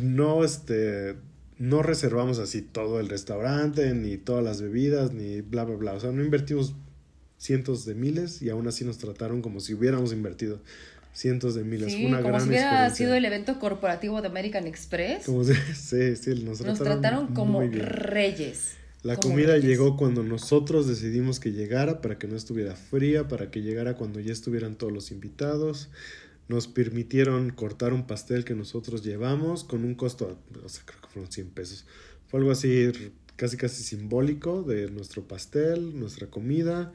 no, este, no reservamos así todo el restaurante, ni todas las bebidas, ni bla, bla, bla. O sea, no invertimos cientos de miles y aún así nos trataron como si hubiéramos invertido cientos de miles. Sí, Fue una como gran si hubiera sido el evento corporativo de American Express. Como si- sí, sí, nos trataron, Nos trataron como reyes. La como comida reyes. llegó cuando nosotros decidimos que llegara, para que no estuviera fría, para que llegara cuando ya estuvieran todos los invitados. Nos permitieron cortar un pastel que nosotros llevamos con un costo, o sea, creo que fueron 100 pesos. Fue algo así casi casi simbólico de nuestro pastel, nuestra comida,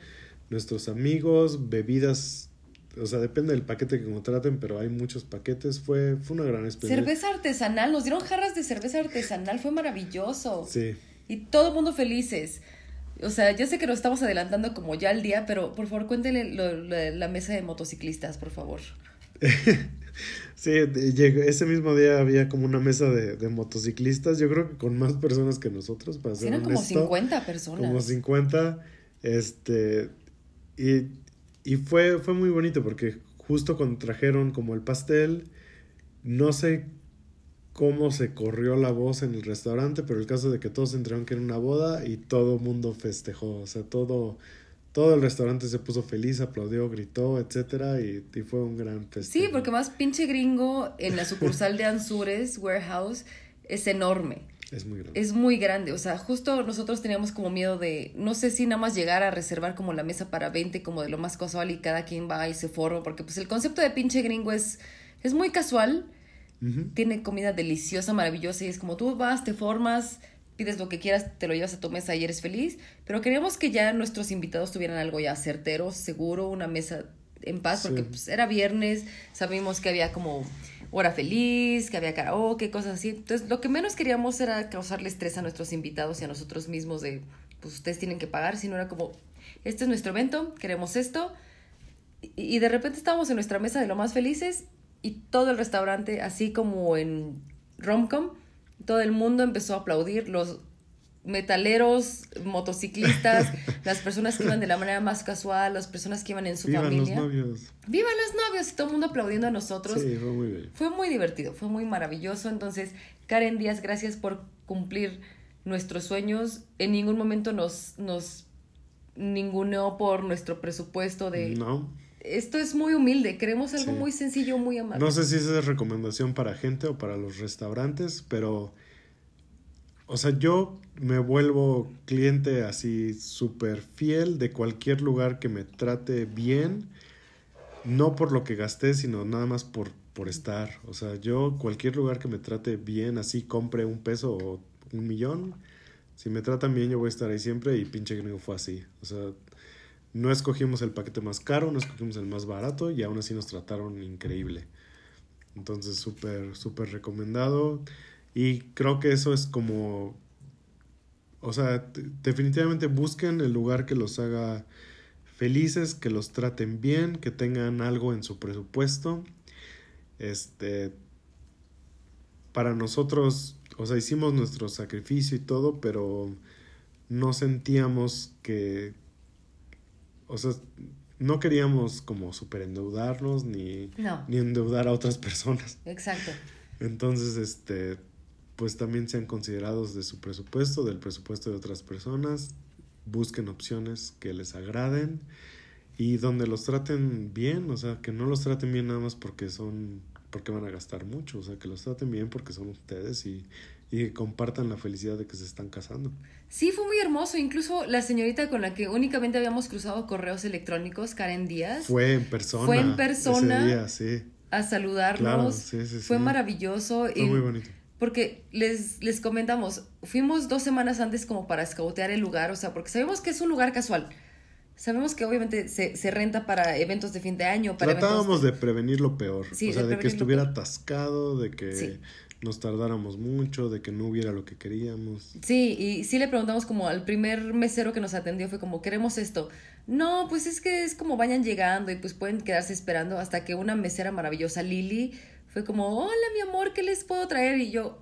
nuestros amigos, bebidas, o sea, depende del paquete que contraten, pero hay muchos paquetes. Fue, fue una gran experiencia. Cerveza artesanal, nos dieron jarras de cerveza artesanal, fue maravilloso. Sí. Y todo el mundo felices. O sea, ya sé que nos estamos adelantando como ya al día, pero por favor cuéntenle lo- lo- la mesa de motociclistas, por favor. Sí, ese mismo día había como una mesa de, de motociclistas, yo creo que con más personas que nosotros, para ser eran como honesto. 50 personas. Como 50, este, y, y fue, fue muy bonito porque justo cuando trajeron como el pastel, no sé cómo se corrió la voz en el restaurante, pero el caso de que todos enteraron que era una boda y todo mundo festejó, o sea, todo, todo el restaurante se puso feliz, aplaudió, gritó, etcétera, y, y fue un gran festejo. Sí, porque más pinche gringo en la sucursal de Ansures Warehouse es enorme. Es muy grande. Es muy grande, o sea, justo nosotros teníamos como miedo de, no sé si nada más llegar a reservar como la mesa para 20 como de lo más casual y cada quien va y se forma, porque pues el concepto de pinche gringo es, es muy casual, tiene comida deliciosa, maravillosa y es como tú vas, te formas, pides lo que quieras, te lo llevas a tu mesa y eres feliz, pero queríamos que ya nuestros invitados tuvieran algo ya certero, seguro, una mesa en paz, porque Sí. pues era viernes, sabíamos que había como hora feliz, que había karaoke, cosas así. Entonces, lo que menos queríamos era causarle estrés a nuestros invitados y a nosotros mismos de, pues ustedes tienen que pagar, sino era como, este es nuestro evento, queremos esto. Y, y de repente estábamos en nuestra mesa de lo más felices y todo el restaurante, así como en Romcom, todo el mundo empezó a aplaudir, los metaleros, motociclistas, las personas que iban de la manera más casual, las personas que iban en su Vivan los familia. novios. ¡Vivan los novios! Y todo el mundo aplaudiendo a nosotros. Sí, fue muy bello. Fue muy divertido, fue muy maravilloso. Entonces, Karen Díaz, gracias por cumplir nuestros sueños. En ningún momento nos, nos ninguneó por nuestro presupuesto de... No, Esto es muy humilde, queremos algo Sí. muy sencillo, muy amable. no sé si esa es recomendación para gente o para los restaurantes, pero, o sea, yo me vuelvo cliente así súper fiel de cualquier lugar que me trate bien, no por lo que gasté, sino nada más por, por estar. O sea, yo cualquier lugar que me trate bien, así compre un peso o un millón, si me tratan bien yo voy a estar ahí siempre y pinche gringo fue así. O sea, no escogimos el paquete más caro, no escogimos el más barato y aún así nos trataron increíble. Entonces, súper, súper recomendado. Y creo que eso es como... O sea, definitivamente busquen el lugar que los haga felices, que los traten bien, que tengan algo en su presupuesto. Este... Para nosotros, o sea, hicimos nuestro sacrificio y todo, pero no sentíamos que o sea, no queríamos como super endeudarnos ni, No. ni endeudar a otras personas. Exacto. Entonces, este, pues también sean considerados de su presupuesto, del presupuesto de otras personas. Busquen opciones que les agraden y donde los traten bien, o sea, que no los traten bien nada más porque son, porque van a gastar mucho, o sea, que los traten bien porque son ustedes y, y que compartan la felicidad de que se están casando. Sí, fue muy hermoso. Incluso la señorita con la que únicamente habíamos cruzado correos electrónicos, Karen Díaz, Fue en persona. Fue en persona. Ese día, sí. a saludarnos. Claro, sí, sí, Fue maravilloso. Fue y- muy bonito. Porque les, les comentamos, fuimos dos semanas antes como para escautear el lugar, o sea, porque sabemos que es un lugar casual. Sabemos que obviamente se, se renta para eventos de fin de año, para Tratábamos eventos... de prevenir lo peor. Sí, o sea, de de, que estuviera atascado, de que. Nos tardáramos mucho, de que no hubiera lo que queríamos. Sí, y sí le preguntamos como al primer mesero que nos atendió, fue como, queremos esto. No, pues es que es como vayan llegando y pues pueden quedarse esperando hasta que una mesera maravillosa, Lili, fue como, hola mi amor, ¿qué les puedo traer? Y yo,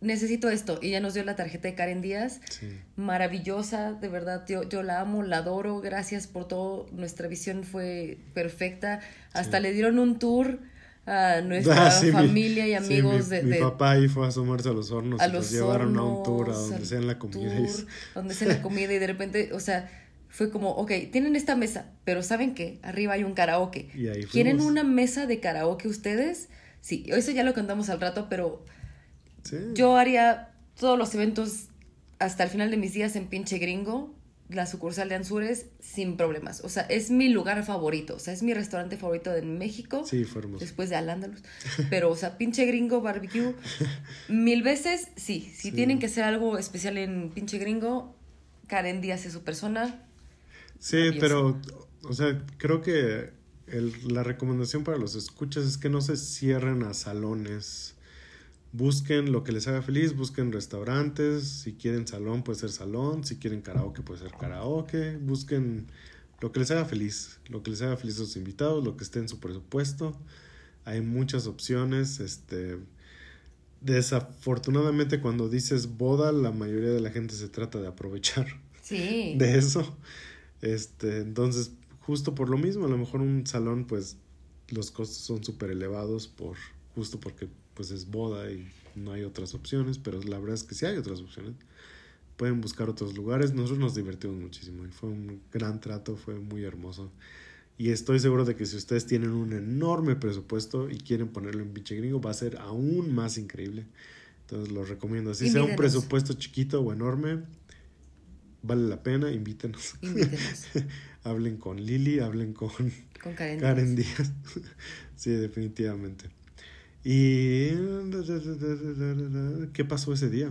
necesito esto. Y ella nos dio la tarjeta de Karen Díaz. Sí. maravillosa, de verdad, yo, yo la amo, la adoro, gracias por todo, nuestra visión fue perfecta, hasta Sí. le dieron un tour a nuestra Ah, sí, mi- familia y sí, amigos mi, de, mi de- papá ahí fue a asomarse a los hornos a y los los llevaron a un tour a donde sea la comida. y- tour, donde sea la comida y de repente, o sea, fue como, ok, tienen esta mesa, pero ¿saben qué? Arriba hay un karaoke. Y ahí ¿Quieren una mesa de karaoke ustedes? Sí, eso ya lo contamos al rato, pero Sí. yo haría todos los eventos hasta el final de mis días en pinche gringo, la sucursal de Anzures, sin problemas. O sea, es mi lugar favorito. O sea, es mi restaurante favorito de México. Sí, fue hermoso. Después de Al-Ándalus. Pero, o sea, pinche gringo, barbecue. Mil veces, sí. Si Sí. tienen que hacer algo especial en pinche gringo, Karen Díaz es su persona. Sí, pero, o sea, creo que el- la recomendación para los escuchas es que no se cierren a salones. Busquen lo que les haga feliz, busquen restaurantes, si quieren salón puede ser salón, si quieren karaoke puede ser karaoke, busquen lo que les haga feliz, lo que les haga feliz a sus invitados, lo que esté en su presupuesto. Hay muchas opciones, este desafortunadamente cuando dices boda, la mayoría de la gente se trata de aprovechar Sí. de eso. Este, entonces, justo por lo mismo, a lo mejor un salón, pues, los costos son súper elevados por, justo porque, pues, es boda y no hay otras opciones, pero la verdad es que sí hay otras opciones. Pueden buscar otros lugares. Nosotros nos divertimos muchísimo y fue un gran trato, fue muy hermoso. Y estoy seguro de que si ustedes tienen un enorme presupuesto y quieren ponerlo en pinche gringo, va a ser aún más increíble. Entonces lo recomiendo. Así sea un presupuesto chiquito o enorme, vale la pena, invítenos. Invítenos. hablen con Lili, hablen con Con Karen. Karen Díaz. sí, definitivamente. ¿Y qué pasó ese día?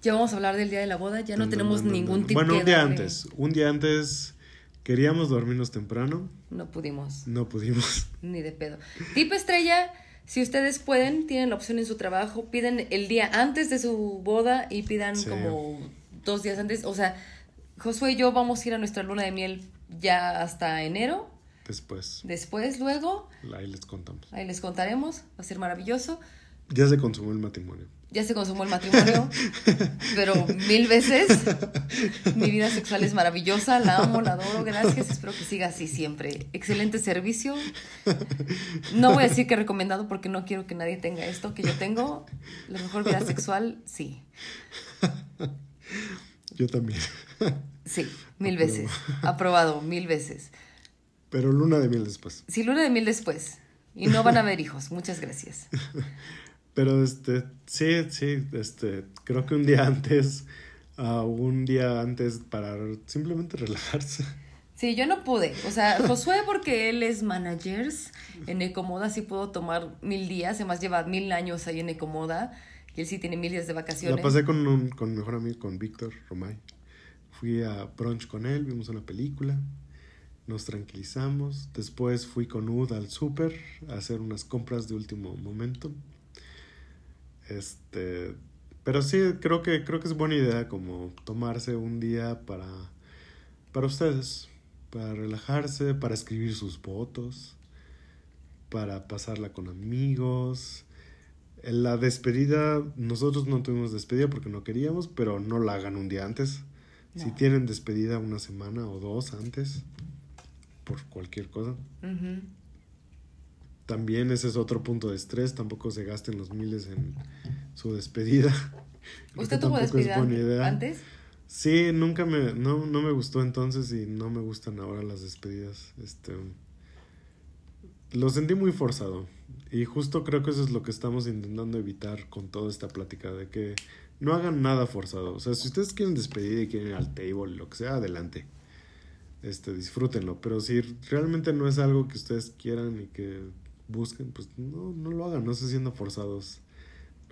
Ya vamos a hablar del día de la boda. Ya no tenemos ningún tipo Bueno, un día antes. Un día antes queríamos dormirnos temprano. No pudimos. No pudimos. Ni de pedo. Tip estrella, si ustedes pueden, tienen la opción en su trabajo, piden el día antes de su boda y pidan Sí. como dos días antes. O sea, Josué y yo vamos a ir a nuestra luna de miel ya hasta enero. Después, Después, luego, ahí les contamos. ahí les contaremos. Va a ser maravilloso. Ya se consumó el matrimonio. Ya se consumó el matrimonio, pero mil veces. Mi vida sexual es maravillosa, la amo, la adoro, gracias. Espero que siga así siempre. Excelente servicio. No voy a decir que recomendado porque no quiero que nadie tenga esto que yo tengo. La mejor vida sexual, sí. Yo también. Sí, mil veces. Aprobado, mil veces. Pero luna de miel después. Sí, luna de mil después. Y no van a haber hijos. Muchas gracias. Pero este, sí, sí, este, creo que un día antes, ah, un día antes para simplemente relajarse. Sí, yo no pude. O sea, Josué, porque él es managers en Ecomoda, sí pudo tomar mil días. Además, lleva mil años ahí en Ecomoda. Y él sí tiene mil días de vacaciones. La pasé con un con mejor amigo, con Víctor Romay. Fui a brunch con él, vimos una película, nos tranquilizamos. Después fui con Ud al súper a hacer unas compras de último momento. Este, pero sí, creo que creo que es buena idea como tomarse un día para para ustedes, para relajarse, para escribir sus votos, para pasarla con amigos. En la despedida, nosotros no tuvimos despedida porque no queríamos, pero no la hagan un día antes. Si tienen despedida una semana o dos antes, por cualquier cosa. También ese es otro punto de estrés, tampoco se gasten los miles en su despedida. ¿Usted tuvo despedida idea. antes? Sí, nunca me, no, no me gustó entonces y no me gustan ahora las despedidas. Este, lo sentí muy forzado y justo creo que eso es lo que estamos intentando evitar con toda esta plática de que no hagan nada forzado. O sea, si ustedes quieren despedir y quieren ir al table, lo que sea, adelante. Este, disfrútenlo, pero si realmente no es algo que ustedes quieran y que busquen, pues no, no lo hagan, no se sientan forzados.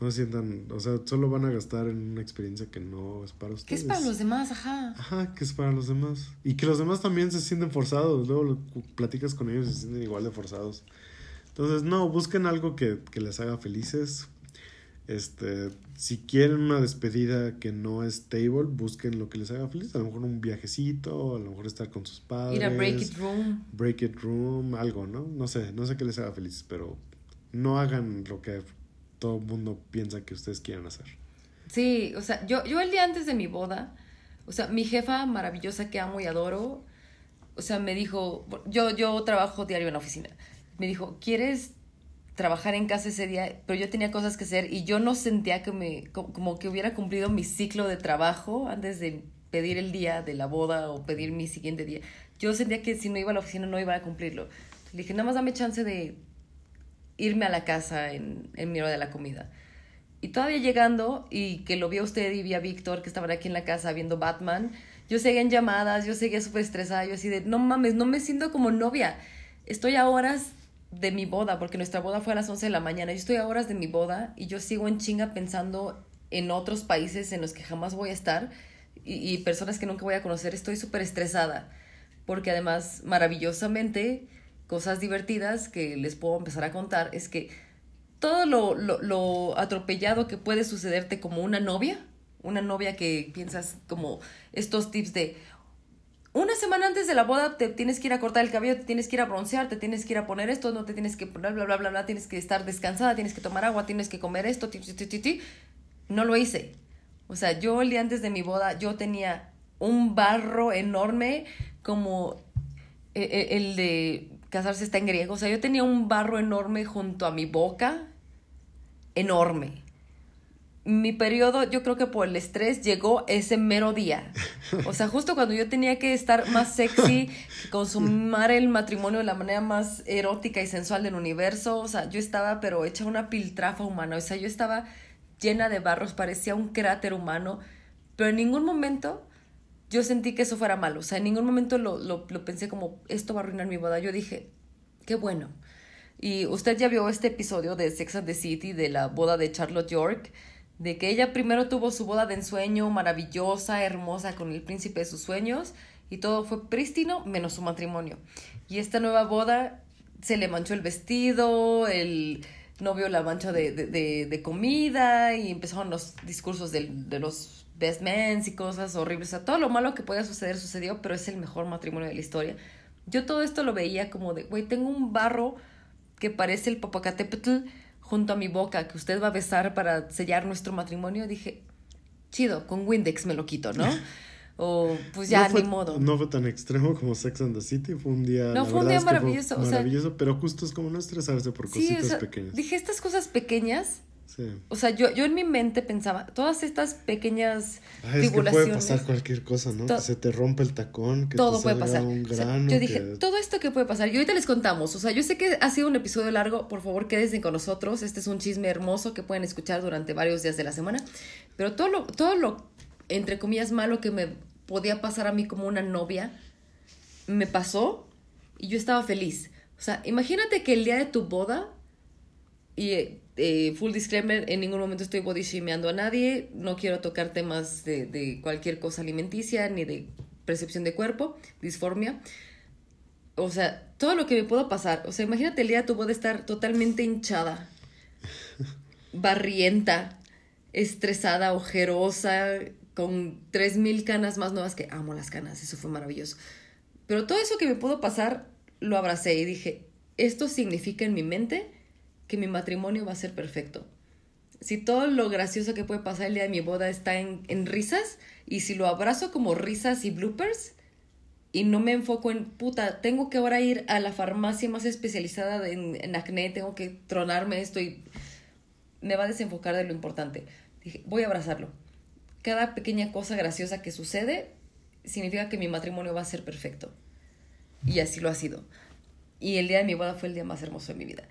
No se sientan, o sea, solo van a gastar en una experiencia que no es para ¿Qué ustedes. es para los demás? Ajá. Ajá, que es para los demás. Y que los demás también se sienten forzados. Luego lo- platicas con ellos y se sienten igual de forzados. Entonces, no, busquen algo que, que les haga felices. Este, si quieren una despedida que no es table, busquen lo que les haga feliz. A lo mejor un viajecito, a lo mejor estar con sus padres. Ir a Break It Room. Break it room, algo, ¿no? No sé, no sé qué les haga feliz, pero no hagan lo que todo el mundo piensa que ustedes quieran hacer. Sí, o sea, yo, yo el día antes de mi boda, o sea, mi jefa maravillosa que amo y adoro, o sea, me dijo, yo, yo trabajo diario en la oficina, me dijo, ¿quieres trabajar en casa ese día? Pero yo tenía cosas que hacer y yo no sentía que me, co- como que hubiera cumplido mi ciclo de trabajo antes de pedir el día de la boda o pedir mi siguiente día. Yo sentía que si no iba a la oficina no iba a cumplirlo. Le dije, nada más dame chance de irme a la casa en, en mi hora de la comida. Y todavía llegando, y que lo vi a usted y vi a Víctor, que estaban aquí en la casa viendo Batman, yo seguía en llamadas, yo seguía súper estresada, yo así de, no mames, no me siento como novia. Estoy a horas de mi boda, porque nuestra boda fue a las 11 de la mañana, yo estoy a horas de mi boda y yo sigo en chinga pensando en otros países en los que jamás voy a estar y, y personas que nunca voy a conocer. Estoy súper estresada, porque además, maravillosamente, cosas divertidas que les puedo empezar a contar es que todo lo, lo, lo atropellado que puede sucederte como una novia, una novia que piensas como estos tips de una semana antes de la boda te tienes que ir a cortar el cabello, te tienes que ir a broncear, te tienes que ir a poner esto, no te tienes que poner bla bla bla bla, tienes que estar descansada, tienes que tomar agua, tienes que comer esto, ti, ti, ti, no lo hice. O sea, yo el día antes de mi boda yo tenía un barro enorme como e- e- el de casarse está en griego. O sea, yo tenía un barro enorme junto a mi boca enorme. Mi periodo, yo creo que por el estrés, llegó ese mero día. O sea, justo cuando yo tenía que estar más sexy, consumar el matrimonio de la manera más erótica y sensual del universo. O sea, yo estaba, pero hecha una piltrafa humana. O sea, yo estaba llena de barros, parecía un cráter humano. Pero en ningún momento yo sentí que eso fuera malo. O sea, en ningún momento lo, lo, lo pensé como, esto va a arruinar mi boda. Yo dije, qué bueno. Y usted ya vio este episodio de Sex and the City de la boda de Charlotte York, de que ella primero tuvo su boda de ensueño maravillosa, hermosa, con el príncipe de sus sueños, y todo fue prístino menos su matrimonio. Y esta nueva boda se le manchó el vestido, el novio la mancha de, de, comida, y empezaron los discursos de, los best men y cosas horribles. O sea, todo lo malo que podía suceder sucedió, pero es el mejor matrimonio de la historia. Yo todo esto lo veía como de, güey, tengo un barro que parece el Popocatépetl junto a mi boca que usted va a besar para sellar nuestro matrimonio. Dije, chido, con Windex me lo quito, ¿no? O pues ya, no fue, ni modo. No fue tan extremo como Sex and the City, fue un día. No, la fue un día fue maravilloso, o sea- maravilloso, pero justo es como no estresarse por Sí, cositas o sea, pequeñas. dije estas cosas pequeñas. Sí. O sea, yo, yo en mi mente pensaba, todas estas pequeñas Ah, es que puede tribulaciones. pasar cualquier cosa, ¿no? Que se te rompe el tacón, que todo te puede pasar. un O sea, grano. yo dije, que- todo esto que puede pasar. Y ahorita les contamos. O sea, yo sé que ha sido un episodio largo. Por favor, quédense con nosotros. Este es un chisme hermoso que pueden escuchar durante varios días de la semana. Pero todo lo, todo lo entre comillas, malo que me podía pasar a mí como una novia, me pasó y yo estaba feliz. O sea, imagínate que el día de tu boda, y eh, full disclaimer, en ningún momento estoy body shameando a nadie, no quiero tocar temas de, de cualquier cosa alimenticia ni de percepción de cuerpo, disformia. O sea, todo lo que me pueda pasar. O sea, imagínate el día tu boda estar totalmente hinchada, barrienta, estresada, ojerosa, con 3.000 canas más nuevas que amo las canas, eso fue maravilloso. Pero todo eso que me pudo pasar, lo abracé y dije, esto significa en mi mente que mi matrimonio va a ser perfecto. Si todo lo gracioso que puede pasar el día de mi boda está en, en risas, y si lo abrazo como risas y bloopers, y no me enfoco en, puta, tengo que ahora ir a la farmacia más especializada en, en acné, tengo que tronarme esto y me va a desenfocar de lo importante. Dije, voy a abrazarlo. Cada pequeña cosa graciosa que sucede significa que mi matrimonio va a ser perfecto. Y así lo ha sido. Y el día de mi boda fue el día más hermoso de mi vida.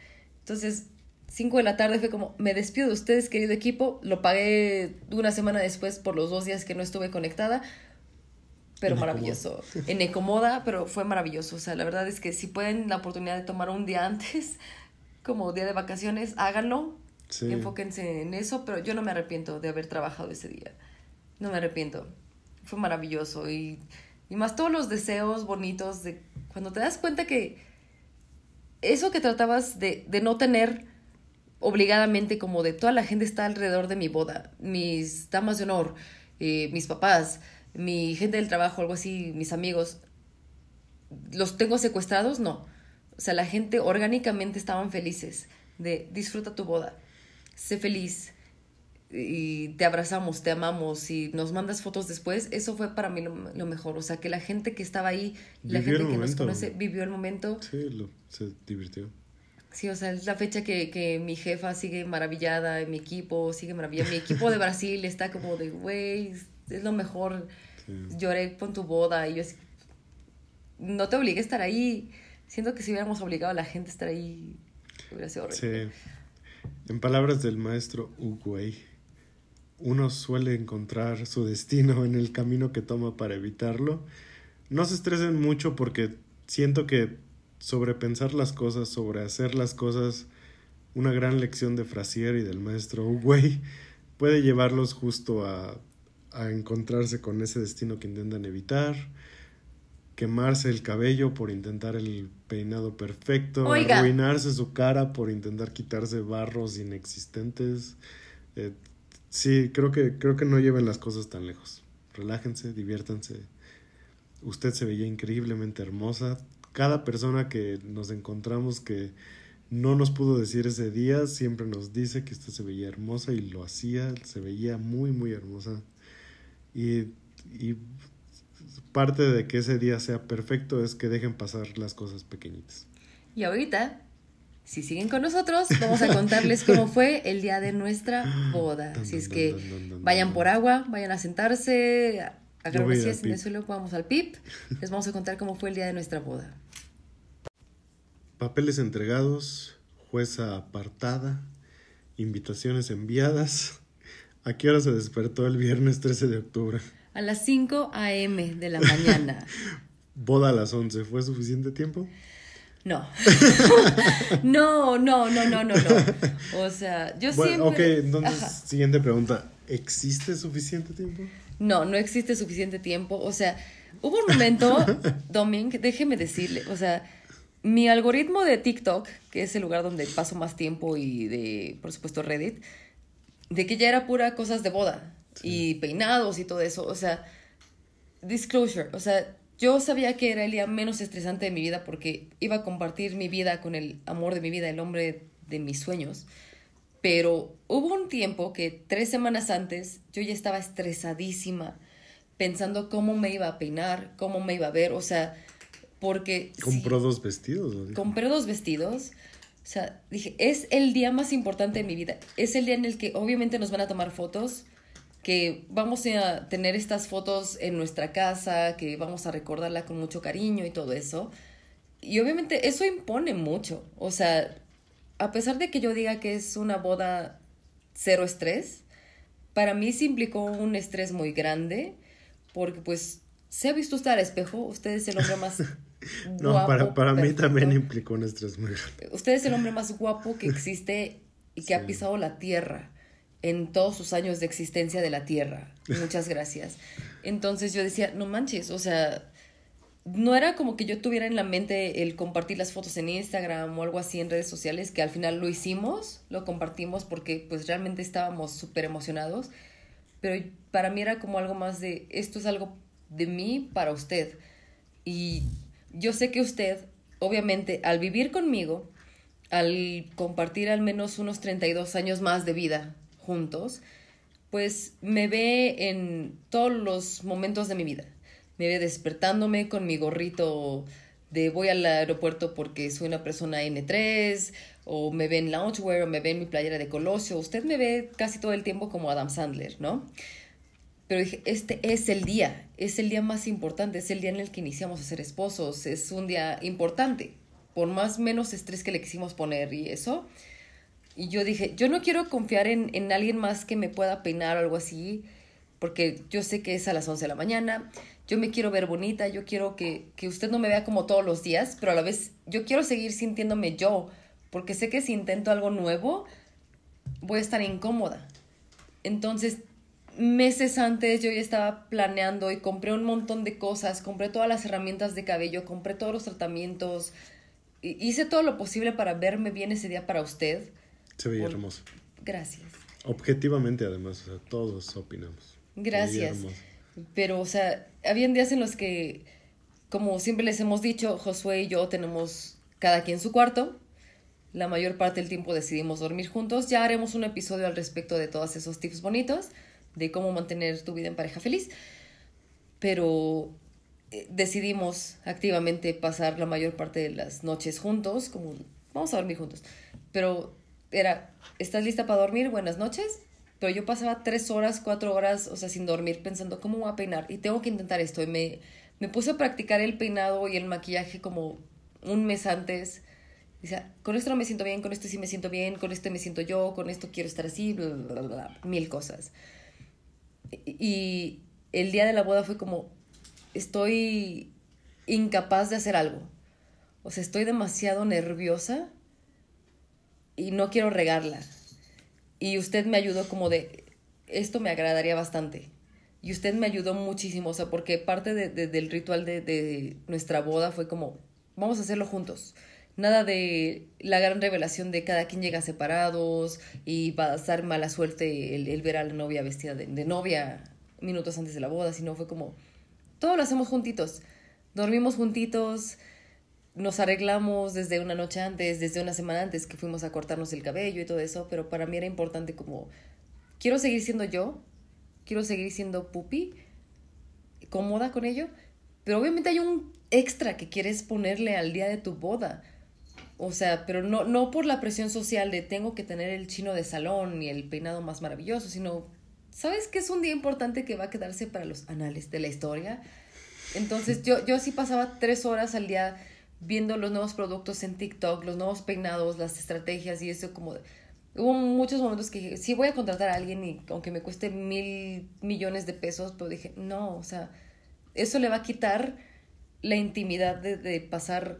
Entonces, 5 de la tarde fue como, me despido de ustedes, querido equipo. Lo pagué una semana después por los dos días que no estuve conectada. Pero En maravilloso. En Ecomoda, pero fue maravilloso. O sea, la verdad es que si pueden la oportunidad de tomar un día antes, como día de vacaciones, háganlo. Sí. Enfóquense en eso, pero yo no me arrepiento de haber trabajado ese día. No me arrepiento. Fue maravilloso. Y, y más todos los deseos bonitos de cuando te das cuenta que eso que tratabas de, de no tener obligadamente como de toda la gente está alrededor de mi boda, mis damas de honor, eh, mis papás, mi gente del trabajo, algo así, mis amigos, ¿los tengo secuestrados? No. O sea, la gente orgánicamente estaban felices de disfruta tu boda, sé feliz y te abrazamos, te amamos y nos mandas fotos después, eso fue para mí lo, lo mejor. O sea, que la gente que estaba ahí, la Vivió el gente que nos conoce, vivió el momento. Sí, lo- se divirtió. Sí, o sea, es la fecha que, que mi jefa sigue maravillada, mi equipo sigue maravillado. Mi equipo de Brasil está como de, güey, es lo mejor. Sí. Lloré con tu boda y yo así, no te obligué a estar ahí. Siento que si hubiéramos obligado a la gente a estar ahí, hubiera sido horrible. Sí. En palabras del maestro Uguay, uno suele encontrar su destino en el camino que toma para evitarlo. No se estresen mucho porque siento que sobrepensar las cosas, sobrehacer las cosas, una gran lección de Frasier y del maestro Uguay puede llevarlos justo a, a encontrarse con ese destino que intentan evitar, quemarse el cabello por intentar el peinado perfecto, Oiga. arruinarse su cara por intentar quitarse barros inexistentes. Eh, sí, creo que, creo que no lleven las cosas tan lejos. Relájense, diviértanse. Usted se veía increíblemente hermosa. Cada persona que nos encontramos que no nos pudo decir ese día, siempre nos dice que usted se veía hermosa y lo hacía, se veía muy, muy hermosa. Y, y parte de que ese día sea perfecto es que dejen pasar las cosas pequeñitas. Y ahorita Si siguen con nosotros, vamos a contarles cómo fue el día de nuestra boda. Así es que vayan por agua, vayan a sentarse, a Yo voy a ir al sillas en el suelo, vamos al PIP. Les vamos a contar cómo fue el día de nuestra boda. Papeles entregados, jueza apartada, invitaciones enviadas. ¿A qué hora se despertó el viernes 13 de octubre? A las 5 a.m. de la mañana. Boda a las 11. ¿Fue suficiente tiempo? No. no, no, no, no, no, no. O sea, yo Bueno, ok, siempre... entonces, Ajá. siguiente pregunta. ¿Existe suficiente tiempo? No, no existe suficiente tiempo. O sea, hubo un momento, Doming, déjeme decirle, o sea, mi algoritmo de TikTok, que es el lugar donde paso más tiempo y de, por supuesto, Reddit, de que ya era pura cosas de boda y peinados y todo eso. O sea, disclosure, o sea, yo sabía que era el día menos estresante de mi vida porque iba a compartir mi vida con el amor de mi vida, el hombre de mis sueños. Pero hubo un tiempo que tres semanas antes yo ya estaba estresadísima pensando cómo me iba a peinar, cómo me iba a ver, o sea, porque... Compró dos vestidos. compré dos vestidos. O sea, dije, es el día más importante de mi vida. Es el día en el que obviamente nos van a tomar fotos, que vamos a tener estas fotos en nuestra casa, que vamos a recordarla con mucho cariño y todo eso. Y obviamente eso impone mucho. O sea, a pesar de que yo diga que es una boda cero estrés, para mí sí implicó un estrés muy grande, porque pues, ¿se ha visto usted al espejo? Usted es el hombre más... No, guapo, para, para mí también implicó un estrés muy grande. Usted es el hombre más guapo que existe y que ha pisado la tierra en todos sus años de existencia de la tierra. Muchas gracias. Entonces yo decía, no manches, o sea, no era como que yo tuviera en la mente el compartir las fotos en Instagram o algo así en redes sociales, que al final lo hicimos, lo compartimos porque pues realmente estábamos súper emocionados, pero para mí era como algo más de, esto es algo de mí para usted. Y yo sé que usted, obviamente, al vivir conmigo, al compartir al menos unos 32 años más de vida juntos, pues me ve en todos los momentos de mi vida. Me ve despertándome con mi gorrito de voy al aeropuerto porque soy una persona N3, o me ve en loungewear, o me ve en mi playera de Colosio. Usted me ve casi todo el tiempo como Adam Sandler, ¿no? Pero dije, este es el día, es el día más importante, es el día en el que iniciamos a ser esposos, es un día importante, por más menos estrés que le quisimos poner y eso. Y yo dije, yo no quiero confiar en, en alguien más que me pueda peinar o algo así, porque yo sé que es a las 11 de la mañana, yo me quiero ver bonita, yo quiero que, que usted no me vea como todos los días, pero a la vez yo quiero seguir sintiéndome yo, porque sé que si intento algo nuevo, voy a estar incómoda. Entonces, meses antes yo ya estaba planeando y compré un montón de cosas, compré todas las herramientas de cabello, compré todos los tratamientos, hi- hice todo lo posible para verme bien ese día para usted. Se veía Por- hermoso. Gracias. Objetivamente, además, o sea, todos opinamos. Gracias. Pero, o sea, habían días en los que, como siempre les hemos dicho, Josué y yo tenemos cada quien su cuarto. La mayor parte del tiempo decidimos dormir juntos. Ya haremos un episodio al respecto de todos esos tips bonitos, de cómo mantener tu vida en pareja feliz. Pero eh, decidimos activamente pasar la mayor parte de las noches juntos, como vamos a dormir juntos. Pero era, ¿estás lista para dormir? Buenas noches. Pero yo pasaba tres horas, cuatro horas, o sea, sin dormir, pensando cómo voy a peinar. Y tengo que intentar esto. Y me, me puse a practicar el peinado y el maquillaje como un mes antes. Dice, con esto no me siento bien, con esto sí me siento bien, con esto me siento yo, con esto quiero estar así, bla, bla, bla, mil cosas. Y el día de la boda fue como, estoy incapaz de hacer algo. O sea, estoy demasiado nerviosa y no quiero regarla. Y usted me ayudó como de, esto me agradaría bastante. Y usted me ayudó muchísimo, o sea, porque parte de- de- del ritual de, de nuestra boda fue como, vamos a hacerlo juntos. Nada de la gran revelación de cada quien llega separados y va a dar mala suerte el, el ver a la novia vestida de, de novia minutos antes de la boda, sino fue como, todo lo hacemos juntitos. Dormimos juntitos, nos arreglamos desde una noche antes, desde una semana antes que fuimos a cortarnos el cabello y todo eso, pero para mí era importante como, quiero seguir siendo yo, quiero seguir siendo pupi, cómoda con ello, pero obviamente hay un extra que quieres ponerle al día de tu boda. O sea, pero no, no por la presión social de tengo que tener el chino de salón y el peinado más maravilloso, sino, ¿sabes que es un día importante que va a quedarse para los anales de la historia? Entonces yo, yo sí pasaba tres horas al día viendo los nuevos productos en TikTok, los nuevos peinados, las estrategias y eso como... Hubo muchos momentos que dije, sí voy a contratar a alguien y aunque me cueste mil millones de pesos, pero dije, no, o sea, eso le va a quitar la intimidad de, pasar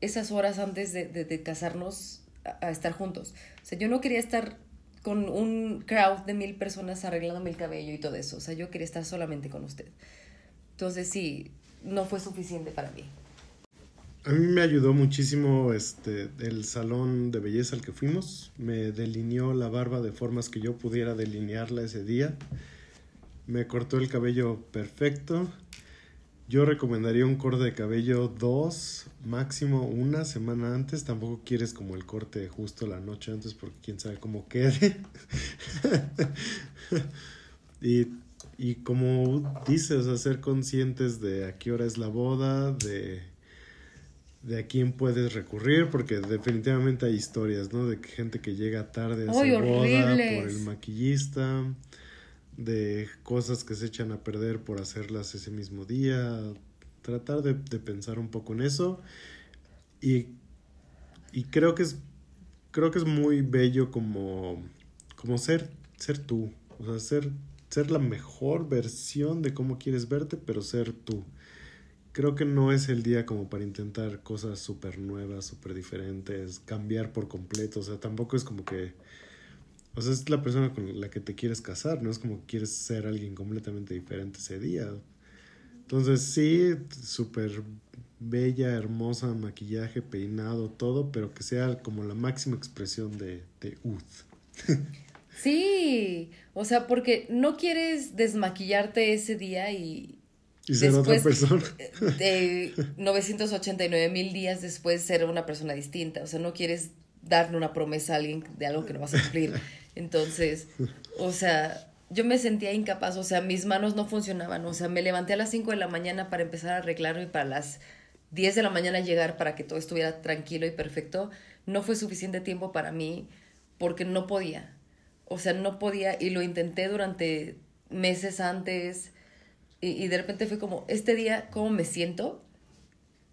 esas horas antes de, de, casarnos a, a, estar juntos. O sea, yo no quería estar con un crowd de mil personas arreglándome el cabello y todo eso. O sea, yo quería estar solamente con usted. Entonces sí, no fue suficiente para mí. A mí me ayudó muchísimo este el salón de belleza al que fuimos. Me delineó la barba de formas que yo pudiera delinearla ese día. Me cortó el cabello perfecto. Yo recomendaría un corte de cabello dos, máximo una semana antes. Tampoco quieres como el corte justo la noche antes porque quién sabe cómo quede. y, y como dices, a ser conscientes de a qué hora es la boda, de de a quién puedes recurrir, porque definitivamente hay historias, ¿no? De gente que llega tarde a su boda por el maquillista, de cosas que se echan a perder por hacerlas ese mismo día. Tratar de, de pensar un poco en eso. Y, y, creo que es creo que es muy bello como, como ser, ser tú. O sea, ser, ser la mejor versión de cómo quieres verte, pero ser tú creo que no es el día como para intentar cosas súper nuevas, súper diferentes, cambiar por completo, o sea, tampoco es como que, o sea, es la persona con la que te quieres casar, no es como que quieres ser alguien completamente diferente ese día. Entonces sí, súper bella, hermosa, maquillaje, peinado, todo, pero que sea como la máxima expresión de, de Uth. Sí, o sea, porque no quieres desmaquillarte ese día y, y ser después, otra persona. De 989 mil días después ser una persona distinta. O sea, no quieres darle una promesa a alguien de algo que no vas a cumplir. Entonces, o sea, yo me sentía incapaz. O sea, mis manos no funcionaban. O sea, me levanté a las 5 de la mañana para empezar a arreglarme para las 10 de la mañana llegar para que todo estuviera tranquilo y perfecto. No fue suficiente tiempo para mí porque no podía. O sea, no podía y lo intenté durante meses antes y, y, de repente fue como, este día, ¿cómo me siento?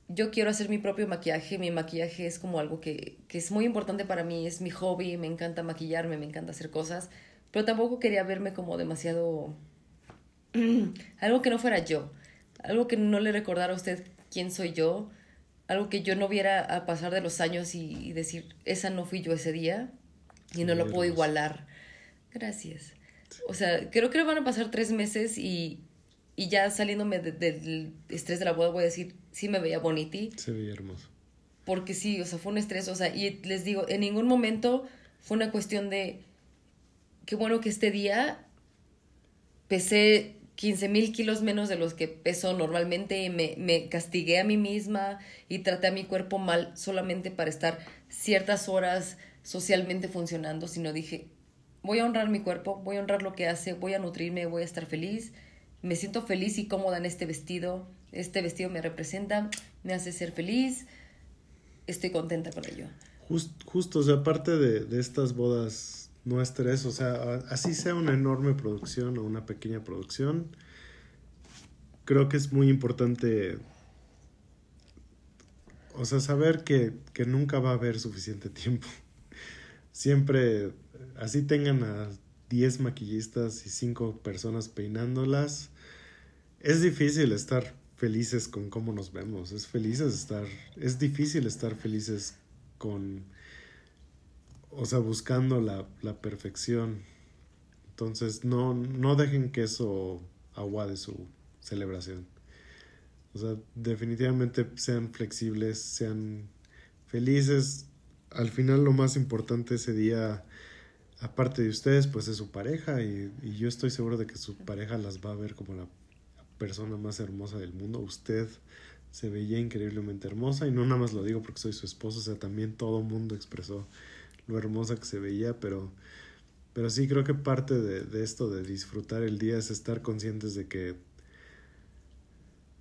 Yo quiero hacer mi propio maquillaje, mi maquillaje es como algo que, que es muy importante para mí, es mi hobby, me encanta maquillarme, me encanta hacer cosas, pero tampoco quería verme como demasiado... algo que no fuera yo, algo que no le recordara a usted quién soy yo, algo que yo no viera a pasar de los años y, y decir, esa no fui yo ese día y no lo puedo igualar. Gracias. O sea, creo que van a pasar tres meses y, y ya saliéndome de, del estrés de la boda, voy a decir, sí me veía boniti. Se veía hermoso. Porque sí, o sea, fue un estrés, o sea, y les digo, en ningún momento fue una cuestión de, qué bueno que este día pesé 15 mil kilos menos de los que peso normalmente, me, me castigué a mí misma y traté a mi cuerpo mal solamente para estar ciertas horas socialmente funcionando, sino dije, voy a honrar mi cuerpo, voy a honrar lo que hace, voy a nutrirme, voy a estar feliz me siento feliz y cómoda en este vestido, este vestido me representa, me hace ser feliz, estoy contenta con ello. Just, justo, o sea, aparte de, de estas bodas nuestras, o sea, así sea una enorme producción o una pequeña producción, creo que es muy importante, o sea, saber que, que nunca va a haber suficiente tiempo. Siempre, así tengan a 10 maquillistas y 5 personas peinándolas, es difícil estar felices con cómo nos vemos. Es felices estar. Es difícil estar felices con. O sea, buscando la, la perfección. Entonces, no, no dejen que eso aguade su celebración. O sea, definitivamente sean flexibles, sean felices. Al final lo más importante ese día, aparte de ustedes, pues es su pareja y, y yo estoy seguro de que su pareja las va a ver como la persona más hermosa del mundo. Usted se veía increíblemente hermosa y no nada más lo digo porque soy su esposo, o sea, también todo el mundo expresó lo hermosa que se veía, pero, pero sí creo que parte de, de esto de disfrutar el día es estar conscientes de que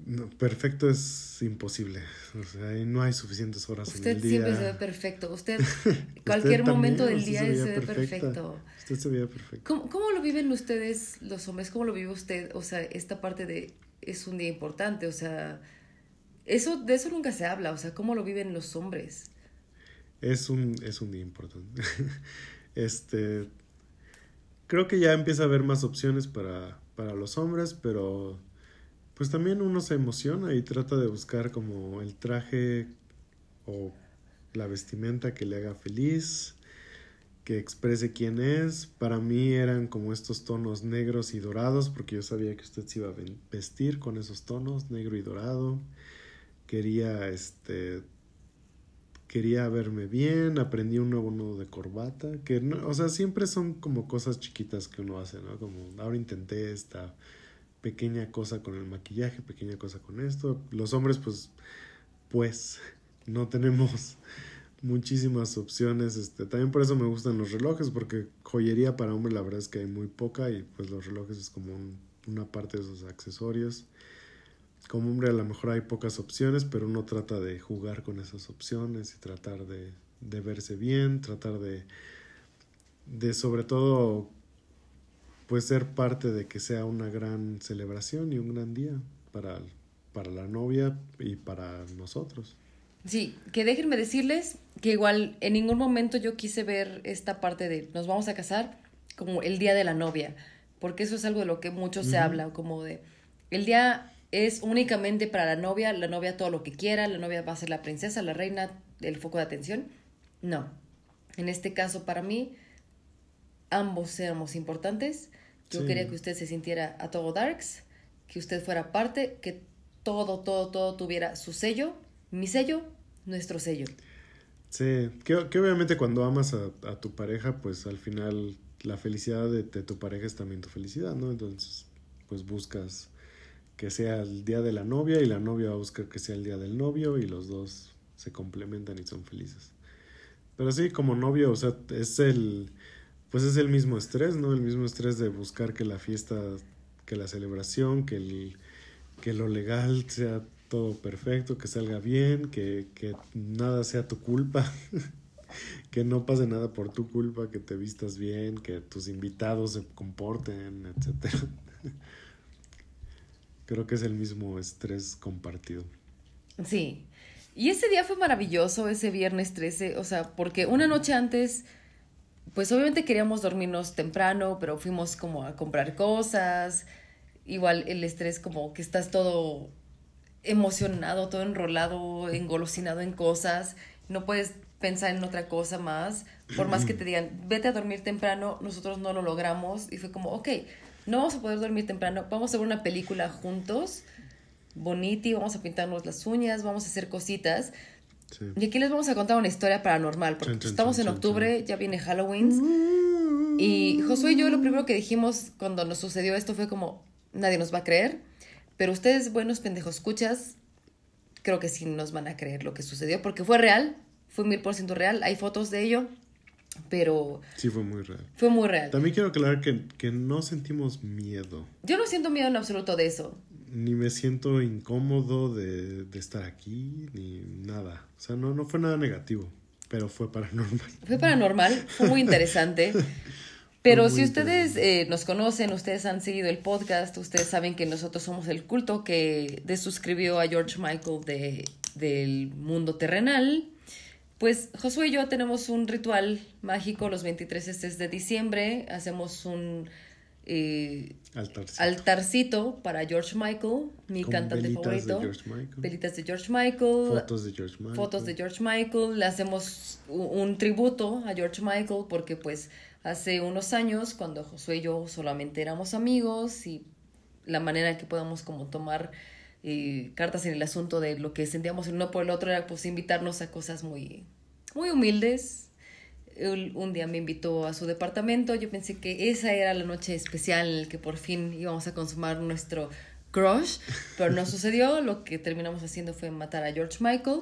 No, perfecto es imposible. O sea, no hay suficientes horas en Usted el día. siempre se ve perfecto. Usted, cualquier momento también, del usted día se se ve perfecto. Usted se veía perfecto. ¿Cómo, ¿Cómo lo viven ustedes, los hombres? ¿Cómo lo vive usted? O sea, esta parte de es un día importante, o sea, eso de eso nunca se habla, o sea, ¿cómo lo viven los hombres? Es un, es un día importante. este. Creo que ya empieza a haber más opciones para, para los hombres, pero pues también uno se emociona y trata de buscar como el traje o la vestimenta que le haga feliz, que exprese quién es. Para mí eran como estos tonos negros y dorados, porque yo sabía que usted se iba a vestir con esos tonos, negro y dorado. Quería este quería verme bien, aprendí un nuevo nudo de corbata, que no, o sea, siempre son como cosas chiquitas que uno hace, ¿no? Como ahora intenté esta pequeña cosa con el maquillaje, pequeña cosa con esto. Los hombres pues pues no tenemos muchísimas opciones, este, también por eso me gustan los relojes porque joyería para hombre la verdad es que hay muy poca y pues los relojes es como un- una parte de esos accesorios como hombre a lo mejor hay pocas opciones, pero uno trata de jugar con esas opciones y tratar de, de verse bien, tratar de, de sobre todo pues ser parte de que sea una gran celebración y un gran día para, para la novia y para nosotros. Sí, que déjenme decirles que igual en ningún momento yo quise ver esta parte de nos vamos a casar como el día de la novia, porque eso es algo de lo que mucho se habla, como de el día es únicamente para la novia, la novia todo lo que quiera, la novia va a ser la princesa, la reina, el foco de atención. No, en este caso para mí ambos éramos importantes. Yo Sí. quería que usted se sintiera a todo darks, que usted fuera parte, que todo, todo, todo tuviera su sello, mi sello, nuestro sello. Sí, que, que obviamente cuando amas a, a tu pareja, pues al final la felicidad de, de tu pareja es también tu felicidad, ¿no? Entonces, pues buscas que sea el día de la novia y la novia va a buscar que sea el día del novio y los dos se complementan y son felices. Pero sí, como novio, o sea, es el, pues es el mismo estrés, ¿no? El mismo estrés de buscar que la fiesta, que la celebración, que, el, que lo legal sea todo perfecto, que salga bien, que, que nada sea tu culpa, que no pase nada por tu culpa, que te vistas bien, que tus invitados se comporten, etcétera. Creo que es el mismo estrés compartido. Sí. Y ese día fue maravilloso, ese viernes 13, o sea, porque una noche antes, pues obviamente queríamos dormirnos temprano, pero fuimos como a comprar cosas. Igual el estrés como que estás todo emocionado, todo enrolado, engolosinado en cosas, no puedes pensar en otra cosa más, por más que te digan, vete a dormir temprano, nosotros no lo logramos y fue como, ok, no vamos a poder dormir temprano, vamos a ver una película juntos, boniti, vamos a pintarnos las uñas, vamos a hacer cositas. Sí. Y aquí les vamos a contar una historia paranormal, porque Chan, chan, estamos chan, en octubre, ya viene Halloween. Y Josué y yo lo primero que dijimos cuando nos sucedió esto fue como, nadie nos va a creer, pero ustedes buenos pendejos escuchas, creo que sí nos van a creer lo que sucedió, porque fue real, fue mil por ciento real, hay fotos de ello, pero Sí, fue muy real. fue muy real. También quiero aclarar que, que no sentimos miedo, Yo no siento miedo en absoluto de eso. Ni me siento incómodo de, de estar aquí, ni nada. O sea, no, no fue nada negativo, pero fue paranormal. Fue paranormal, fue muy interesante. Pero muy si ustedes eh, nos conocen, ustedes han seguido el podcast, ustedes saben que nosotros somos el culto que desuscribió a George Michael de, del mundo terrenal. Pues Josué y yo tenemos un ritual mágico los 23 de diciembre. Hacemos un eh, Altarcito. altarcito para George Michael, mi Con cantante velitas de favorito. Velitas de George Michael. Fotos de George Michael. fotos de George Michael, le hacemos un tributo a George Michael porque pues hace unos años cuando Josué y yo solamente éramos amigos y la manera en que podamos como tomar eh, cartas en el asunto de lo que sentíamos el uno por el otro era pues invitarnos a cosas muy, muy humildes. Él un día me invitó a su departamento, yo pensé que esa era la noche especial en la que por fin íbamos a consumar nuestro crush, pero no sucedió, lo que terminamos haciendo fue matar a George Michael.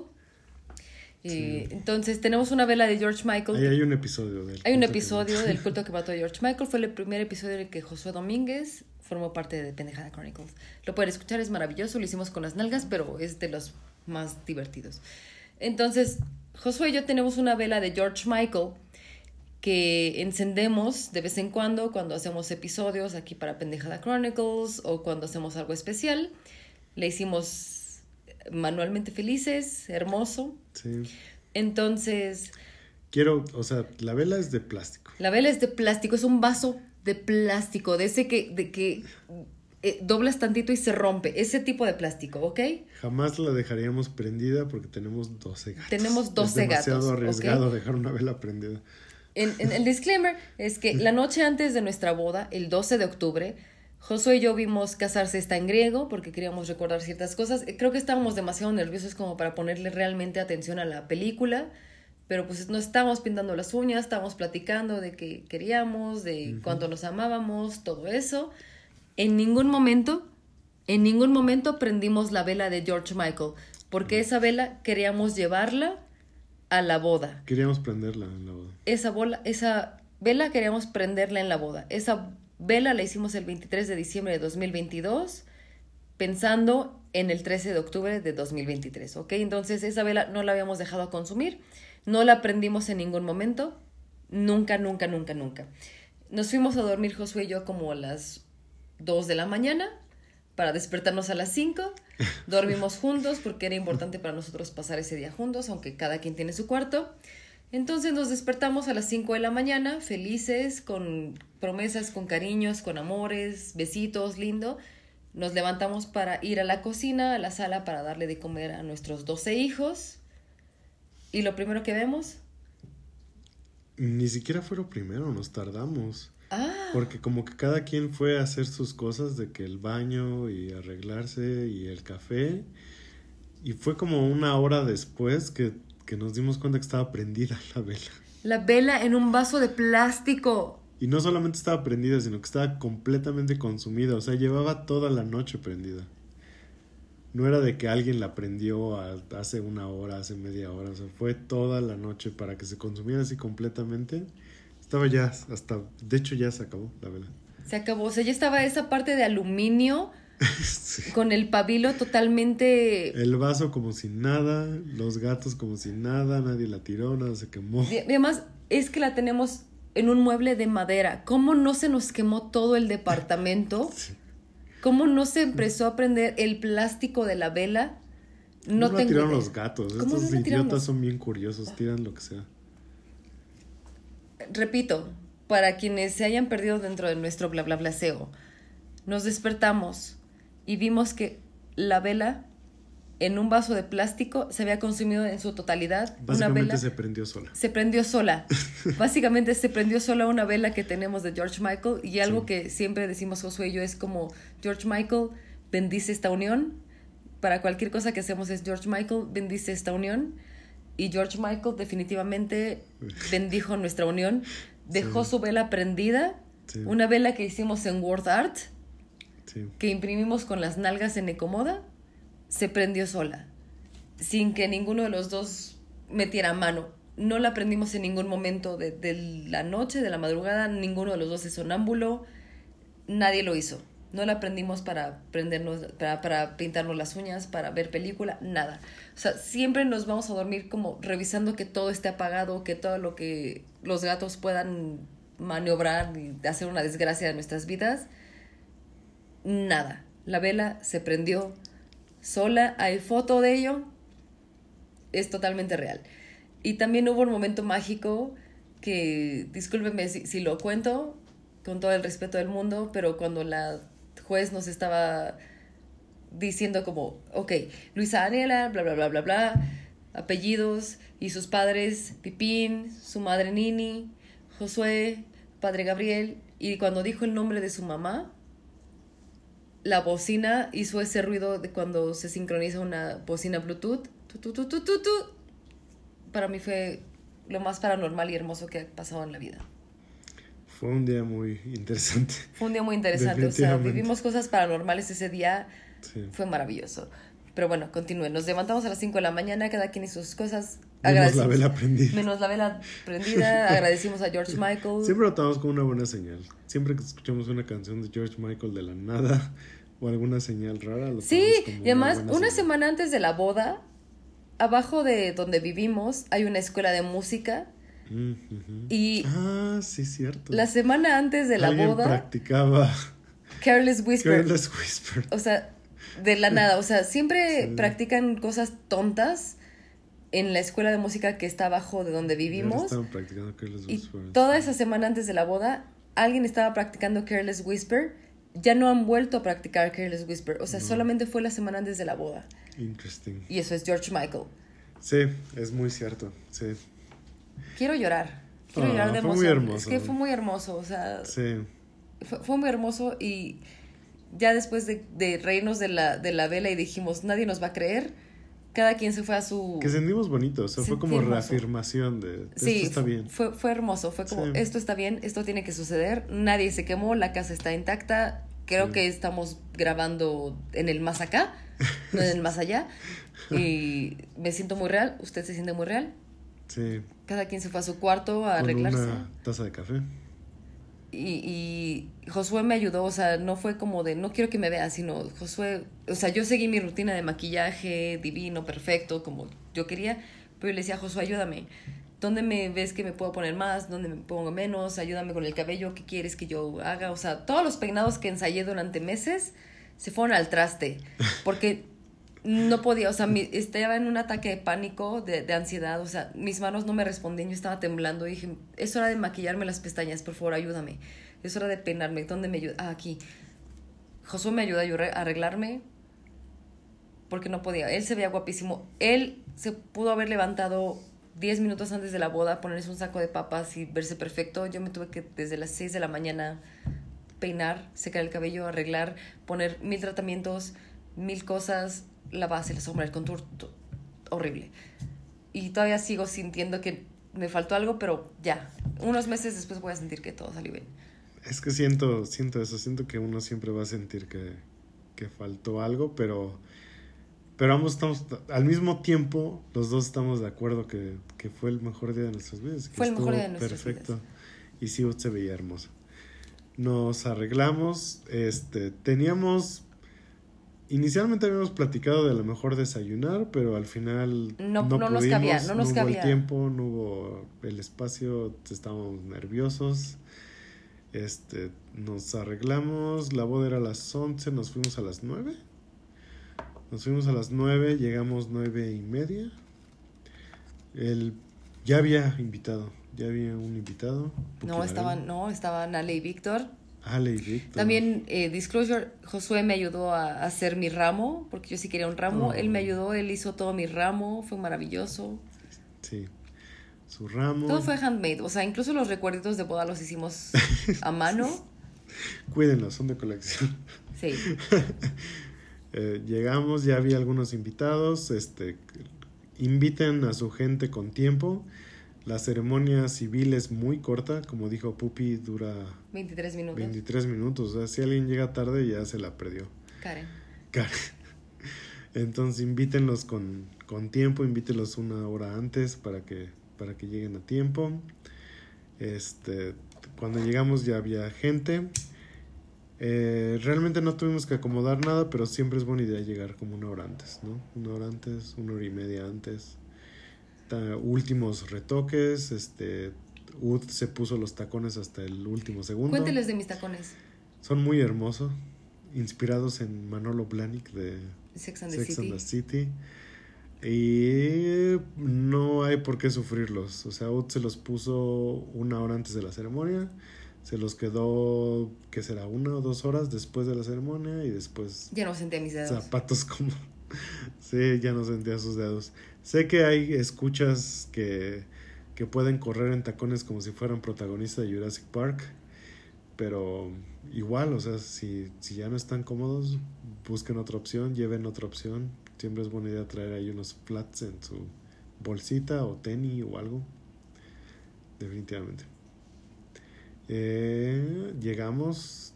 Y entonces tenemos una vela de George Michael. Ahí hay un episodio del Hay un que- episodio del culto que mató a George Michael. Fue el primer episodio en el que Josué Domínguez formó parte de Pendejada Chronicles. Lo pueden escuchar, es maravilloso. Lo hicimos con las nalgas, pero es de los más divertidos. Entonces, Josué y yo tenemos una vela de George Michael que encendemos de vez en cuando cuando hacemos episodios aquí para Pendejada Chronicles o cuando hacemos algo especial. Le hicimos manualmente felices, hermoso. Sí. Entonces, Quiero, o sea, la vela es de plástico. la vela es de plástico, es un vaso de plástico, de ese que, de que eh, doblas tantito y se rompe, ese tipo de plástico, ¿ok? Jamás la dejaríamos prendida porque tenemos 12 gatos. Tenemos 12 es demasiado arriesgado dejar una vela prendida. En, en el disclaimer es que la noche antes de nuestra boda, el 12 de octubre, Josué y yo vimos Casarse está en griego porque queríamos recordar ciertas cosas. Eh, Creo que estábamos demasiado nerviosos como para ponerle realmente atención a la película, pero pues no estábamos pintando las uñas, estábamos platicando de qué queríamos, de cuánto nos amábamos, todo eso. En ningún momento, en ningún momento prendimos la vela de George Michael, porque esa vela queríamos llevarla a la boda Queríamos prenderla en la boda. esa bola, esa vela queríamos prenderla en la boda. Esa vela la hicimos el 23 de diciembre de 2022, pensando en el 13 de octubre de 2023, ¿ok? Entonces esa vela no la habíamos dejado a consumir, no la prendimos en ningún momento, nunca, nunca, nunca, nunca. Nos fuimos a dormir Josué y yo como a las 2 de la mañana para despertarnos a las 5. Dormimos juntos porque era importante para nosotros pasar ese día juntos, aunque cada quien tiene su cuarto. Entonces nos despertamos a las 5 de la mañana, felices, con promesas, con cariños, con amores, besitos, lindo. Nos levantamos para ir a la cocina, a la sala, para darle de comer a nuestros 12 hijos. Y lo primero que vemos, Ni siquiera fue lo primero, nos tardamos. Ah, Porque como que cada quien fue a hacer sus cosas de que el baño y arreglarse y el café. Y fue como una hora después que, que nos dimos cuenta que estaba prendida la vela. la vela en un vaso de plástico. Y no solamente estaba prendida, sino que estaba completamente consumida. O sea, llevaba toda la noche prendida. No era de que alguien la prendió hace una hora, hace media hora. O sea, fue toda la noche para que se consumiera así completamente. Estaba ya hasta... De hecho, ya se acabó la vela. Se acabó, o sea, ya estaba esa parte de aluminio Sí. con el pabilo totalmente... El vaso como si nada, los gatos como si nada, nadie la tiró, nada se quemó. Y además, es que la tenemos en un mueble de madera. ¿Cómo no se nos quemó todo el departamento? ¿Cómo no se empezó a prender el plástico de la vela? No, la tengo tiraron idea. los gatos. ¿Cómo Estos no idiotas son bien curiosos, tiran lo que sea. Repito, para quienes se hayan perdido dentro de nuestro bla bla blaseo, nos despertamos y vimos que la vela en un vaso de plástico se había consumido en su totalidad. Una Básicamente vela se prendió sola. se prendió sola. Básicamente se prendió sola una vela que tenemos de George Michael y algo Sí. que siempre decimos Josué y yo es como George Michael bendice esta unión. Para cualquier cosa que hacemos es George Michael bendice esta unión y George Michael definitivamente bendijo nuestra unión. Dejó su vela prendida, Sí. una vela que hicimos en Word Art, Sí. que imprimimos con las nalgas en Ecomoda, se prendió sola, sin que ninguno de los dos metiera mano. No la prendimos en ningún momento de, de la noche, de la madrugada, ninguno de los dos es sonámbulo, nadie lo hizo. No la prendimos para prendernos, para, para pintarnos las uñas, para ver película, nada. O sea, siempre nos vamos a dormir como revisando que todo esté apagado, que todo lo que los gatos puedan maniobrar y hacer una desgracia de nuestras vidas nada. La vela se prendió sola, hay foto de ello, es totalmente real. Y también hubo un momento mágico que, discúlpenme si, si lo cuento, con todo el respeto del mundo, pero cuando la juez nos estaba diciendo como, ok, Luisa Daniela, bla, bla, bla, bla, bla, apellidos y sus padres, Pipín, su madre Nini, Josué, padre Gabriel, y cuando dijo el nombre de su mamá, la bocina hizo ese ruido de cuando se sincroniza una bocina Bluetooth. Tu. Para mí fue lo más paranormal y hermoso que ha pasado en la vida. Fue un día muy interesante. Fue un día muy interesante. O sea, vivimos cosas paranormales ese día. Sí. Fue maravilloso. Pero bueno, continúen. Nos levantamos a las 5 de la mañana, cada quien hizo sus cosas. Menos la vela prendida. Menos la vela prendida. agradecimos a George Michael. Siempre lo tomamos como una buena señal. Siempre que escuchamos una canción de George Michael de la nada o alguna señal rara, lo Sí, y además, una semana antes de la boda, abajo de donde vivimos hay una escuela de música. Mm. Y Ah, sí, cierto. la semana antes de la Alguien boda, practicaba Careless Whisper. Careless Whisper. O sea, de la nada. O sea, siempre Sí. practican cosas tontas en la escuela de música que está abajo de donde vivimos. Estaban practicando Careless Y Whisper. toda esa semana antes de la boda, alguien estaba practicando Careless Whisper. Ya no han vuelto a practicar Careless Whisper. O sea, solamente fue la semana antes de la boda. Interesting. Y eso es George Michael. Sí, es muy cierto. Sí, Quiero llorar. Quiero Ah, llorar de fue muy emoción. hermoso. Es que fue muy hermoso. O sea, sí. fue, fue muy hermoso y ya después de, de reírnos de la, de la vela y dijimos, nadie nos va a creer, cada quien se fue a su... Que sentimos bonito. O sea, fue como hermoso. reafirmación de Sí, esto está bien. Fue, fue hermoso, fue como, Sí. esto está bien, esto tiene que suceder, nadie se quemó, la casa está intacta, creo Sí. que estamos grabando en el más acá, no en el más allá, y me siento muy real, usted se siente muy real, Sí. Cada quien se fue a su cuarto a Con arreglarse. una taza de café. Y, y Josué me ayudó, o sea, no fue como de, no quiero que me vean, sino Josué, o sea, yo seguí mi rutina de maquillaje divino, perfecto, como yo quería, pero yo le decía, Josué, ayúdame. ¿Dónde me ves que me puedo poner más? ¿Dónde me pongo menos? Ayúdame con el cabello, ¿qué quieres que yo haga? O sea, todos los peinados que ensayé durante meses se fueron al traste, porque no podía, o sea, mi- estaba en un ataque de pánico, de, ansiedad, o sea, mis manos no me respondían, yo estaba temblando dije, es hora de maquillarme las pestañas, por favor, ayúdame. Es hora de peinarme, ¿dónde me ayuda? Ah, aquí. Josué me ayuda a arreglarme porque no podía. Él se veía guapísimo. Él se pudo haber levantado 10 minutos antes de la boda, ponerse un saco de papas y verse perfecto. Yo me tuve que desde las 6 de la mañana peinar, secar el cabello, arreglar, poner mil tratamientos, mil cosas, la base, la sombra, el contour, to- horrible. Y todavía sigo sintiendo que me faltó algo, pero ya, unos meses después voy a sentir que todo salió bien. Es que siento, siento eso, siento que uno siempre va a sentir que, que faltó algo, pero, pero ambos estamos, al mismo tiempo, los dos estamos de acuerdo que, que fue el mejor día de nuestras vidas. que Fue el mejor día de nuestras Perfecto. Y sí, se veía hermosa. Nos arreglamos, este, teníamos, inicialmente habíamos platicado de a lo mejor desayunar, pero al final No- no nos pudimos, cabía, no nos hubo cabía. el tiempo, no hubo el espacio, estábamos nerviosos. Este, nos arreglamos, la boda era a las 11, nos fuimos a las 9. Nos fuimos a las 9, llegamos 9 y media. El, ya había invitado, ya había un invitado. No, estaban, no, estaban Ale y Víctor. Ale Víctor. También, eh, Disclosure, Josué me ayudó a hacer mi ramo, porque yo sí quería un ramo. Oh. Él me ayudó, él hizo todo mi ramo, fue maravilloso. Sí. Su ramo. Todo fue handmade, o sea, incluso los recuerditos de boda los hicimos a mano. Cuídenlos, son de colección. Sí. Eh, llegamos, ya había algunos invitados. Este, inviten a su gente con tiempo. La ceremonia civil es muy corta, como dijo Pupi, dura 23 minutos. 23 minutos. O sea, si alguien llega tarde ya se la perdió. Karen. Karen. Entonces invítenlos con, con tiempo, invítenlos una hora antes para que, para que lleguen a tiempo. Este, cuando llegamos ya había gente. Eh, realmente no tuvimos que acomodar nada, pero siempre es buena idea llegar como una hora antes, ¿no? Una hora antes, una hora y media antes. Últimos retoques, este, Ud se puso los tacones hasta el último segundo. Cuénteles de mis tacones. Son muy hermosos, inspirados en Manolo Blahnik de Sex and the City. and the City. Y no hay por qué sufrirlos. O sea, Ud se los puso una hora antes de la ceremonia. Se los quedó, que será? Una o dos horas después de la ceremonia. Y después Ya no senté mis dedos. zapatos como... sí, ya no sentía sus dedos. Sé que hay escuchas que, que pueden correr en tacones como si fueran protagonistas de Jurassic Park. Pero igual, o sea, si, si ya no están cómodos, busquen otra opción, lleven otra opción. Siempre es buena idea traer ahí unos flats en su bolsita o tenis o algo. Definitivamente. Eh, llegamos,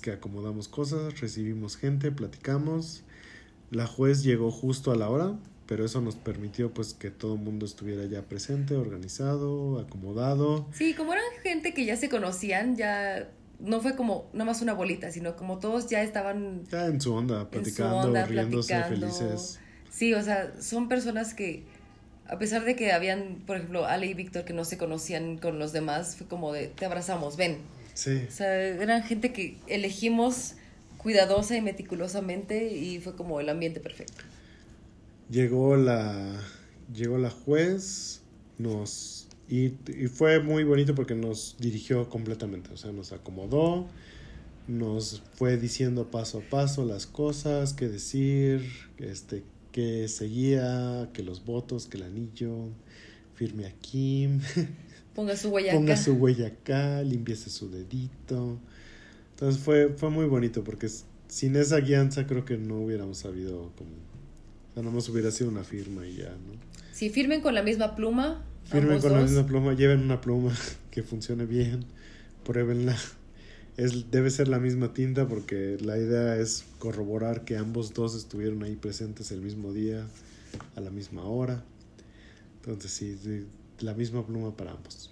que acomodamos cosas, recibimos gente, platicamos. La juez llegó justo a la hora. Pero eso nos permitió pues que todo el mundo estuviera ya presente, organizado, acomodado. Sí, como eran gente que ya se conocían, ya no fue como nada más una bolita, sino como todos ya estaban Ya en su onda, su platicando, onda, riéndose, platicando. felices. Sí, o sea, son personas que, a pesar de que habían, por ejemplo, Ale y Víctor que no se conocían con los demás, fue como de, te abrazamos, ven. Sí, O sea, eran gente que elegimos cuidadosa y meticulosamente y fue como el ambiente perfecto. Llegó la llegó la juez, nos y, y fue muy bonito porque nos dirigió completamente, o sea, nos acomodó, nos fue diciendo paso a paso las cosas, qué decir, este, qué seguía, que los votos, que el anillo, firme aquí, Ponga su huella ponga acá. su huella acá, limpiese su dedito. Entonces fue, fue muy bonito porque sin esa guianza creo que no hubiéramos sabido como... Sea, nomás hubiera sido una firma y ya, ¿no? Si firmen con la misma pluma, Firmen con la misma pluma, lleven una pluma que funcione bien, pruébenla. Es, debe ser la misma tinta porque la idea es corroborar que ambos dos estuvieron ahí presentes el mismo día, a la misma hora. Entonces sí, sí, la misma pluma para ambos.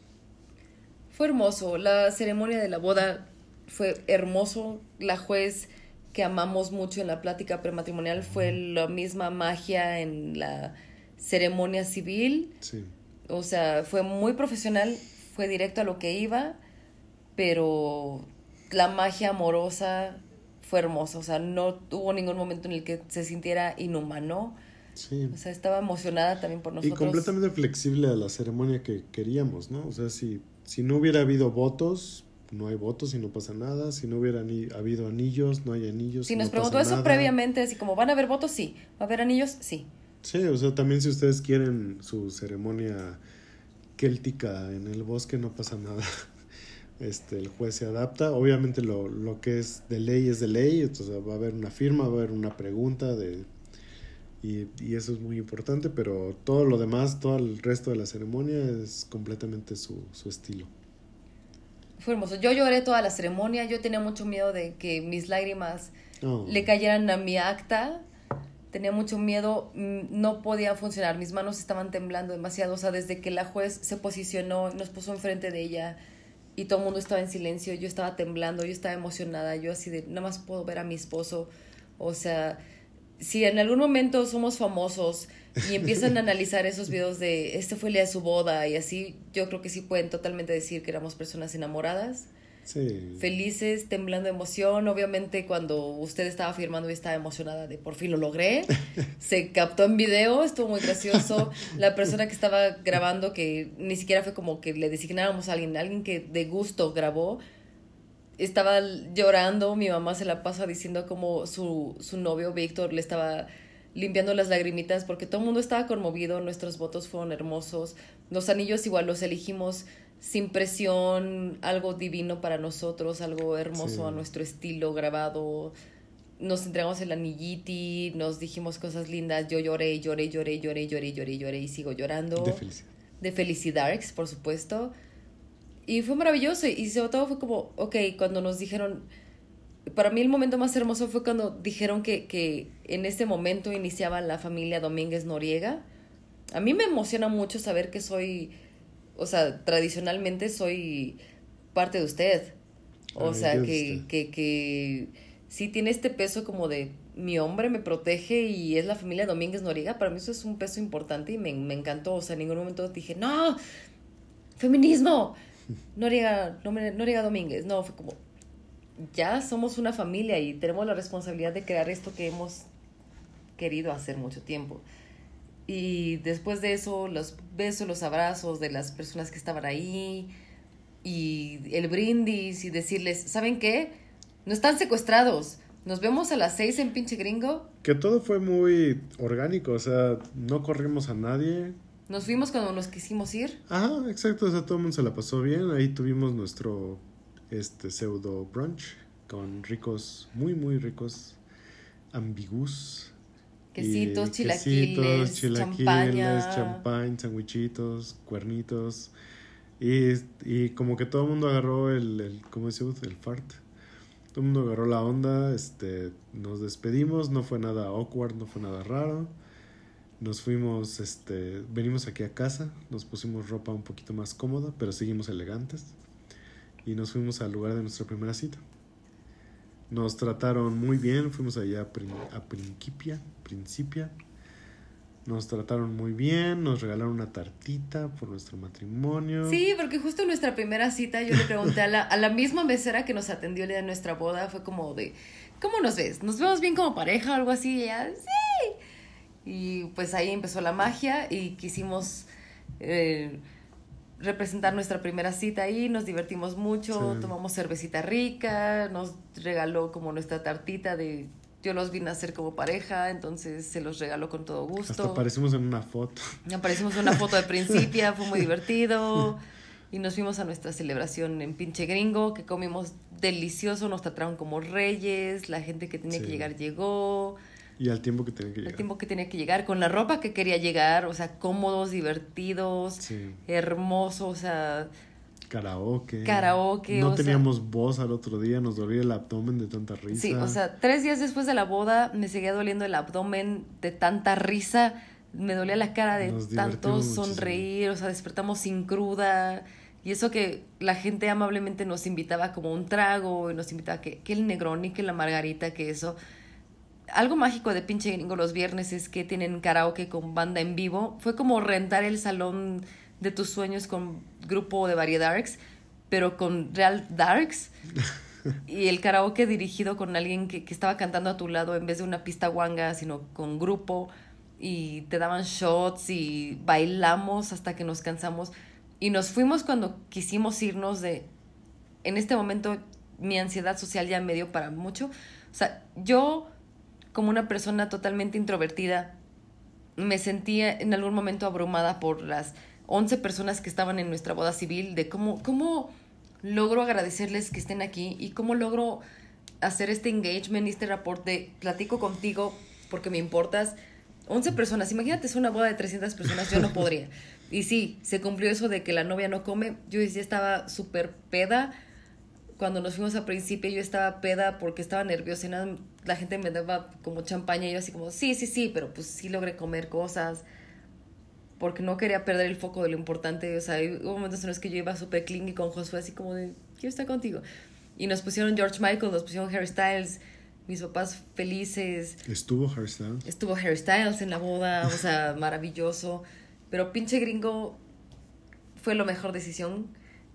Fue hermoso. La ceremonia de la boda fue hermoso. La juez que amamos mucho en la plática prematrimonial fue la misma magia en la ceremonia civil. Sí. O sea, fue muy profesional, fue directo a lo que iba, pero la magia amorosa fue hermosa. O sea, no hubo ningún momento en el que se sintiera inhumano. Sí. O sea, estaba emocionada también por Y nosotros. completamente flexible a la ceremonia que queríamos, ¿no? O sea, si, si no hubiera habido votos, no hay votos y no pasa nada. Si no hubiera ni, habido anillos, no hay anillos. Si nos no preguntó eso nada. previamente, así como, ¿van a haber votos? Sí. ¿Va a haber anillos? Sí. Sí, o sea, también si ustedes quieren su ceremonia céltica en el bosque, no pasa nada. Este, el juez se adapta. Obviamente lo, lo que es de ley es de ley. Entonces va a haber una firma, va a haber una pregunta de... Y, y eso es muy importante, pero todo lo demás, todo el resto de la ceremonia es completamente su, su estilo. Fue hermoso. Yo lloré toda la ceremonia. Yo tenía mucho miedo de que mis lágrimas Oh, le cayeran a mi acta. Tenía mucho miedo. mm, No podía funcionar. Mis manos estaban temblando demasiado. O sea, desde que la juez se posicionó y nos puso enfrente de ella y todo el mundo estaba en silencio, yo estaba temblando, yo estaba emocionada. Yo así de, nada más puedo ver a mi esposo. O sea, si en algún momento somos famosos y empiezan a analizar esos videos de este fue el día de su boda y así, yo creo que sí pueden totalmente decir que éramos personas enamoradas, sí. felices, temblando de emoción. Obviamente cuando usted estaba firmando yo estaba emocionada de por fin lo logré. Se captó en video, estuvo muy gracioso. La persona que estaba grabando, que ni siquiera fue como que le designáramos a alguien, alguien que de gusto grabó, estaba llorando, mi mamá se la pasa diciendo como su, su novio Víctor le estaba limpiando las lagrimitas porque todo el mundo estaba conmovido, nuestros votos fueron hermosos, los anillos igual los elegimos sin presión, algo divino para nosotros, algo hermoso Sí. a nuestro estilo grabado. Nos entregamos el anilliti, nos dijimos cosas lindas, yo lloré, lloré, lloré, lloré, lloré, lloré, lloré y sigo llorando De felicidad. de Felicidarks, por supuesto. Y fue maravilloso. Y sobre todo fue como, ok, cuando nos dijeron. Para mí el momento más hermoso fue cuando dijeron que, que en este momento iniciaba la familia Domínguez Noriega. A mí me emociona mucho saber que soy. O sea, tradicionalmente soy parte de usted. O Ay, sea, que, que, que sí tiene este peso como de mi hombre me protege y es la familia Domínguez Noriega. Para mí eso es un peso importante y me, me encantó. O sea, en ningún momento dije, no, feminismo. Noriega, Noriega Domínguez. No, fue como, ya somos una familia y tenemos la responsabilidad de crear esto que hemos querido hacer mucho tiempo. Y después de eso, los besos, los abrazos de las personas que estaban ahí y el brindis y decirles, ¿saben qué? No están secuestrados. Nos vemos a las seis en pinche gringo. Que todo fue muy orgánico, o sea, no corrimos a nadie. Nos fuimos cuando nos quisimos ir. Ajá, exacto, o sea, todo el mundo se la pasó bien. Ahí tuvimos nuestro este pseudo brunch con ricos, muy, muy ricos ambigus. Quesitos, chilaquiles, champaña. champán, sandwichitos, cuernitos. Y, y como que todo el mundo agarró el, el ¿cómo decimos? El fart. Todo el mundo agarró la onda, este, nos despedimos, no fue nada awkward, no fue nada raro. Nos fuimos, este, venimos aquí a casa, nos pusimos ropa un poquito más cómoda, pero seguimos elegantes. Y nos fuimos al lugar de nuestra primera cita. Nos trataron muy bien, fuimos allá a, Prin- a Principia, Principia. Nos trataron muy bien, nos regalaron una tartita por nuestro matrimonio. Sí, porque justo en nuestra primera cita yo le pregunté a la, a la misma mesera que nos atendió el día de nuestra boda, fue como de, ¿cómo nos ves? ¿Nos vemos bien como pareja o algo así? Y ella, sí. Y pues ahí empezó la magia y quisimos eh, representar nuestra primera cita ahí, nos divertimos mucho, Sí. tomamos cervecita rica, nos regaló como nuestra tartita de... Yo los vine a hacer como pareja, entonces se los regaló con todo gusto. Hasta aparecimos en una foto. Aparecimos en una foto de Principia, fue muy divertido. Y nos fuimos a nuestra celebración en pinche gringo, que comimos delicioso, nos trataron como reyes, la gente que tenía Sí. que llegar llegó, Y al tiempo que tenía que llegar. el tiempo que tenía que llegar, con la ropa que quería llegar, o sea, cómodos, divertidos, Sí. hermosos, o sea, Karaoke. Karaoke, No o sea- teníamos voz al otro día, nos dolía el abdomen de tanta risa. sí, o sea, tres días después de la boda me seguía doliendo el abdomen de tanta risa, me dolía la cara de tanto muchísimo. sonreír, o sea, despertamos sin cruda. Y eso que la gente amablemente nos invitaba como un trago, y nos invitaba que, que el negroni, que la margarita, que eso. Algo mágico de pinche gringo los viernes es que tienen karaoke con banda en vivo. Fue como rentar el salón de tus sueños con grupo de variedades, pero con real darks. Y el karaoke dirigido con alguien que, que estaba cantando a tu lado en vez de una pista guanga, sino con grupo. Y te daban shots y bailamos hasta que nos cansamos. Y nos fuimos cuando quisimos irnos de... En este momento mi ansiedad social ya me dio para mucho. O sea, yo como una persona totalmente introvertida, me sentía en algún momento abrumada por las 11 personas que estaban en nuestra boda civil, de cómo, cómo logro agradecerles que estén aquí y cómo logro hacer este engagement y este rapport de platico contigo porque me importas. 11 personas, imagínate, es una boda de 300 personas, yo no podría. Y sí, se cumplió eso de que la novia no come. Yo ya estaba súper peda. Cuando nos fuimos a principio, yo estaba peda porque estaba nerviosa. y nada, la gente me daba como champaña y yo así como, sí, sí, sí, pero pues sí logré comer cosas. Porque no quería perder el foco de lo importante. O sea, hubo momentos en los que yo iba súper clingy con Josué, así como de, quiero estar contigo. Y nos pusieron George Michael, nos pusieron Harry Styles, mis papás felices. Estuvo Hairstyle. Estuvo Harry Styles en la boda, o sea, maravilloso. Pero pinche gringo fue la mejor decisión.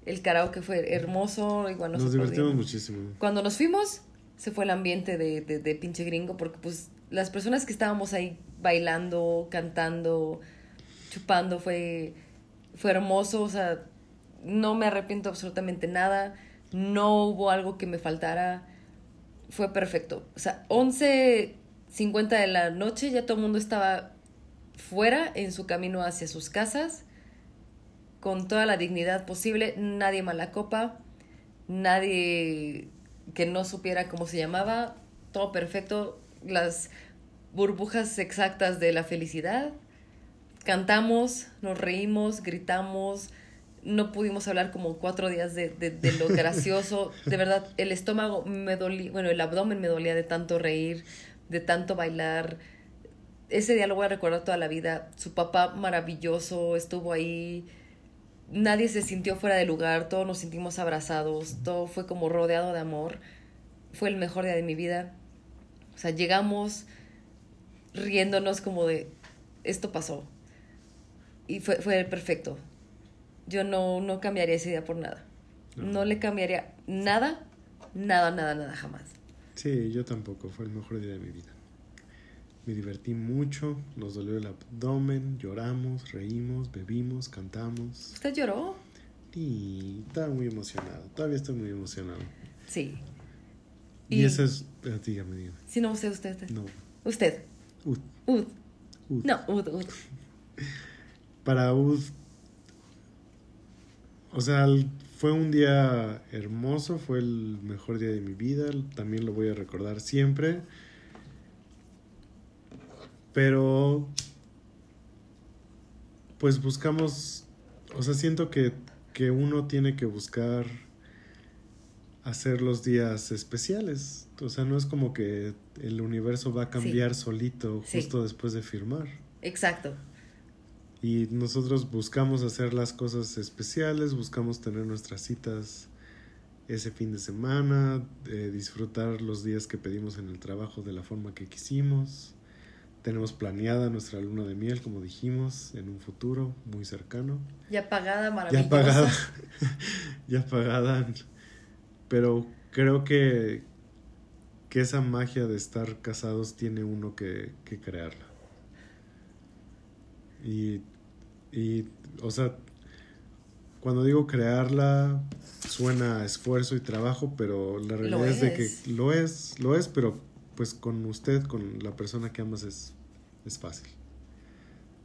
El karaoke fue hermoso, igual Nos nosotros divertimos muchísimo. Cuando nos fuimos, se fue el ambiente de, de, de pinche gringo, porque pues las personas que estábamos ahí bailando, cantando, chupando, fue, fue hermoso, o sea, no me arrepiento absolutamente nada, no hubo algo que me faltara, fue perfecto. O sea, 11.50 de la noche ya todo el mundo estaba fuera en su camino hacia sus casas, con toda la dignidad posible, nadie mala copa, nadie que no supiera cómo se llamaba, todo perfecto, las burbujas exactas de la felicidad. Cantamos, nos reímos, gritamos, no pudimos hablar como cuatro días de, de, de lo gracioso. De verdad, el estómago me dolía, bueno, el abdomen me dolía de tanto reír, de tanto bailar. Ese día lo voy a recordar toda la vida. Su papá maravilloso estuvo ahí. Nadie se sintió fuera de lugar, todos nos sentimos abrazados, todo fue como rodeado de amor. Fue el mejor día de mi vida. O sea, llegamos riéndonos como de esto pasó. Y fue, fue perfecto. Yo no, no cambiaría ese día por nada. No le cambiaría nada, nada, nada, nada, jamás. Sí, yo tampoco. Fue el mejor día de mi vida. Me divertí mucho, nos dolió el abdomen, lloramos, reímos, bebimos, cantamos. ¿Usted lloró? Y estaba muy emocionado. Todavía estoy muy emocionado. Sí. Y, Y- esa es. eh, Dígame, dígame. Si no, usted, usted. usted. No. Usted. Ud, Ud. ud. No, Ud, Ud. Para Ud. O sea, fue un día hermoso, fue el mejor día de mi vida. También lo voy a recordar siempre. Pero. Pues buscamos. O sea, siento que, que uno tiene que buscar hacer los días especiales. O sea, no es como que el universo va a cambiar solito Sí. justo después de firmar. Exacto. Y nosotros buscamos hacer las cosas especiales, buscamos tener nuestras citas ese fin de semana, eh, disfrutar los días que pedimos en el trabajo de la forma que quisimos. Tenemos planeada nuestra luna de miel, como dijimos, en un futuro muy cercano. Ya pagada, maravillosa. Ya pagada. ya pagada. Pero creo que, que esa magia de estar casados tiene uno que, que crearla. Y, y, o sea, cuando digo crearla, suena a esfuerzo y trabajo, pero la realidad es. de que lo es, lo es, pero pues con usted, con la persona que amas es, es fácil.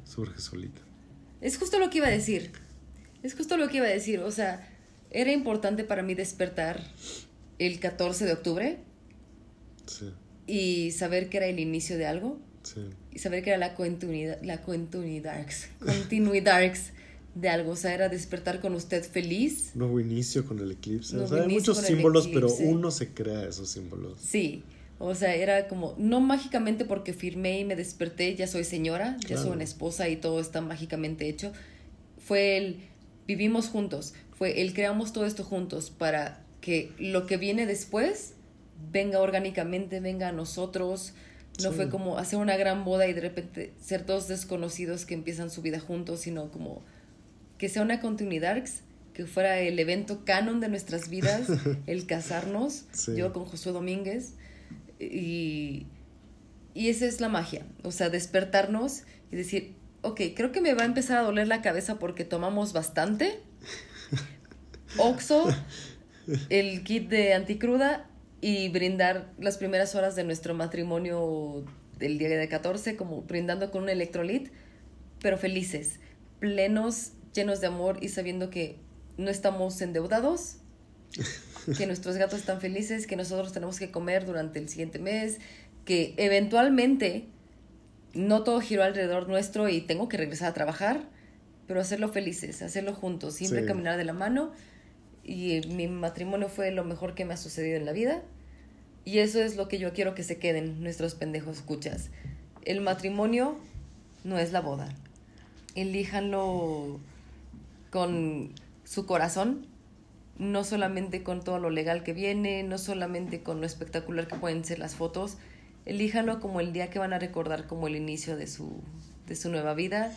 Surge solita. Es justo lo que iba a decir. Es justo lo que iba a decir. O sea, era importante para mí despertar el 14 de octubre Sí, y saber que era el inicio de algo sí. y saber que era la continuidad, la continuidad, continuidad de algo. O sea, era despertar con usted feliz. Nuevo inicio con el eclipse. O sea, hay muchos símbolos, pero uno se crea esos símbolos. Sí. O sea, era como, no mágicamente porque firmé y me desperté, ya soy señora, ya soy una esposa y todo está mágicamente hecho. Fue el, vivimos juntos, fue el, creamos todo esto juntos para que lo que viene después venga orgánicamente, venga a nosotros. No Sí. fue como hacer una gran boda y de repente ser dos desconocidos que empiezan su vida juntos, sino como que sea una continuidad, que fuera el evento canon de nuestras vidas, el casarnos, Sí. yo con Josué Domínguez. Y, y esa es la magia, o sea, despertarnos y decir, ok, creo que me va a empezar a doler la cabeza porque tomamos bastante. Oxo, el kit de anticruda y brindar las primeras horas de nuestro matrimonio del día de 14, como brindando con un electrolit, pero felices, plenos, llenos de amor y sabiendo que no estamos endeudados, que nuestros gatos están felices, que nosotros tenemos que comer durante el siguiente mes, que eventualmente no todo giró alrededor nuestro y tengo que regresar a trabajar, pero hacerlo felices, hacerlo juntos, siempre Sí. caminar de la mano. Y eh, mi matrimonio fue lo mejor que me ha sucedido en la vida. Y eso es lo que yo quiero que se queden nuestros pendejos escuchas. El matrimonio no es la boda. Elíjanlo con su corazón, no solamente con todo lo legal que viene, no solamente con lo espectacular que pueden ser las fotos. Elíjanlo como el día que van a recordar como el inicio de su, de su nueva vida.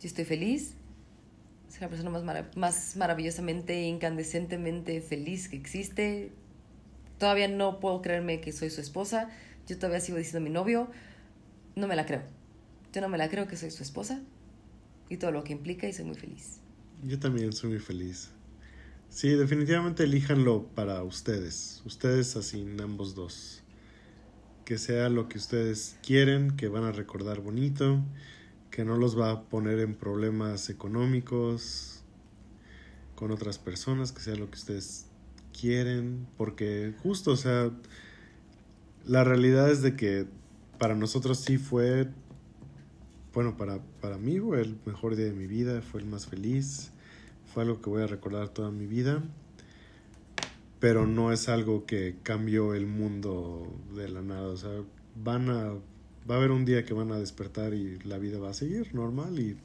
Yo estoy feliz. Soy la persona más, más maravillosamente, incandescentemente feliz que existe. Todavía no puedo creerme que soy su esposa. Yo todavía sigo diciendo mi novio. No me la creo. Yo no me la creo que soy su esposa. Y todo lo que implica y soy muy feliz. Yo también soy muy feliz. Sí, definitivamente elíjanlo para ustedes. Ustedes así, ambos dos. Que sea lo que ustedes quieren, que van a recordar bonito, que no los va a poner en problemas económicos con otras personas, que sea lo que ustedes quieren, porque justo, o sea, la realidad es de que para nosotros sí fue, bueno, para, para mí fue el mejor día de mi vida, fue el más feliz, fue algo que voy a recordar toda mi vida, pero no es algo que cambió el mundo de la nada, o sea, van a, va a haber un día que van a despertar y la vida va a seguir normal y,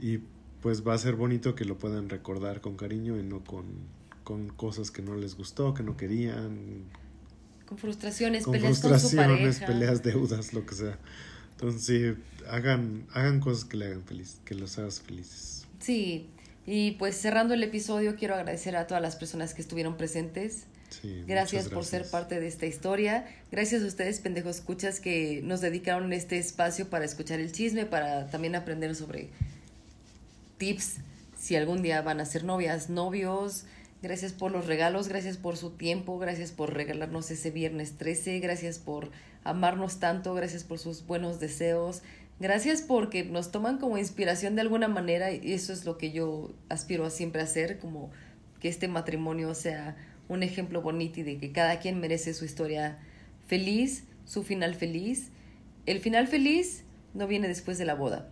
y pues va a ser bonito que lo puedan recordar con cariño y no con, con cosas que no les gustó, que no querían, Con frustraciones, con peleas con su frustraciones, pareja. peleas, deudas, lo que sea. Entonces, sí, hagan, hagan cosas que le hagan feliz, que los hagas felices. Sí, y pues cerrando el episodio quiero agradecer a todas las personas que estuvieron presentes. Sí, Gracias, muchas por ser gracias. parte de esta historia. Gracias a ustedes, pendejos escuchas, que nos dedicaron este espacio para escuchar el chisme, para también aprender sobre tips si algún día van a ser novias, novios. Gracias por los regalos, gracias por su tiempo, gracias por regalarnos ese viernes 13, gracias por amarnos tanto, gracias por sus buenos deseos, gracias porque nos toman como inspiración de alguna manera y eso es lo que yo aspiro a siempre hacer, como que este matrimonio sea un ejemplo bonito y de que cada quien merece su historia feliz, su final feliz. El final feliz no viene después de la boda.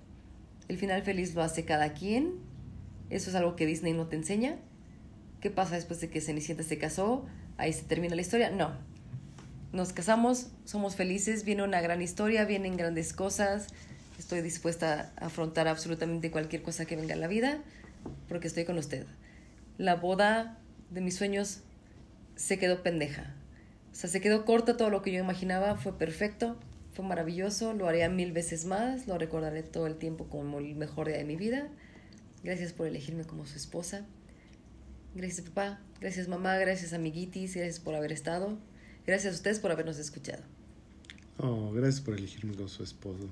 El final feliz lo hace cada quien. Eso es algo que Disney no te enseña. ¿Qué pasa después de que Cenicienta se casó? Ahí se termina la historia. No. Nos casamos, somos felices, viene una gran historia, vienen grandes cosas. Estoy dispuesta a afrontar absolutamente cualquier cosa que venga en la vida porque estoy con usted. La boda de mis sueños se quedó pendeja. O sea, se quedó corta todo lo que yo imaginaba, fue perfecto, fue maravilloso, lo haría mil veces más, lo recordaré todo el tiempo como el mejor día de mi vida. Gracias por elegirme como su esposa. Gracias papá, gracias mamá, gracias amiguitis, gracias por haber estado. Gracias a ustedes por habernos escuchado. Oh, gracias por elegirme como su esposo.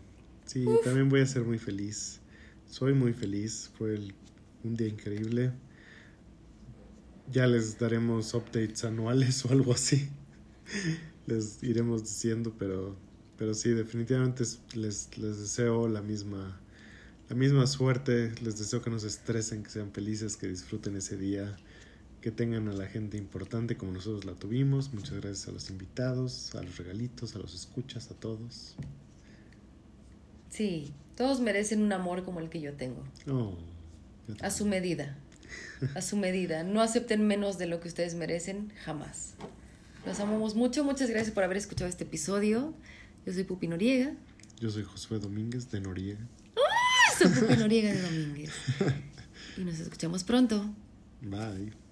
Sí, también voy a ser muy feliz. Soy muy feliz. Fue el- un día increíble. Ya les daremos updates anuales o algo así. Les iremos diciendo, pero, pero sí, definitivamente es- les, les deseo la misma, la misma suerte. Les deseo que no se estresen, que sean felices, que disfruten ese día, que tengan a la gente importante como nosotros la tuvimos. Muchas gracias a los invitados, a los regalitos, a los escuchas, a todos. Sí, todos merecen un amor como el que yo tengo. Oh, yo A su medida. A su medida. No acepten menos de lo que ustedes merecen jamás. Los amamos mucho. Muchas gracias por haber escuchado este episodio. Yo soy Pupi Noriega. Yo soy Josué Domínguez de Noriega. Soy Pupi Noriega de Domínguez. Y nos escuchamos pronto. Bye.